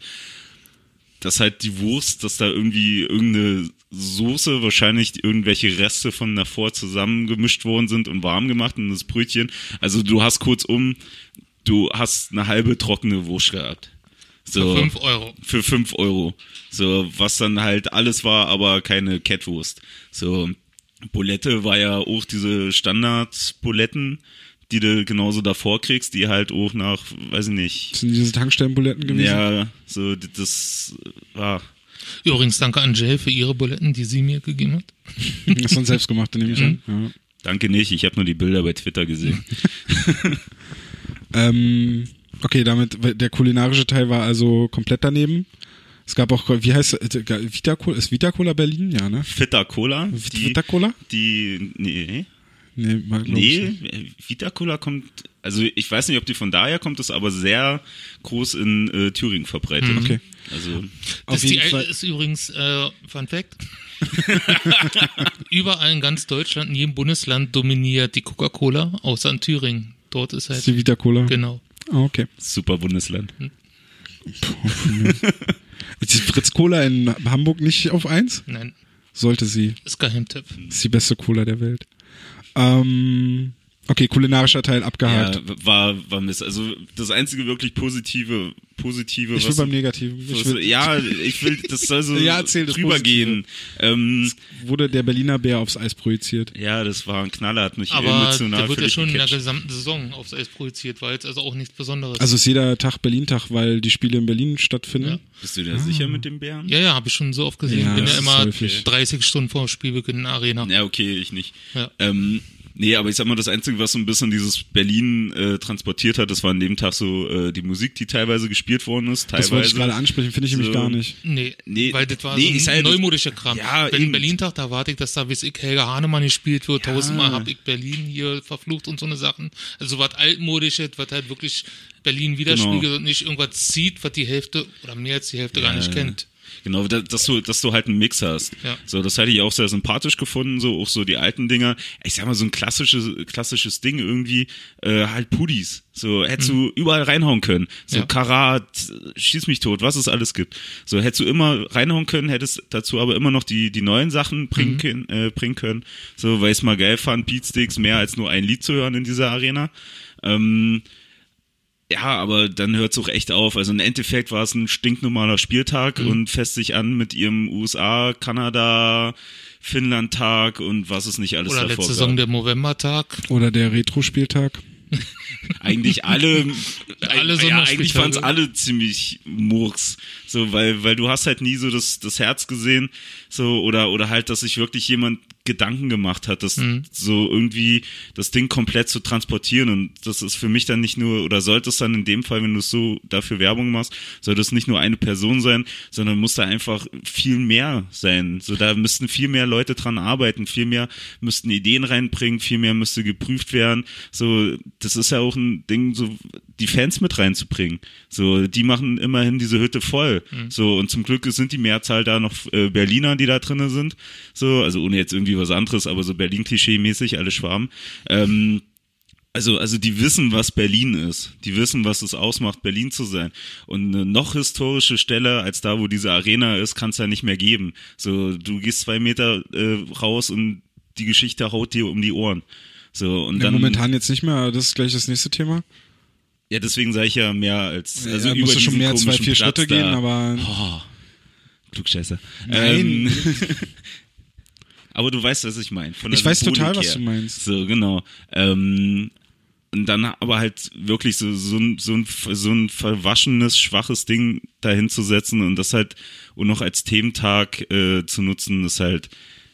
Dass halt die Wurst, dass da irgendwie irgendeine Soße, wahrscheinlich irgendwelche Reste von davor zusammengemischt worden sind und warm gemacht in das Brötchen. Also du hast kurzum, du hast eine halbe trockene Wurst gehabt. So. Für 5 Euro. Für 5 Euro. So, was dann halt alles war, aber keine Catwurst. So, Bulette war ja auch diese Standard-Buletten, die du genauso davor kriegst, die halt auch nach, weiß ich nicht, sind diese Tankstellenbuletten gewesen? ja, so, das war, Übrigens, danke an Jay für ihre Buletten, die sie mir gegeben hat. Das sind selbstgemachte, nehme ich an. Mhm. Ja. danke nicht, ich habe nur die Bilder bei Twitter gesehen. Ähm, okay, damit, der kulinarische Teil war also komplett daneben. Es gab auch, wie heißt es, Vita Cola, ist Vita Cola Berlin? Ja, ne? Vita Cola, die, Vita Cola? die, nee, Nee, ich nee, nicht. Vita Cola kommt, also ich weiß nicht, ob die von daher kommt, ist aber sehr groß in äh, Thüringen verbreitet. Okay. Also, Auf Das ist, die, jeden Fall. ist übrigens, äh, Fun Fact, überall in ganz Deutschland, in jedem Bundesland dominiert die Coca-Cola, außer in Thüringen. Dort ist ist halt, die Vita Cola. genau. Ah, okay. super Bundesland. Ist die Fritz Cola in Hamburg nicht auf eins? Nein, Sollte sie. ist Geheimtipp. Ist die beste Cola der Welt. Ähm, okay, kulinarischer Teil abgehakt. Ja, war, war Mist. Also das einzige wirklich positive, positive, ich will was, beim Negativen. Ich was will, ja, ich will, das soll so Ja, erzähl drüber gehen. Ähm, wurde der Berliner Bär aufs Eis projiziert. ja, das war ein Knaller, hat mich Aber emotional der wird ja schon in der gecatcht. gesamten Saison aufs Eis projiziert, weil es also auch nichts Besonderes Also ist jeder Tag Berlin-Tag, weil die Spiele in Berlin stattfinden. Ja. Bist du dir sicher mit dem Bären? Ja, ja, habe ich schon so oft gesehen. Ja, ich bin ja immer häufig. 30 Stunden vor Spielbeginn in der Arena. Ja, okay, ich nicht. Ja. Ähm, nee, aber ich sag mal, das Einzige, was so ein bisschen dieses Berlin äh, transportiert hat, das war an dem Tag so äh, die Musik, die teilweise gespielt worden ist. Teilweise. Das wollte ich gerade ansprechen, finde ich nämlich So. gar nicht. Nee, Nee, weil das war nee, so ein neumodischer Kram. Ja, Wenn. Berlin-Tag, da warte ich, dass da, weiß ich, Helga Hahnemann gespielt wird. Tausendmal hab ich Berlin hier verflucht und so eine Sachen. Also was altmodisches, was halt wirklich Berlin widerspiegelt Genau. und nicht irgendwas zieht, was die Hälfte oder mehr als die Hälfte gar nicht Ja. kennt. Genau, da- dass du, dass du halt einen Mix hast. Ja. So, das hätte ich auch sehr sympathisch gefunden, so auch so die alten Dinger. Ich sag mal, so ein klassisches, klassisches Ding irgendwie, äh, halt Pudis. So, hättest du überall reinhauen können. So Ja. Karat, schieß mich tot, was es alles gibt. So, hättest du immer reinhauen können, hättest dazu aber immer noch die, die neuen Sachen bringen, können, äh, bringen können. So, weil ich es mal geil fand, Beatsticks mehr als nur ein Lied zu hören in dieser Arena. Ähm, ja, aber dann hört es auch echt auf. Also im Endeffekt war es ein stinknormaler Spieltag und fässt sich an mit ihrem USA, Kanada, Finnland-Tag und was es nicht alles Oder davor letzte Saison der Novembertag. Oder der Retro-Spieltag. Eigentlich alle, Alle ja, eigentlich waren es alle ziemlich Murks. So, weil, weil du hast halt nie so das, das Herz gesehen, so, oder, oder halt, dass sich wirklich jemand Gedanken gemacht hat, das mhm. so irgendwie das Ding komplett zu transportieren und das ist für mich dann nicht nur oder sollte es dann in dem Fall, wenn du so dafür Werbung machst, sollte es nicht nur eine Person sein, sondern muss da einfach viel mehr sein. So da müssten viel mehr Leute dran arbeiten, viel mehr müssten Ideen reinbringen, viel mehr müsste geprüft werden. So das ist ja auch ein Ding, so die Fans mit reinzubringen. So die machen immerhin diese Hütte voll. Mhm. So und zum Glück sind die Mehrzahl da noch äh, Berliner, die da drinnen sind. So also ohne jetzt irgendwie irgendwie was anderes, aber so Berlin-Klischee-mäßig, alle Schwaben. Ähm, also, also die wissen, was Berlin ist. Die wissen, was es ausmacht, Berlin zu sein. Und eine noch historische Stelle als da, wo diese Arena ist, kann es ja nicht mehr geben. So, du gehst zwei Meter äh, raus und die Geschichte haut dir um die Ohren. So und ja, dann momentan jetzt nicht mehr. Das ist gleich das nächste Thema. Ja, deswegen sage ich ja mehr als also ja, über schon mehr zwei vier Platz Schritte da. gehen, aber oh, Klugscheißer. Nein. Ähm, Aber du weißt, was ich meine. Ich weiß total, was du meinst. So, genau. Ähm, und dann aber halt wirklich so, so, ein, so, ein, so ein verwaschenes, schwaches Ding dahin zu setzen und das halt und noch als Thementag äh, zu nutzen, ist halt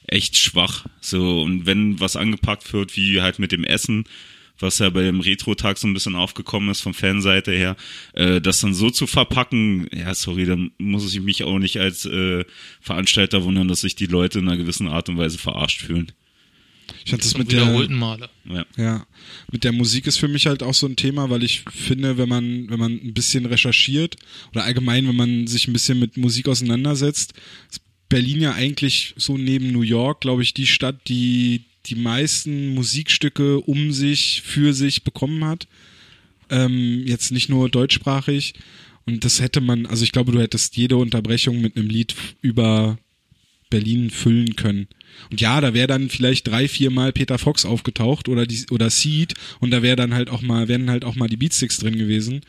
echt schwach. So, und wenn was angepackt wird, wie halt mit dem Essen, was ja bei dem Retro-Tag so ein bisschen aufgekommen ist, von Fanseite her, äh, das dann so zu verpacken, ja, sorry, dann muss ich mich auch nicht als äh, Veranstalter wundern, dass sich die Leute in einer gewissen Art und Weise verarscht fühlen. Ich hatte das mit der Male. Ja. ja, mit der Musik ist für mich halt auch so ein Thema, weil ich finde, wenn man wenn man ein bisschen recherchiert oder allgemein, wenn man sich ein bisschen mit Musik auseinandersetzt, ist Berlin ja eigentlich so neben New York, glaube ich, die Stadt, die die meisten Musikstücke um sich, für sich bekommen hat. Ähm, jetzt nicht nur deutschsprachig. Und das hätte man, also ich glaube, du hättest jede Unterbrechung mit einem Lied über Berlin füllen können. Und ja, da wäre dann vielleicht drei, vier Mal Peter Fox aufgetaucht oder die oder Seed und da wäre dann halt auch mal, wären halt auch mal die Beatsticks drin gewesen.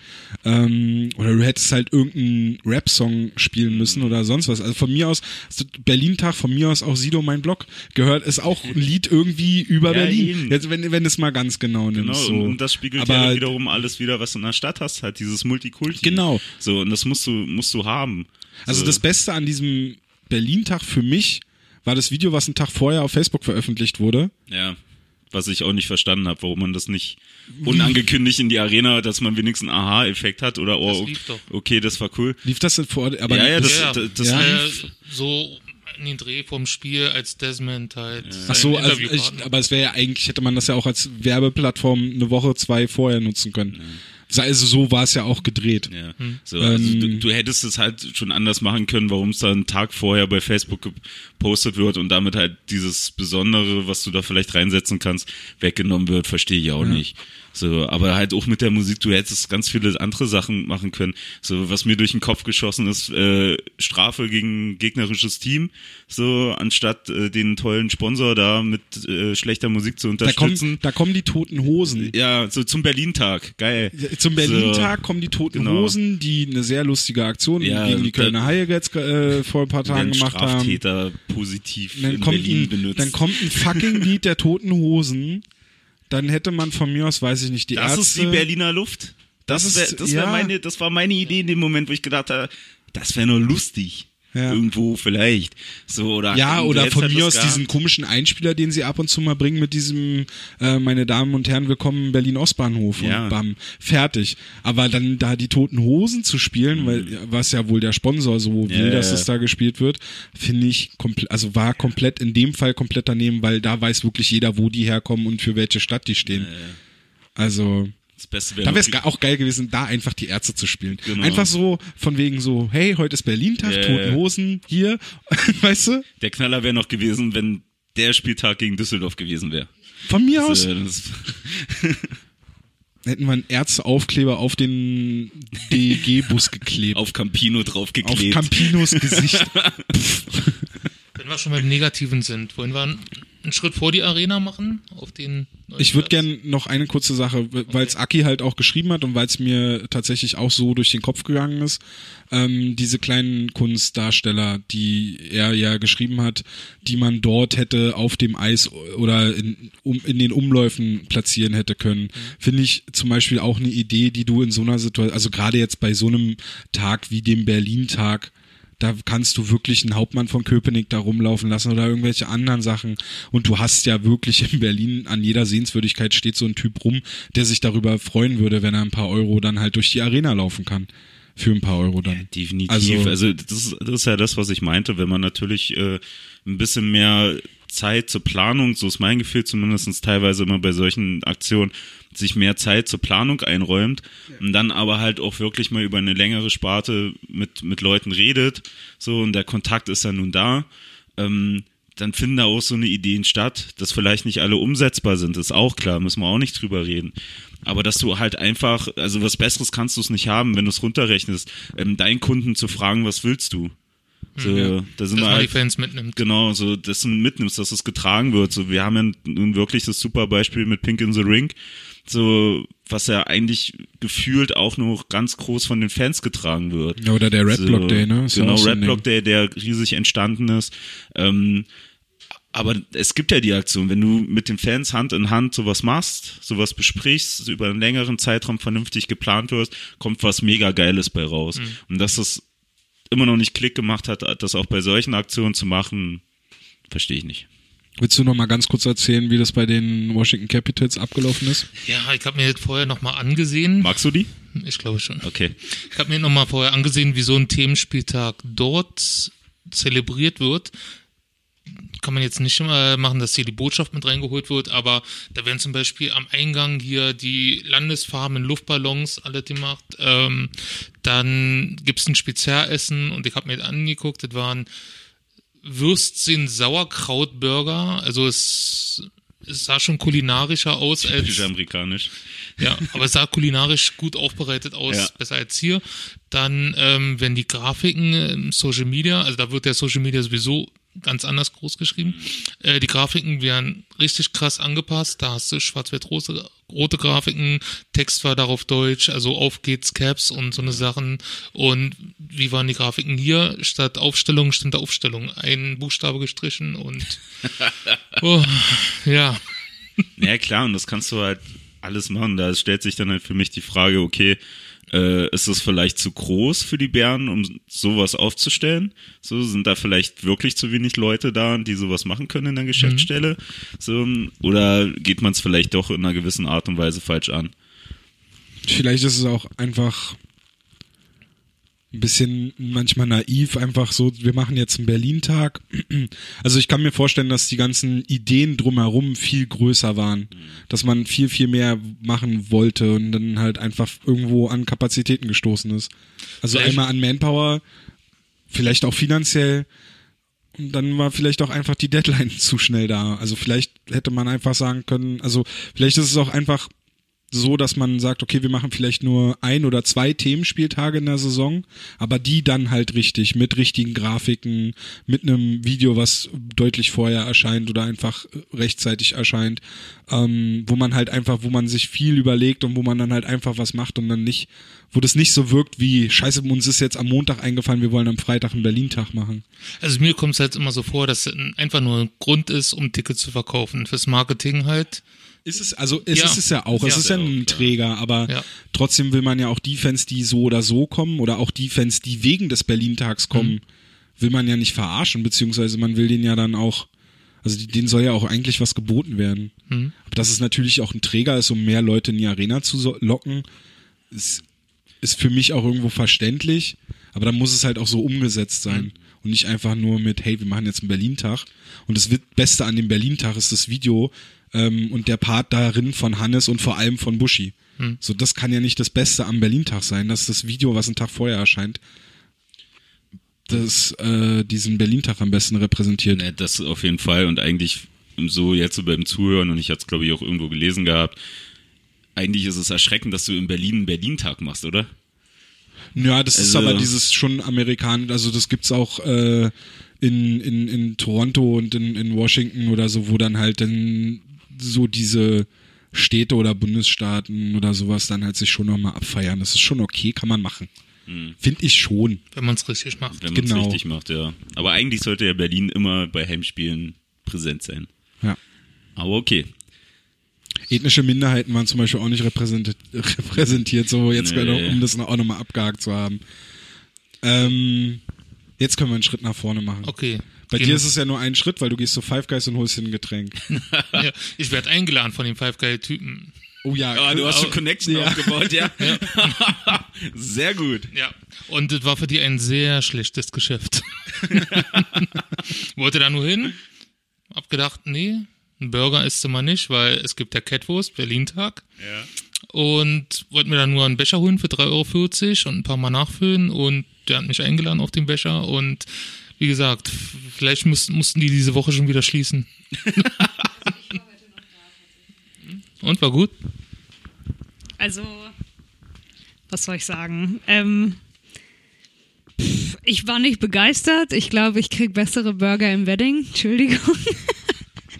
Ähm, oder du hättest halt irgendeinen Rap-Song spielen müssen oder sonst was. Also von mir aus, also Berlin-Tag, von mir aus auch Sido, mein Blog, gehört, ist auch ein Lied irgendwie über ja, Berlin. Eben. Jetzt, wenn, wenn es mal ganz genau nimmst. Genau, so. und das spiegelt Aber, ja wiederum alles wieder, was du in der Stadt hast, halt dieses Multikulti. Genau. So, und das musst du, musst du haben. Also so. das Beste an diesem Berlin-Tag für mich war das Video, was einen Tag vorher auf Facebook veröffentlicht wurde. Ja. Was ich auch nicht verstanden habe, warum man das nicht unangekündigt in die Arena, dass man wenigstens einen Aha-Effekt hat oder oh, okay, das war cool. Lief das denn vor? Aber ja, ja, das, ja, das, das ja. lief so in den Dreh vom Spiel, als Desmond halt. Ja. Ach so, also ich, aber es wäre ja eigentlich, hätte man das ja auch als Werbeplattform eine Woche, zwei vorher nutzen können. Ja. Also so war es ja auch gedreht. Ja. Hm. So, also ähm, du, du, hättest es halt schon anders machen können, warum es dann einen Tag vorher bei Facebook gepostet wird und damit halt dieses Besondere, was du da vielleicht reinsetzen kannst, weggenommen wird, verstehe ich auch ja. nicht. So, aber halt auch mit der Musik, du hättest ganz viele andere Sachen machen können. So, was mir durch den Kopf geschossen ist, äh, Strafe gegen gegnerisches Team, so anstatt äh, den tollen Sponsor da mit äh, schlechter Musik zu unterstützen. Da kommen, da kommen die toten Hosen. Ja, so zum Berlin-Tag, geil. Zum Berlin-Tag so, kommen die toten genau. Hosen, die eine sehr lustige Aktion ja, gegen die Kölner Haie jetzt äh, vor ein paar Tagen gemacht Straftäter haben. Straftäter positiv dann in kommt Berlin ein, benutzt. Dann kommt ein fucking Lied der toten Hosen dann hätte man von mir aus, weiß ich nicht, die das Ärzte. Das ist die Berliner Luft. Das, das, wär, das, ja. meine, das war meine Idee in dem Moment, wo ich gedacht habe, das wäre nur lustig. Ja. Irgendwo vielleicht. So, oder ja, oder von mir aus diesen komischen Einspieler, den sie ab und zu mal bringen mit diesem, äh, meine Damen und Herren, willkommen Berlin Ostbahnhof ja. und bam, fertig. Aber dann da die toten Hosen zu spielen, mhm. weil was ja wohl der Sponsor so will, ja, dass es da gespielt wird, finde ich komplett, also war komplett in dem Fall komplett daneben, weil da weiß wirklich jeder, wo die herkommen und für welche Stadt die stehen. Also das Beste wäre. Da wäre es auch geil gewesen, da einfach die Ärzte zu spielen. Genau. Einfach so von wegen so, hey, heute ist Berlin-Tag, yeah. Toten Hosen hier, weißt du? Der Knaller wäre noch gewesen, wenn der Spieltag gegen Düsseldorf gewesen wäre. Von mir das, aus. Äh, hätten wir einen Ärzteaufkleber auf den DEG-Bus geklebt. Auf Campino draufgeklebt. Auf Campinos Gesicht. Wenn wir schon beim Negativen sind, wollen wir einen Schritt vor die Arena machen, auf den ich würde gerne noch eine kurze Sache, weil es Aki halt auch geschrieben hat und weil es mir tatsächlich auch so durch den Kopf gegangen ist. Ähm, diese kleinen Kunstdarsteller, die er ja geschrieben hat, die man dort hätte auf dem Eis oder in, um, in den Umläufen platzieren hätte können, mhm. finde ich zum Beispiel auch eine Idee, die du in so einer Situation, also gerade jetzt bei so einem Tag wie dem Berlin-Tag, da kannst du wirklich einen Hauptmann von Köpenick da rumlaufen lassen oder irgendwelche anderen Sachen. Und du hast ja wirklich in Berlin an jeder Sehenswürdigkeit steht so ein Typ rum, der sich darüber freuen würde, wenn er ein paar Euro dann halt durch die Arena laufen kann für ein paar Euro dann. Ja, definitiv. Also, also das, ist, das ist ja das, was ich meinte, wenn man natürlich äh, ein bisschen mehr Zeit zur Planung, so ist mein Gefühl zumindest teilweise immer bei solchen Aktionen, sich mehr Zeit zur Planung einräumt ja. und dann aber halt auch wirklich mal über eine längere Sparte mit, mit Leuten redet, so und der Kontakt ist ja nun da, ähm, dann finden da auch so eine Ideen statt, dass vielleicht nicht alle umsetzbar sind, ist auch klar, müssen wir auch nicht drüber reden. Aber dass du halt einfach, also was Besseres kannst du es nicht haben, wenn du es runterrechnest, ähm, deinen Kunden zu fragen, was willst du? So, ja, da sind dass wir halt, die Fans mitnimmt. Genau, so das mitnimmst, dass es getragen wird. So, wir haben ja nun wirklich das super Beispiel mit Pink in the Ring, so was ja eigentlich gefühlt auch noch ganz groß von den Fans getragen wird. Ja, oder der Red Block so, Day, ne? Ist genau, Red Block Day, der riesig entstanden ist. Ähm, aber es gibt ja die Aktion, wenn du mit den Fans Hand in Hand sowas machst, sowas besprichst, über einen längeren Zeitraum vernünftig geplant wirst, kommt was mega Geiles bei raus. Mhm. Und dass das immer noch nicht Klick gemacht hat, das auch bei solchen Aktionen zu machen, verstehe ich nicht. Willst du noch mal ganz kurz erzählen, wie das bei den Washington Capitals abgelaufen ist? Ja, ich habe mir jetzt vorher noch mal angesehen. Magst du die? Ich glaube schon. Okay. Ich habe mir noch mal vorher angesehen, wie so ein Themenspieltag dort zelebriert wird kann man jetzt nicht immer machen, dass hier die Botschaft mit reingeholt wird, aber da werden zum Beispiel am Eingang hier die Landesfarben Luftballons alle gemacht. Ähm, dann gibt es ein Spezialessen und ich habe mir das angeguckt, das waren Würstchen Sauerkrautburger, also es, es sah schon kulinarischer aus Typisch als amerikanisch. Ja, aber es sah kulinarisch gut aufbereitet aus, ja. besser als hier. Dann ähm, wenn die Grafiken im Social Media, also da wird der Social Media sowieso ganz anders groß geschrieben. Äh, die Grafiken werden richtig krass angepasst. Da hast du schwarz-weiß-rote rote Grafiken, Text war darauf Deutsch, also auf geht's Caps und so eine Sachen. Und wie waren die Grafiken hier? Statt Aufstellung stand Aufstellung. Ein Buchstabe gestrichen und oh, ja. Ja klar, und das kannst du halt alles machen. Da stellt sich dann halt für mich die Frage, okay, äh, ist es vielleicht zu groß für die Bären, um sowas aufzustellen? So sind da vielleicht wirklich zu wenig Leute da, die sowas machen können in der Geschäftsstelle? Mhm. So, oder geht man es vielleicht doch in einer gewissen Art und Weise falsch an? Vielleicht ist es auch einfach ein bisschen manchmal naiv, einfach so, wir machen jetzt einen Berlin-Tag. Also ich kann mir vorstellen, dass die ganzen Ideen drumherum viel größer waren, dass man viel, viel mehr machen wollte und dann halt einfach irgendwo an Kapazitäten gestoßen ist. Also vielleicht. einmal an Manpower, vielleicht auch finanziell und dann war vielleicht auch einfach die Deadline zu schnell da. Also vielleicht hätte man einfach sagen können, also vielleicht ist es auch einfach so, dass man sagt, okay, wir machen vielleicht nur ein oder zwei Themenspieltage in der Saison, aber die dann halt richtig, mit richtigen Grafiken, mit einem Video, was deutlich vorher erscheint oder einfach rechtzeitig erscheint, ähm, wo man halt einfach, wo man sich viel überlegt und wo man dann halt einfach was macht und dann nicht, wo das nicht so wirkt wie, scheiße, uns ist jetzt am Montag eingefallen, wir wollen am Freitag einen Berlin-Tag machen. Also mir kommt es halt immer so vor, dass es einfach nur ein Grund ist, um Tickets zu verkaufen. Fürs Marketing halt ist es, also es ja. ist es ja auch, es ja, ist ja ein Träger, aber ja. trotzdem will man ja auch die Fans, die so oder so kommen, oder auch die Fans, die wegen des Berlin-Tags kommen, mhm. will man ja nicht verarschen, beziehungsweise man will den ja dann auch, also denen soll ja auch eigentlich was geboten werden. Mhm. Aber dass es natürlich auch ein Träger ist, um mehr Leute in die Arena zu locken, ist, ist für mich auch irgendwo verständlich, aber dann muss es halt auch so umgesetzt sein. Mhm. Und nicht einfach nur mit, hey, wir machen jetzt einen Berlin-Tag. Und das Beste an dem Berlin-Tag ist das Video, ähm, und der Part darin von Hannes und vor allem von Buschi. Hm. So, das kann ja nicht das Beste am Berlin-Tag sein, dass das Video, was einen Tag vorher erscheint, das äh, diesen Berlin-Tag am besten repräsentiert. Nee, das auf jeden Fall und eigentlich so jetzt so beim Zuhören und ich hatte es glaube ich auch irgendwo gelesen gehabt, eigentlich ist es erschreckend, dass du in Berlin einen Berlin-Tag machst, oder? Ja, das also, ist aber dieses schon amerikanisch, also das gibt's auch äh, in, in, in Toronto und in, in Washington oder so, wo dann halt dann so diese Städte oder Bundesstaaten oder sowas dann halt sich schon nochmal abfeiern. Das ist schon okay, kann man machen. Hm. Finde ich schon. Wenn man es richtig macht. Wenn man es genau. richtig macht, ja. Aber eigentlich sollte ja Berlin immer bei Heimspielen präsent sein. Ja. Aber okay. Ethnische Minderheiten waren zum Beispiel auch nicht repräsentiert, repräsentiert so jetzt nee. um das auch nochmal abgehakt zu haben. Ähm, Jetzt können wir einen Schritt nach vorne machen. Okay. Bei dir ist es ja nur ein Schritt, weil du gehst zu Five Guys und holst dir ein Getränk. ja, ich werde eingeladen von dem Five Guy Typen. Oh ja, Ah, du hast schon Connection Ja. aufgebaut, ja? Sehr gut. Ja. Und das war für die ein sehr schlechtes Geschäft. Wollte da nur hin, hab gedacht, nee, ein Burger isst du mal nicht, weil es gibt ja Catwurst, Berlin-Tag. Ja. Und wollte mir dann nur einen Becher holen für 3,40 Euro und ein paar Mal nachfüllen. Und der hat mich eingeladen auf den Becher. Und wie gesagt, vielleicht müssten, mussten die diese Woche schon wieder schließen. und war gut? Also, was soll ich sagen? Ähm, ich war nicht begeistert. Ich glaube, ich krieg bessere Burger im Wedding. Entschuldigung.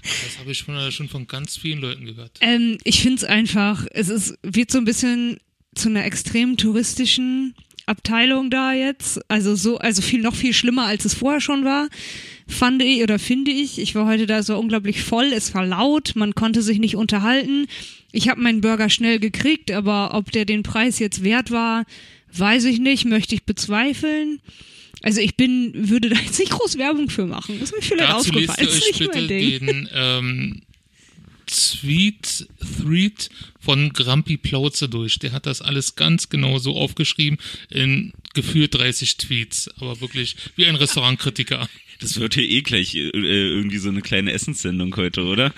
Das habe ich schon, schon von ganz vielen Leuten gehört. Ähm, ich finde es einfach, es ist, wird so ein bisschen zu einer extrem touristischen Abteilung da jetzt. Also so, also viel, noch viel schlimmer, als es vorher schon war. Fand ich oder finde ich. Ich war heute da so unglaublich voll, es war laut, man konnte sich nicht unterhalten. Ich habe meinen Burger schnell gekriegt, aber ob der den Preis jetzt wert war, weiß ich nicht, möchte ich bezweifeln. Also ich bin, würde da jetzt nicht groß Werbung für machen. Das ist mir vielleicht Dazu lest ausgefallen. ihr Das ist euch bitte Ding. den ähm, Tweet, Thread von Grampi Plauze durch. Der hat das alles ganz genau so aufgeschrieben in gefühlt 30 Tweets, aber wirklich wie ein Restaurantkritiker. Das wird hier eh gleich äh, irgendwie so eine kleine Essenssendung heute, oder?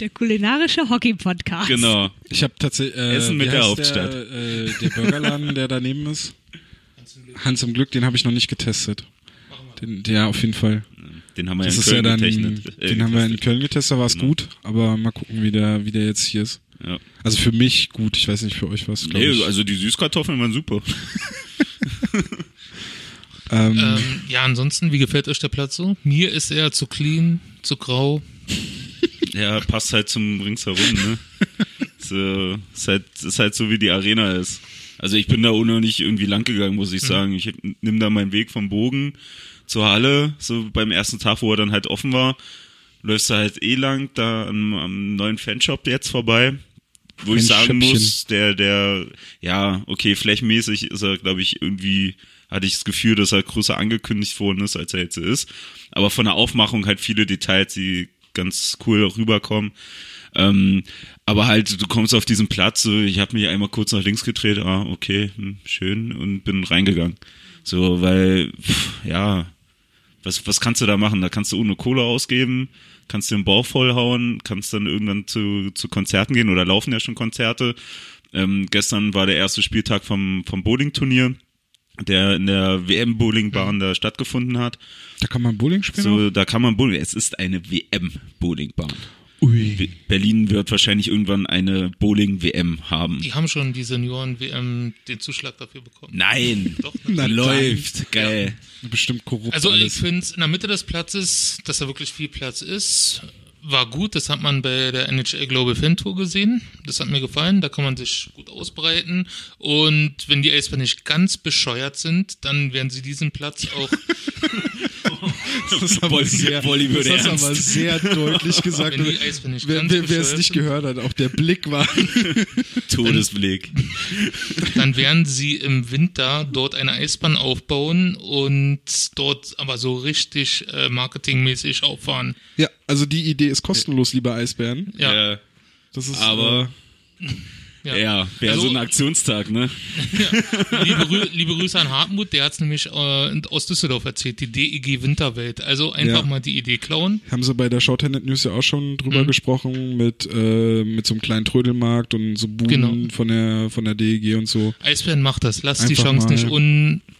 Der kulinarische Hockey-Podcast. genau. Ich habe tatsächlich. Äh, Essen mit der Hauptstadt. Der, äh, der Burgerladen, der daneben ist. Hans im Glück, den habe ich noch nicht getestet. Den, der auf jeden Fall. Den haben wir Das ja ist in ja Köln dann, getechnet, äh, den haben wir in getestet. Köln getestet, da war es Genau. gut, aber mal gucken, wie der, wie der jetzt hier ist. Ja. Also für mich gut, ich weiß nicht für euch was, Nee, ich. also die Süßkartoffeln waren super. ähm, Ähm, ja, ansonsten, wie gefällt euch der Platz so? Mir ist er zu clean, zu grau. Ja, passt halt zum ringsherum, ne? so, ist, halt, ist halt so, wie die Arena ist. Also ich bin da ohne nicht irgendwie lang gegangen, muss ich sagen. Ich nimm da meinen Weg vom Bogen zur Halle, so beim ersten Tag, wo er dann halt offen war. Läufst du halt eh lang da am, am neuen Fanshop jetzt vorbei. Wo ich sagen muss, der, der, ja, okay, flächenmäßig ist er, glaube ich, irgendwie, hatte ich das Gefühl, dass er größer angekündigt worden ist, als er jetzt ist. Aber von der Aufmachung halt viele Details, die ganz cool rüberkommen. Ähm, aber halt, du kommst auf diesen Platz, so, ich habe mich einmal kurz nach links gedreht, ah, okay, hm, schön, und bin reingegangen. So, weil, pff, ja, was, was kannst du da machen? Da kannst du ohne Kohle ausgeben, kannst dir den Bauch vollhauen, kannst dann irgendwann zu, zu Konzerten gehen oder laufen ja schon Konzerte. Ähm, gestern war der erste Spieltag vom, vom Bowling-Turnier, der in der WM-Bowlingbahn da stattgefunden hat. da kann man Bowling spielen. So, da kann man Bowling. Es ist eine WM-Bowlingbahn. Ui. Berlin wird wahrscheinlich irgendwann eine Bowling-WM haben. Die haben schon die Senioren-WM den Zuschlag dafür bekommen. Nein, Doch, Na, läuft, geil. Bestimmt korrupt Also ich alles. finde in der Mitte des Platzes, dass da wirklich viel Platz ist, war gut. Das hat man bei der NHL Global Fan Tour gesehen. Das hat mir gefallen. Da kann man sich gut ausbreiten. Und wenn die Eisbären nicht ganz bescheuert sind, dann werden sie diesen Platz auch, Das ist aber Bolli- sehr, Bolli würde das ernst. aber sehr deutlich gesagt. Wer wer- wer es nicht gehört hat, auch der Blick war. Todesblick. dann werden sie im Winter dort eine Eisbahn aufbauen und dort aber so richtig äh, marketingmäßig auffahren. ja, also die Idee ist kostenlos, lieber Eisbären. Ja. Äh, Das ist, aber Ja. ja, wäre Also- so ein Aktionstag, ne? liebe, Grü liebe Grüße an Hartmut, der hat es nämlich äh, aus Düsseldorf erzählt, die DEG Winterwelt. Also einfach Ja. mal die Idee klauen. Haben sie bei der Shorthanded News ja auch schon drüber Mhm. gesprochen mit äh, mit so einem kleinen Trödelmarkt und so Buden Genau. von der von der DEG und so. Eisbären macht das. Lasst die Einfach Chance mal- nicht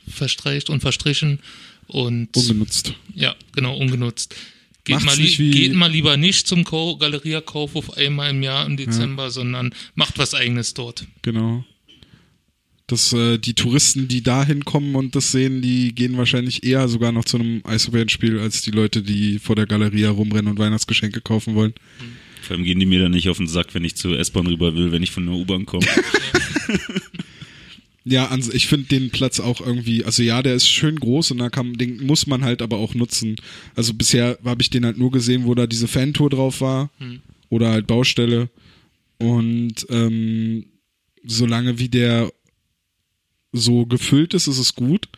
unverstreicht und verstrichen. Und Ungenutzt. ja, genau, ungenutzt. Geht mal, geht mal lieber nicht zum Kau- Galeria Kaufhof einmal im Jahr im Dezember, sondern macht was eigenes dort. Genau. Das, äh, die Touristen, die da hinkommen und das sehen, die gehen wahrscheinlich eher sogar noch zu einem Eishockey-Spiel als die Leute, die vor der Galeria rumrennen und Weihnachtsgeschenke kaufen wollen. Vor allem gehen die mir dann nicht auf den Sack, wenn ich zur S-Bahn rüber will, wenn ich von der U-Bahn komme. Ja, ans- ich finde den Platz auch irgendwie, also ja, der ist schön groß und da kann, den muss man halt aber auch nutzen. Also bisher habe ich den halt nur gesehen, wo da diese Fantour drauf war oder halt Baustelle. Und ähm, solange wie der so gefüllt ist, ist es gut.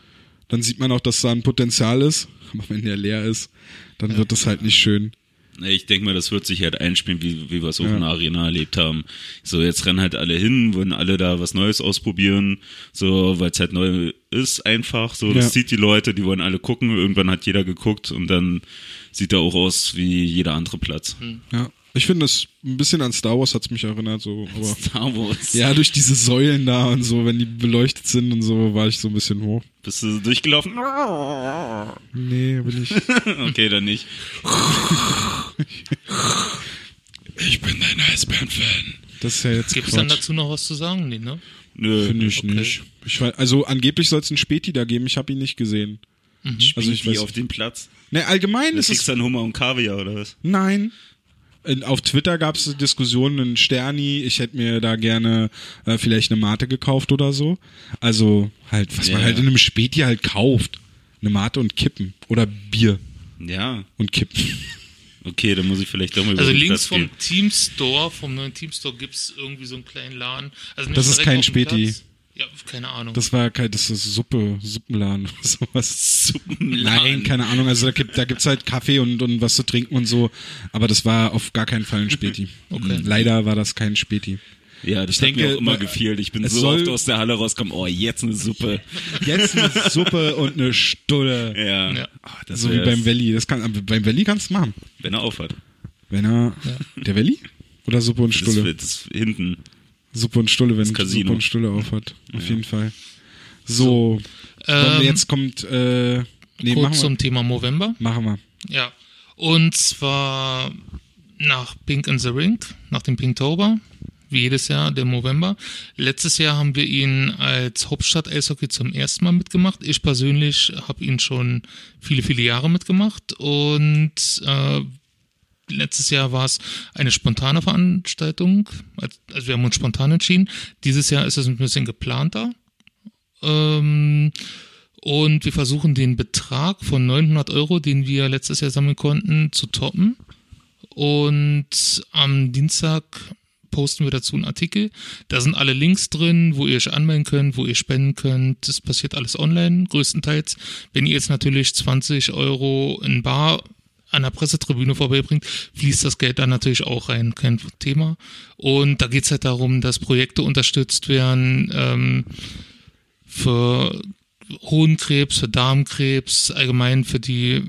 Dann sieht man auch, dass da ein Potenzial ist. Aber wenn der leer ist, dann wird das halt nicht schön. Ich denke mal, das wird sich halt einspielen, wie, wie wir es auch ja. in der Arena erlebt haben. So, jetzt rennen halt alle hin, wollen alle da was Neues ausprobieren, so, weil es halt neu ist einfach. So, das ja. sieht die Leute, die wollen alle gucken. Irgendwann hat jeder geguckt und dann sieht er auch aus wie jeder andere Platz. Ja. Ich finde es ein bisschen an Star Wars hat's mich erinnert, so. Aber, Star Wars. Ja, durch diese Säulen da und so, wenn die beleuchtet sind und so, war ich so ein bisschen hoch. Bist du durchgelaufen? Nee, bin ich. okay, dann nicht. ich bin dein Eisbären-Fan. Das ist ja jetzt. Gibt's dann dazu noch was zu sagen? Nee, ne? Nö. Finde ich okay. nicht. Ich weiß, also angeblich soll es einen Späti da geben, ich habe ihn nicht gesehen. Mhm. Also ich weiß, auf dem Platz. Ne, allgemein ist es. dann Hummer und Kaviar oder was? Nein, auf Twitter gab es Diskussionen, ein Sterni, ich hätte mir da gerne äh, vielleicht eine Mate gekauft oder so. Also halt, was ja. man halt in einem Späti halt kauft. Eine Mate und Kippen. Oder Bier. Ja. Und Kippen. Okay, dann muss ich vielleicht doch mal über Also links vom gehen. Team Store, vom neuen Team Store gibt es irgendwie so einen kleinen Laden. Also das ist kein Späti. Platz. Ja, keine Ahnung. Das war kein, das ist Suppe, Suppenladen oder sowas. Suppenladen. Nein, keine Ahnung. Also da gibt, da gibt's halt Kaffee und, und was zu trinken und so. Aber das war auf gar keinen Fall ein Späti. okay. Leider war das kein Späti. Ja, das ich denke, mir auch immer gefehlt. Ich bin so oft aus der Halle rausgekommen, oh, jetzt eine Suppe. Jetzt eine Suppe und eine Stulle. Ja. ja. Oh, so wie beim Valley. Das kann, beim Valley kannst du machen. Wenn er aufhat. Wenn er, ja. der Valley? Oder Suppe und Stulle? Das, das hinten. Suppe und Stulle, wenn Suppe und Stulle aufhat. Auf jeden Fall. So, so ähm, jetzt kommt äh, nee, kurz zum Thema November. Machen wir. Ja. Und zwar nach Pink in the Ring, nach dem Pinktober, wie jedes Jahr, der November. Letztes Jahr haben wir ihn als Hauptstadt Eishockey zum ersten Mal mitgemacht. Ich persönlich habe ihn schon viele, viele Jahre mitgemacht und äh, letztes Jahr war es eine spontane Veranstaltung. Also wir haben uns spontan entschieden. Dieses Jahr ist es ein bisschen geplanter. Ähm, und wir versuchen den Betrag von 900 Euro, den wir letztes Jahr sammeln konnten, zu toppen. Und am Dienstag posten wir dazu einen Artikel. Da sind alle Links drin, wo ihr euch anmelden könnt, wo ihr spenden könnt. Das passiert alles online, größtenteils. Wenn ihr jetzt natürlich 20 Euro in Bar an der Pressetribüne vorbeibringt, fließt das Geld dann natürlich auch rein, kein Thema. Und da geht es halt darum, dass Projekte unterstützt werden ähm, für Hohenkrebs, für Darmkrebs, allgemein für die,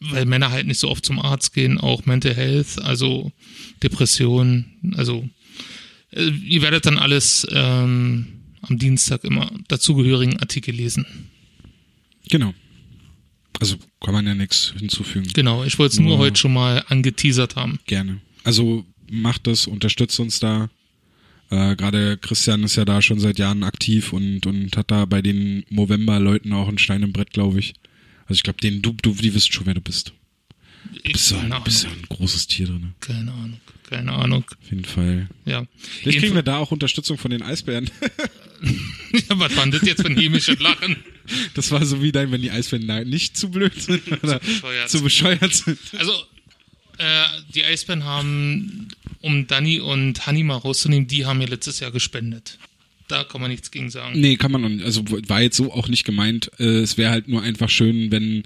weil Männer halt nicht so oft zum Arzt gehen, auch Mental Health, also Depressionen, also äh, ihr werdet dann alles ähm, am Dienstag immer dazugehörigen Artikel lesen. Genau. Also kann man ja nichts hinzufügen. Genau, ich wollte es nur, nur heute schon mal angeteasert haben. Gerne. Also macht das, unterstützt uns da. Äh, Gerade Christian ist ja da schon seit Jahren aktiv und, und hat da bei den Movember-Leuten auch einen Stein im Brett, glaube ich. Also ich glaube, den du, du, die wissen schon, wer du bist. Du bist, ja, ein, bist ja ein großes Tier drin. Keine Ahnung. Keine Ahnung. Auf jeden Fall. Ja. Vielleicht kriegen wir da auch Unterstützung von den Eisbären. ja, was fand das jetzt für ein hämisches Lachen? Das war so wie dein, wenn die Eisbären nicht zu blöd sind oder zu bescheuert, zu bescheuert sind. Also, äh, die Eisbären haben, um Danny und Hanni mal rauszunehmen, die haben mir letztes Jahr gespendet. Da kann man nichts gegen sagen. Nee, kann man noch nicht. Also war jetzt so auch nicht gemeint. Äh, es wäre halt nur einfach schön, wenn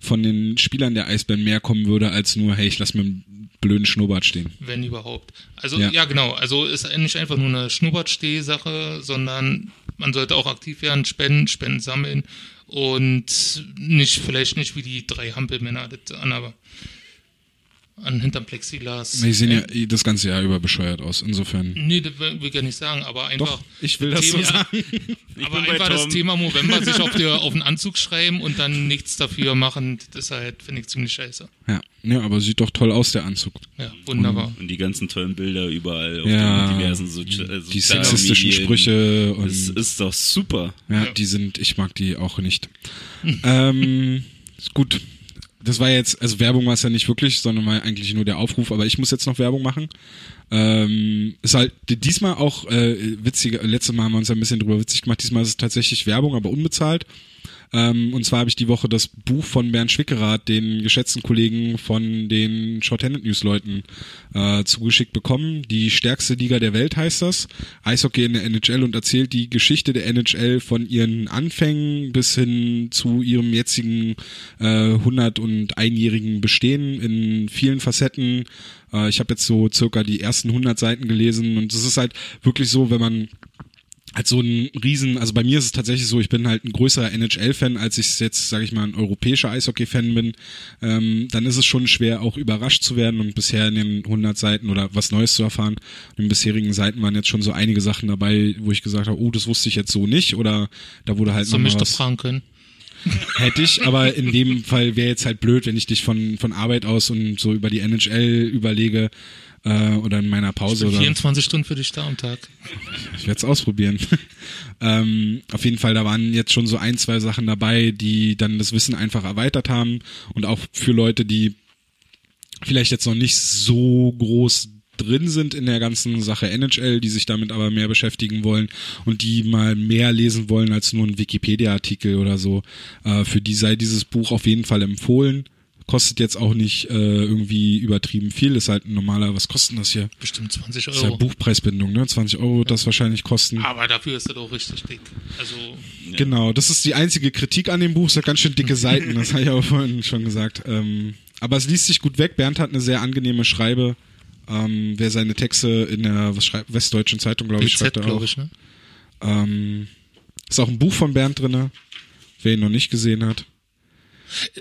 von den Spielern der Eisbären mehr kommen würde, als nur, hey, ich lass mir einen blöden Schnurrbart stehen. Wenn überhaupt. Also, ja, ja genau. Also ist nicht einfach nur eine Schnurrbartsteh-Sache, sondern man sollte auch aktiv werden, spenden, Spenden sammeln und nicht, vielleicht nicht wie die drei Hampelmänner das an, aber an hinterm Plexiglas. Die sehen ja das ganze Jahr über bescheuert aus, insofern. Nee, das will ich ja nicht sagen, aber einfach. Doch, ich will das Thema, so sagen. aber einfach das Thema November sich auf, der, auf den Anzug schreiben und dann nichts dafür machen, das halt, finde ich ziemlich scheiße. Ja. ja, aber sieht doch toll aus, der Anzug. Ja, wunderbar. Und, und die ganzen tollen Bilder überall auf ja, den diversen so äh, Die sexistischen Medien. Sprüche. Und, das ist doch super. Ja, ja, die sind, ich mag die auch nicht. ähm, ist gut das war jetzt, also Werbung war es ja nicht wirklich, sondern war eigentlich nur der Aufruf, aber ich muss jetzt noch Werbung machen. Ähm, ist halt diesmal auch äh, witziger, letztes Mal haben wir uns ein bisschen drüber witzig gemacht, diesmal ist es tatsächlich Werbung, aber unbezahlt. Ähm, und zwar habe ich die Woche das Buch von Bernd Schwickerath, den geschätzten Kollegen von den Shorthanded News Leuten, äh, zugeschickt bekommen. Die stärkste Liga der Welt heißt das. Eishockey in der NHL und erzählt die Geschichte der NHL von ihren Anfängen bis hin zu ihrem jetzigen äh, 100 und einjährigen Bestehen in vielen Facetten. Äh, ich habe jetzt so circa die ersten 100 Seiten gelesen und es ist halt wirklich so, wenn man halt so ein Riesen, also bei mir ist es tatsächlich so, ich bin halt ein größerer NHL-Fan, als ich jetzt, sage ich mal, ein europäischer Eishockey-Fan bin. Ähm, dann ist es schon schwer, auch überrascht zu werden und bisher in den 100 Seiten oder was Neues zu erfahren. In den bisherigen Seiten waren jetzt schon so einige Sachen dabei, wo ich gesagt habe, oh, das wusste ich jetzt so nicht oder da wurde halt so noch mich mal doch was. fragen können. Hätte ich, aber in dem Fall wäre jetzt halt blöd, wenn ich dich von, von Arbeit aus und so über die NHL überlege äh, oder in meiner Pause oder 24 Stunden für dich da am Tag. ich werde es ausprobieren. ähm, auf jeden Fall, da waren jetzt schon so ein, zwei Sachen dabei, die dann das Wissen einfach erweitert haben und auch für Leute, die vielleicht jetzt noch nicht so groß drin sind in der ganzen Sache NHL, die sich damit aber mehr beschäftigen wollen und die mal mehr lesen wollen als nur ein Wikipedia-Artikel oder so. Äh, für die sei dieses Buch auf jeden Fall empfohlen. Kostet jetzt auch nicht äh, irgendwie übertrieben viel, ist halt ein normaler, was kostet das hier? Bestimmt 20 Das ist ja Euro. Buchpreisbindung, ne? 20 Euro wird das wahrscheinlich kosten. Aber dafür ist das auch richtig dick. Also, Genau, das ist die einzige Kritik an dem Buch. Es hat ganz schön dicke Seiten, das habe ich auch vorhin schon gesagt. Ähm, aber es liest sich gut weg. Bernd hat eine sehr angenehme Schreibe. Ähm, wer seine Texte in der was schreibt, Westdeutschen Zeitung, glaube ich, schreibt er auch. glaube ich, ne? Ähm, ist auch ein Buch von Bernd drinne, wer ihn noch nicht gesehen hat.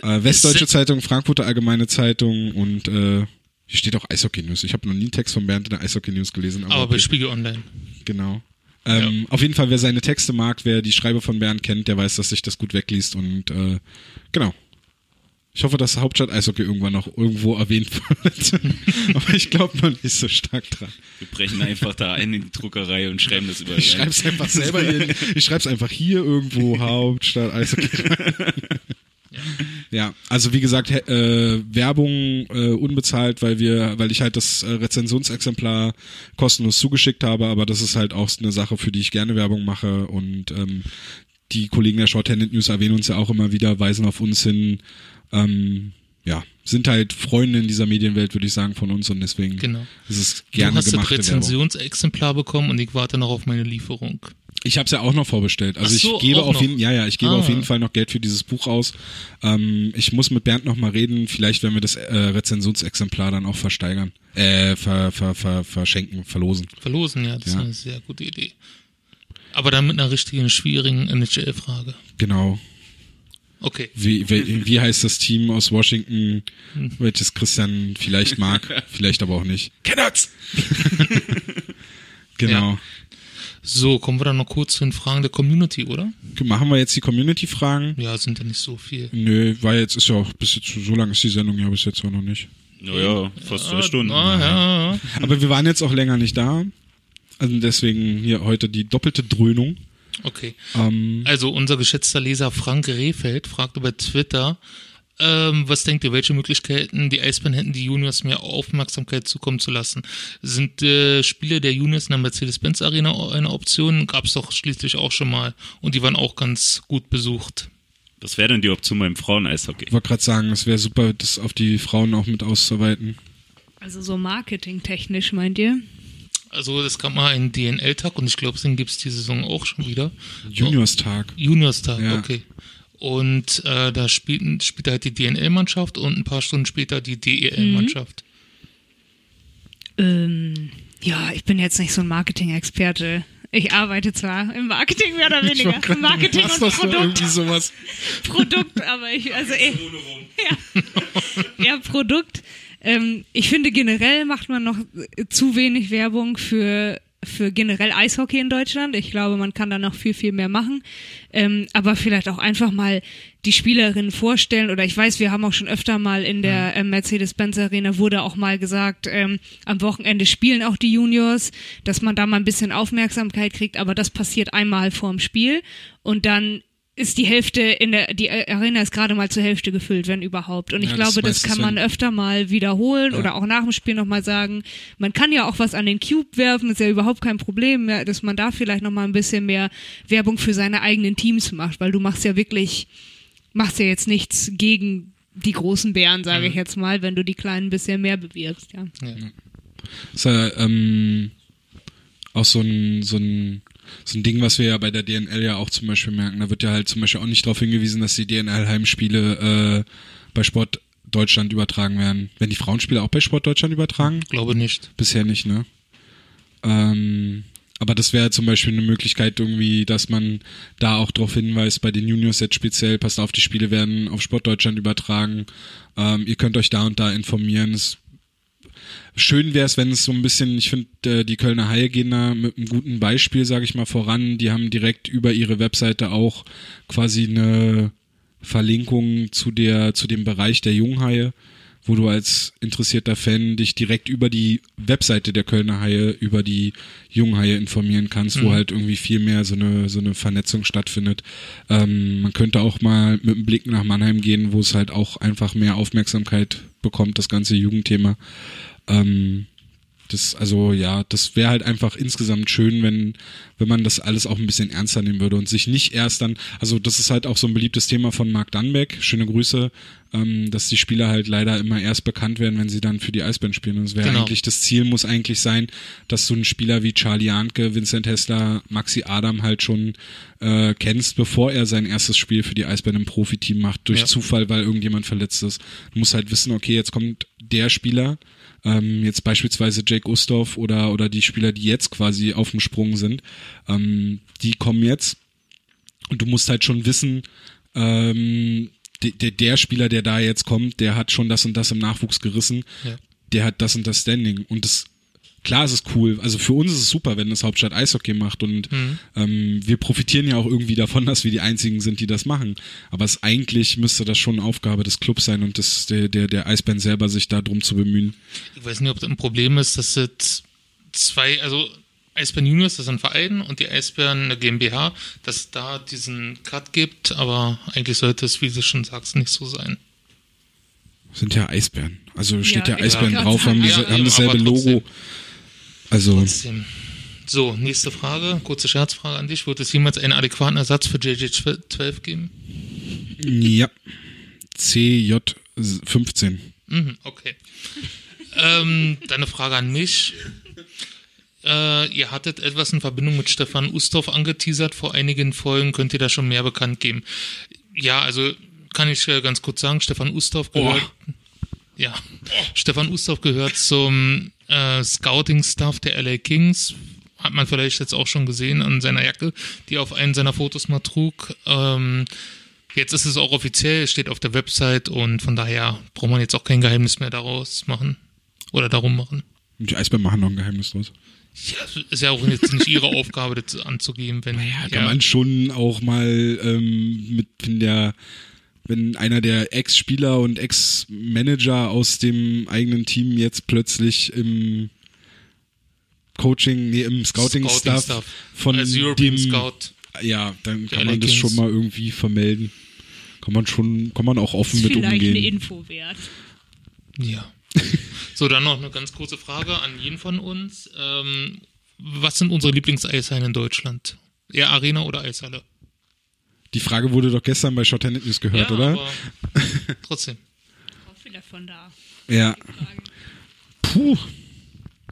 Äh, Westdeutsche Zeitung, Frankfurter Allgemeine Zeitung und äh, hier steht auch Eishockey News. Ich habe noch nie einen Text von Bernd in der Eishockey News gelesen. Aber, Aber bei okay. Spiegel Online. Genau. Ähm, Auf jeden Fall, wer seine Texte mag, wer die Schreibe von Bernd kennt, der weiß, dass sich das gut wegliest und äh, genau. Ich hoffe, dass Hauptstadt Eishockey irgendwann noch irgendwo erwähnt wird. Aber ich glaube noch nicht so stark dran. Wir brechen einfach da ein in die Druckerei und schreiben das überall. Ich schreib's einfach selber hier. Ich schreib's einfach hier irgendwo Hauptstadt Eishockey. Ja, also wie gesagt, äh, Werbung äh, unbezahlt, weil wir, weil ich halt das äh, Rezensionsexemplar kostenlos zugeschickt habe, aber das ist halt auch eine Sache, für die ich gerne Werbung mache und ähm, die Kollegen der Shorthanded News erwähnen uns ja auch immer wieder, weisen auf uns hin, ähm, ja, sind halt Freunde in dieser Medienwelt, würde ich sagen, von uns und deswegen Genau. ist es gerne du hast das. Rezensionsexemplar bekommen und ich warte noch auf meine Lieferung. Ich habe es ja auch noch vorbestellt. Also so, ich gebe auf jeden, ja, ja, ich gebe Ah. auf jeden Fall noch Geld für dieses Buch aus. Ähm, ich muss mit Bernd noch mal reden. Vielleicht werden wir das äh, Rezensionsexemplar dann auch versteigern, äh, ver, ver, ver, verschenken, verlosen. Verlosen, ja, das Ja. ist eine sehr gute Idee. Aber dann mit einer richtigen, schwierigen NHL-Frage. Genau. Okay. Wie, wie, wie heißt das Team aus Washington, welches Christian vielleicht mag, vielleicht aber auch nicht? Canucks. genau. Ja. So, kommen wir dann noch kurz zu den Fragen der Community, oder? Machen wir jetzt die Community-Fragen? Ja, sind ja nicht so viel. Nö, weil jetzt ist ja auch bis jetzt so lang ist die Sendung ja bis jetzt auch noch nicht. Naja, fast zwei Stunden. Ah, ja, ja. Aber wir waren jetzt auch länger nicht da. Also deswegen hier heute die doppelte Dröhnung. Okay. Ähm, Also unser geschätzter Leser Frank Rehfeld fragt über Twitter, ähm, was denkt ihr, welche Möglichkeiten die Eisbären hätten, die Juniors mehr Aufmerksamkeit zukommen zu lassen? Sind äh, Spiele der Juniors in der Mercedes-Benz Arena eine Option? Gab es doch schließlich auch schon mal und die waren auch ganz gut besucht. Das wäre dann die Option beim Frauen-Eishockey. ich wollte gerade sagen, es wäre super, das auf die Frauen auch mit auszuweiten. Also so marketingtechnisch, meint ihr? Also es gab mal einen DNL-Tag und ich glaube, den gibt es die Saison auch schon wieder. Juniorstag. Juniorstag, Ja. okay. Und äh, da spielten, spielte halt die DNL-Mannschaft und ein paar Stunden später die DEL-Mannschaft. Ähm, ja, ich bin jetzt nicht so ein Marketing-Experte. Ich arbeite zwar im Marketing mehr oder weniger. Im Marketing und Produkt, sowas. Produkt, aber ich, also eher, ja, eher Produkt. Ähm, ich finde generell macht man noch zu wenig Werbung für für generell Eishockey in Deutschland. Ich glaube, man kann da noch viel, viel mehr machen. Ähm, aber vielleicht auch einfach mal die Spielerinnen vorstellen. Oder ich weiß, wir haben auch schon öfter mal in der äh, Mercedes-Benz Arena wurde auch mal gesagt, ähm, am Wochenende spielen auch die Juniors, dass man da mal ein bisschen Aufmerksamkeit kriegt. Aber das passiert einmal vorm Spiel. Und dann ist die Hälfte in der, die Arena ist gerade mal zur Hälfte gefüllt, wenn überhaupt. Und ich Ja, das glaube, ist das kann man öfter mal wiederholen Ja. oder auch nach dem Spiel nochmal sagen. Man kann ja auch was an den Cube werfen, ist ja überhaupt kein Problem, ja, dass man da vielleicht nochmal ein bisschen mehr Werbung für seine eigenen Teams macht, weil du machst ja wirklich, machst ja jetzt nichts gegen die großen Bären, sage Mhm. ich jetzt mal, wenn du die kleinen ein bisschen mehr bewirbst, ja. ist ja ähm, auch so ein, so ein so ein Ding, was wir ja bei der DNL ja auch zum Beispiel merken. Da wird ja halt zum Beispiel auch nicht darauf hingewiesen, dass die DNL-Heimspiele äh, bei Sport Deutschland übertragen werden. Werden die Frauenspiele auch bei Sport Deutschland übertragen? Glaube nicht. Bisher nicht, ne? Ähm, aber das wäre zum Beispiel eine Möglichkeit irgendwie, dass man da auch darauf hinweist, bei den Juniors jetzt speziell, passt auf, die Spiele werden auf Sport Deutschland übertragen. Ähm, ihr könnt euch da und da informieren. Es schön wäre es, wenn es so ein bisschen, ich finde, äh, die Kölner Haie gehen da mit einem guten Beispiel, sage ich mal, voran. Die haben direkt über ihre Webseite auch quasi eine Verlinkung zu der, zu dem Bereich der Junghaie, wo du als interessierter Fan dich direkt über die Webseite der Kölner Haie, über die Junghaie informieren kannst, wo halt irgendwie viel mehr so eine, so eine Vernetzung stattfindet. Ähm, man könnte auch mal mit einem Blick nach Mannheim gehen, wo es halt auch einfach mehr Aufmerksamkeit bekommt, das ganze Jugendthema. Ähm, das, also ja, das wäre halt einfach insgesamt schön, wenn, wenn man das alles auch ein bisschen ernster nehmen würde und sich nicht erst dann, also das ist halt auch so ein beliebtes Thema von Marc Dannbeck, schöne Grüße, ähm, dass die Spieler halt leider immer erst bekannt werden, wenn sie dann für die Eisbären spielen. Und es wäre Genau. eigentlich, das Ziel muss eigentlich sein, dass du einen Spieler wie Charlie Ahnke, Vincent Hessler, Maxi Adam halt schon äh, kennst, bevor er sein erstes Spiel für die Eisbären im Profiteam macht, durch Ja. Zufall, weil irgendjemand verletzt ist. Du musst halt wissen, okay, jetzt kommt der Spieler, ähm, jetzt beispielsweise Jake Ustorf oder, oder die Spieler, die jetzt quasi auf dem Sprung sind, ähm, die kommen jetzt. Und du musst halt schon wissen, ähm, der, der, Spieler, der da jetzt kommt, der hat schon das und das im Nachwuchs gerissen, Ja. der hat das und das Standing. Und das Klar ist es cool. Also für uns ist es super, wenn das Hauptstadt Eishockey macht und ähm, wir profitieren ja auch irgendwie davon, dass wir die einzigen sind, die das machen. Aber es eigentlich müsste das schon Aufgabe des Clubs sein und des, der, der, der Eisbären selber sich da drum zu bemühen. Ich weiß nicht, ob das ein Problem ist, dass es zwei, also Eisbären Juniors, das ist ein Verein, und die Eisbären eine GmbH, dass es da diesen Cut gibt, aber eigentlich sollte es, wie du schon sagst, nicht so sein. Sind ja Eisbären. Also steht ja, Ja, Eisbären drauf, haben, Ja, haben dasselbe. Logo. Also, Trotzdem. So, nächste Frage, kurze Scherzfrage an dich. Wird es jemals einen adäquaten Ersatz für JJ12 geben? ja. CJ15. Mhm, okay. ähm, dann eine Frage an mich. Äh, ihr hattet etwas in Verbindung mit Stefan Ustorf angeteasert. Vor einigen Folgen könnt ihr da schon mehr bekannt geben. Ja, also kann ich äh, ganz kurz sagen, Stefan Ustorf gehört. Ja, Stefan Ustorf gehört zum äh, Scouting-Staff der LA Kings. Hat man vielleicht jetzt auch schon gesehen an seiner Jacke, die er auf einen seiner Fotos mal trug. Ähm, Jetzt ist es auch offiziell, steht auf der Website und von daher braucht man jetzt auch kein Geheimnis mehr daraus machen oder darum machen. Die Eisbären machen noch ein Geheimnis draus. Ja, ist ja auch jetzt nicht ihre Aufgabe, das anzugeben, wenn Ja, kann man schon auch mal ähm, mit, der, wenn einer der Ex-Spieler und Ex-Manager aus dem eigenen Team jetzt plötzlich im Coaching, nee, im Scouting-Staff von als European dem, Scout. ja, dann kann man das schon mal irgendwie vermelden. Kann man schon, kann man auch offen Ist mit vielleicht eine umgehen. Info wert. Ja. so, dann noch eine ganz kurze Frage an jeden von uns. Ähm, was sind unsere Lieblingseishallen in Deutschland? Eher Arena oder Eishalle? Die Frage wurde doch gestern bei Short News gehört, ja, oder? aber trotzdem. Auch wieder von da. Ja. Puh.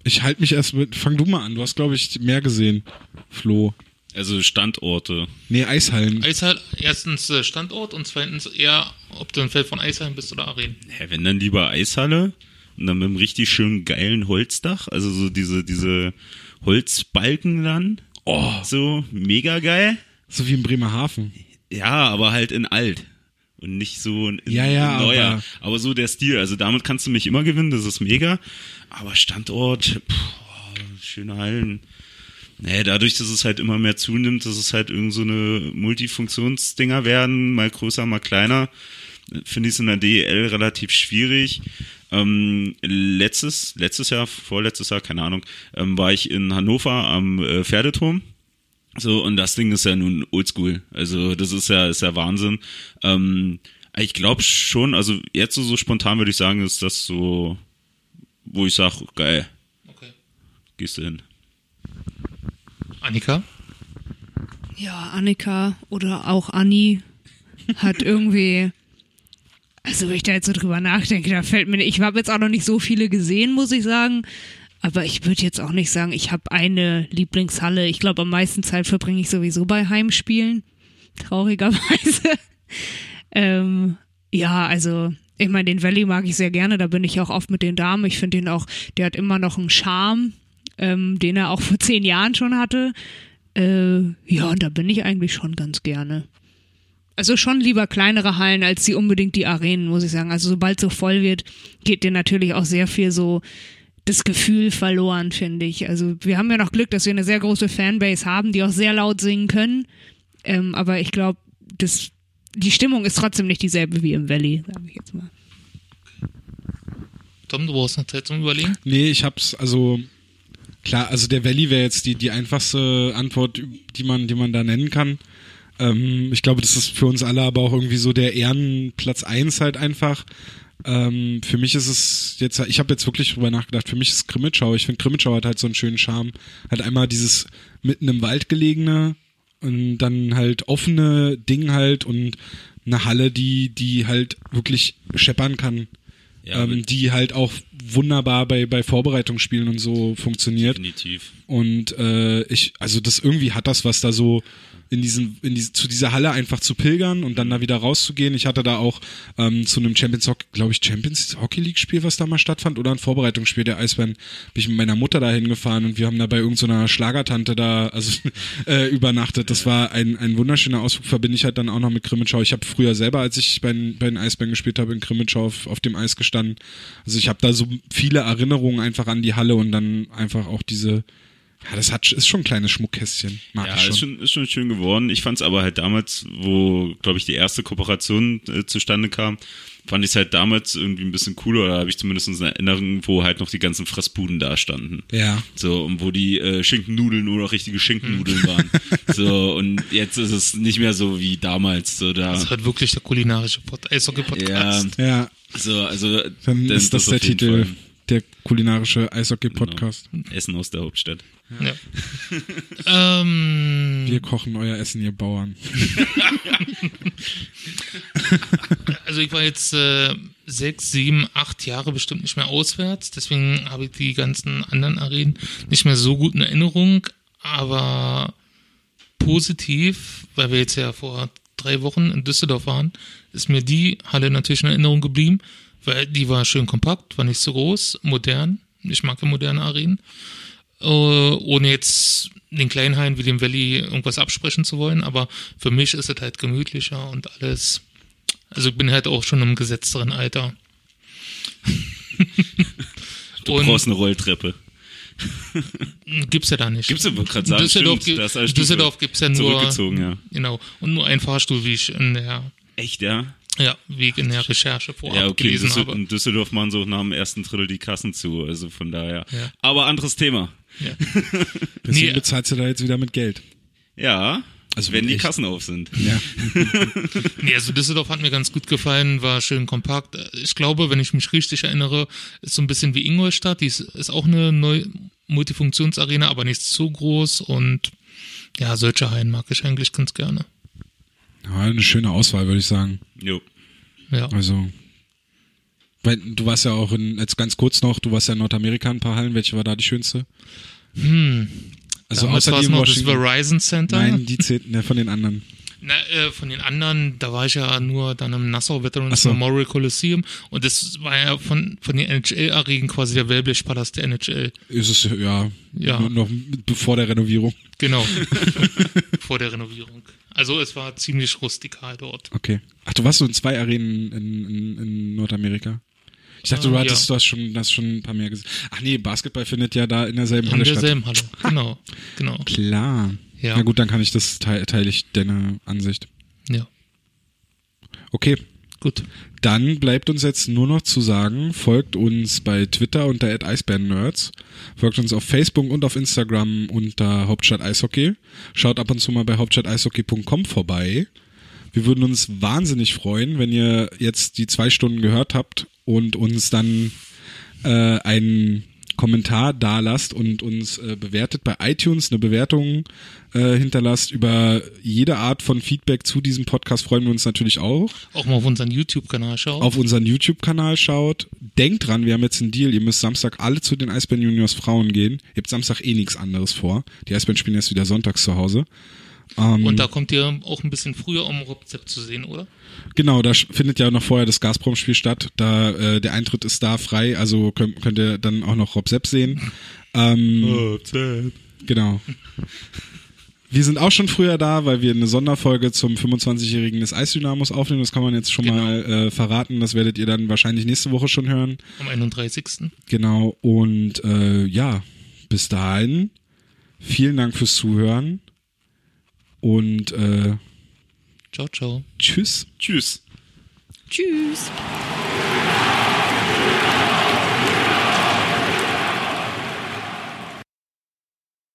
Ich halte mich erst mit. Fang du mal an. Du hast, glaube ich, mehr gesehen, Flo. Also Standorte. Nee, Eishallen. Eishall, erstens äh, Standort und zweitens eher, ob du ein Feld von Eishallen bist oder Arenen. Hä, wenn dann lieber Eishalle und dann mit einem richtig schönen geilen Holzdach, also so diese, diese Holzbalken dann. Oh. So, mega geil. So wie in Bremerhaven. Ja, aber halt in alt. Und nicht so in, Ja, ja, neuer. aber- Aber, so der Stil. Also damit kannst du mich immer gewinnen, das ist mega. Aber Standort, pff, schöne Hallen. Nee, dadurch, dass es halt immer mehr zunimmt, dass es halt irgend so eine Multifunktionsdinger werden, mal größer, mal kleiner, finde ich es in der DEL relativ schwierig. Ähm, letztes, letztes Jahr, vorletztes Jahr, keine Ahnung, ähm, war ich in Hannover am äh, Pferdeturm. So, und das Ding ist ja nun oldschool. Also, das ist ja, ist ja Wahnsinn. Ähm, ich glaube schon, also jetzt so, so spontan würde ich sagen, ist das so, wo ich sage, geil. Okay. Gehst du hin. Annika? Ja, Annika oder auch Anni hat irgendwie, also wenn ich da jetzt so drüber nachdenke, da fällt mir, ich habe jetzt auch noch nicht so viele gesehen, muss ich sagen. Aber ich würde jetzt auch nicht sagen, ich habe eine Lieblingshalle. Ich glaube, am meisten Zeit verbringe ich sowieso bei Heimspielen. Traurigerweise. ähm, ja, also ich meine, den Valley mag ich sehr gerne. Da bin ich auch oft mit den Damen. Ich finde ihn auch, der hat immer noch einen Charme, ähm, den er auch vor zehn Jahren schon hatte. Äh, ja, und da bin ich eigentlich schon ganz gerne. Also schon lieber kleinere Hallen als die unbedingt die Arenen, muss ich sagen. Also sobald so voll wird, geht dir natürlich auch sehr viel so das Gefühl verloren, finde ich. Also wir haben ja noch Glück, dass wir eine sehr große Fanbase haben, die auch sehr laut singen können. Ähm, aber ich glaube, das, die Stimmung ist trotzdem nicht dieselbe wie im Valley, sage ich jetzt mal. Tom, du brauchst noch Zeit zum Überlegen? Nee, ich hab's, also klar, also der Valley wäre jetzt die, die einfachste Antwort, die man, die man da nennen kann. Ähm, ich glaube, das ist für uns alle aber auch irgendwie so der Ehrenplatz eins halt einfach. Ähm, für mich ist es jetzt, ich habe jetzt wirklich drüber nachgedacht, für mich ist Grimmitschau, ich finde Grimmitschau hat halt so einen schönen Charme. Hat einmal dieses mitten im Wald gelegene und dann halt offene Ding halt und eine Halle, die, die halt wirklich scheppern kann. Ja, ähm, die halt auch wunderbar bei, bei Vorbereitungsspielen und so funktioniert. definitiv. Und äh, ich, also das irgendwie hat das was da so in diesen, in diese, zu dieser Halle einfach zu pilgern und dann da wieder rauszugehen. Ich hatte da auch ähm, zu einem Champions Hockey, glaube ich, Champions Hockey League Spiel, was da mal stattfand, oder ein Vorbereitungsspiel der Eisbären, bin ich mit meiner Mutter da hingefahren und wir haben da bei irgendeiner Schlagertante da also äh, übernachtet. Das war ein, ein wunderschöner Ausflug, verbinde ich halt dann auch noch mit Grimmitschau. Ich habe früher selber, als ich bei, den- bei den Eisbären gespielt habe, in Grimmitschau auf, auf dem Eis gestanden. Also ich habe da so viele Erinnerungen einfach an die Halle und dann einfach auch diese ja, das hat, ist schon ein kleines Schmuckkästchen. Mag Ja, ich schon. ist schon, ist schon schön geworden. Ich fand es aber halt damals, wo, glaube ich, die erste Kooperation äh, zustande kam, fand ich es halt damals irgendwie ein bisschen cooler, oder habe ich zumindest eine Erinnerung, wo halt noch die ganzen Fressbuden da standen. Ja. So, und wo die äh, Schinkennudeln nur noch richtige Schinkennudeln waren. So, und jetzt ist es nicht mehr so wie damals. So, da. Das ist halt wirklich der kulinarische Pod Ja, Eishockey-Podcast. Ja, so, also. dann ist das, der auf jeden Titel, Fall. Der kulinarische Eishockey-Podcast. Genau. Essen aus der Hauptstadt. Ja. ähm, Wir kochen euer Essen, ihr Bauern. also ich war jetzt äh, sechs, sieben, acht Jahre bestimmt nicht mehr auswärts, deswegen habe ich die ganzen anderen Arenen nicht mehr so gut in Erinnerung, aber positiv, weil wir jetzt ja vor drei Wochen in Düsseldorf waren, ist mir die Halle natürlich in Erinnerung geblieben, weil die war schön kompakt, war nicht so groß, modern. Ich mag ja moderne Arenen. Äh, ohne jetzt den kleinen Hain wie dem Valley irgendwas absprechen zu wollen, aber für mich ist es halt gemütlicher und alles. Also ich bin halt auch schon im gesetzteren Alter. Du Und- brauchst eine Rolltreppe. Gibt's ja da nicht. Gibt's ja, gerade sagen, Düsseldorf, stimmt, das Düsseldorf gibt's ja nur, Zurückgezogen, ja. genau, und nur ein Fahrstuhl, wie ich in der, Echt, ja? Ja, wie ich in der Recherche vorab Ja, okay, in, gelesen Düssel habe. in Düsseldorf machen so nach dem ersten Drittel die Kassen zu, also von daher. Ja. Aber anderes Thema. Ja. Deswegen Nee. bezahlst du da jetzt wieder mit Geld. Ja, Also wenn die echt. Kassen auf sind. Ja. Nee, also Düsseldorf hat mir ganz gut gefallen, war schön kompakt. Ich glaube, wenn ich mich richtig erinnere, ist so ein bisschen wie Ingolstadt. Die ist, ist auch eine neue Multifunktionsarena, aber nicht so groß und ja, solche Hallen mag ich eigentlich ganz gerne. Ja, eine schöne Auswahl, würde ich sagen. Jo. Ja. Also, weil du warst ja auch in, jetzt ganz kurz noch, du warst ja in Nordamerika in ein paar Hallen. Welche war da die schönste? Hm. Also Damals außer die noch das. Verizon Center. Nein, die zählten ja von den anderen. Na, äh, von den anderen, da war ich ja nur dann im Nassau Veterans so. Memorial Coliseum und das war ja von, von den NHL-Arenen quasi der Wellblechpalast der NHL. Ist es ja, Ja. nur noch bevor der Renovierung. Genau. Vor der Renovierung. Also es war ziemlich rustikal dort. Okay. Ach, du warst so in zwei Arenen in, in, in Nordamerika. Ich dachte, Ähm, du hattest, ja. du hast schon, hast schon ein paar mehr gesehen. Ach nee, Basketball findet ja da in derselben In Halle statt. derselben Halle. Genau. Genau. Klar. Ja. Na gut, dann kann ich das teile teile ich deine Ansicht. Ja. Okay. Gut. Dann bleibt uns jetzt nur noch zu sagen, folgt uns bei Twitter unter @eisbärennerds, folgt uns auf Facebook und auf Instagram unter Hauptstadt Eishockey. Schaut ab und zu mal bei hauptstadteishockey.com vorbei. Wir würden uns wahnsinnig freuen, wenn ihr jetzt die zwei Stunden gehört habt und uns dann äh, einen Kommentar da lasst und uns äh, bewertet bei iTunes, eine Bewertung äh, hinterlasst. Über jede Art von Feedback zu diesem Podcast freuen wir uns natürlich auch. Auch mal auf unseren YouTube-Kanal schaut. Auf unseren YouTube-Kanal schaut. Denkt dran, wir haben jetzt einen Deal. Ihr müsst Samstag alle zu den Eisbären Juniors Frauen gehen. Ihr habt Samstag eh nichts anderes vor. Die Eisbären spielen jetzt wieder sonntags zu Hause. Ähm, Und da kommt ihr auch ein bisschen früher, um Rezept zu sehen, oder? Genau, da findet ja noch vorher das Gazprom-Spiel statt. Da äh, der Eintritt ist da frei, also könnt, könnt ihr dann auch noch Rob Sepp sehen. Ähm, Genau. Wir sind auch schon früher da, weil wir eine Sonderfolge zum 25-Jährigen des Eisdynamos aufnehmen. Das kann man jetzt schon Genau. mal äh, verraten. Das werdet ihr dann wahrscheinlich nächste Woche schon hören. Am 31. Genau. Und äh, ja, bis dahin. Vielen Dank fürs Zuhören. Und äh, Ciao, ciao. tschüss. Tschüss. Tschüss.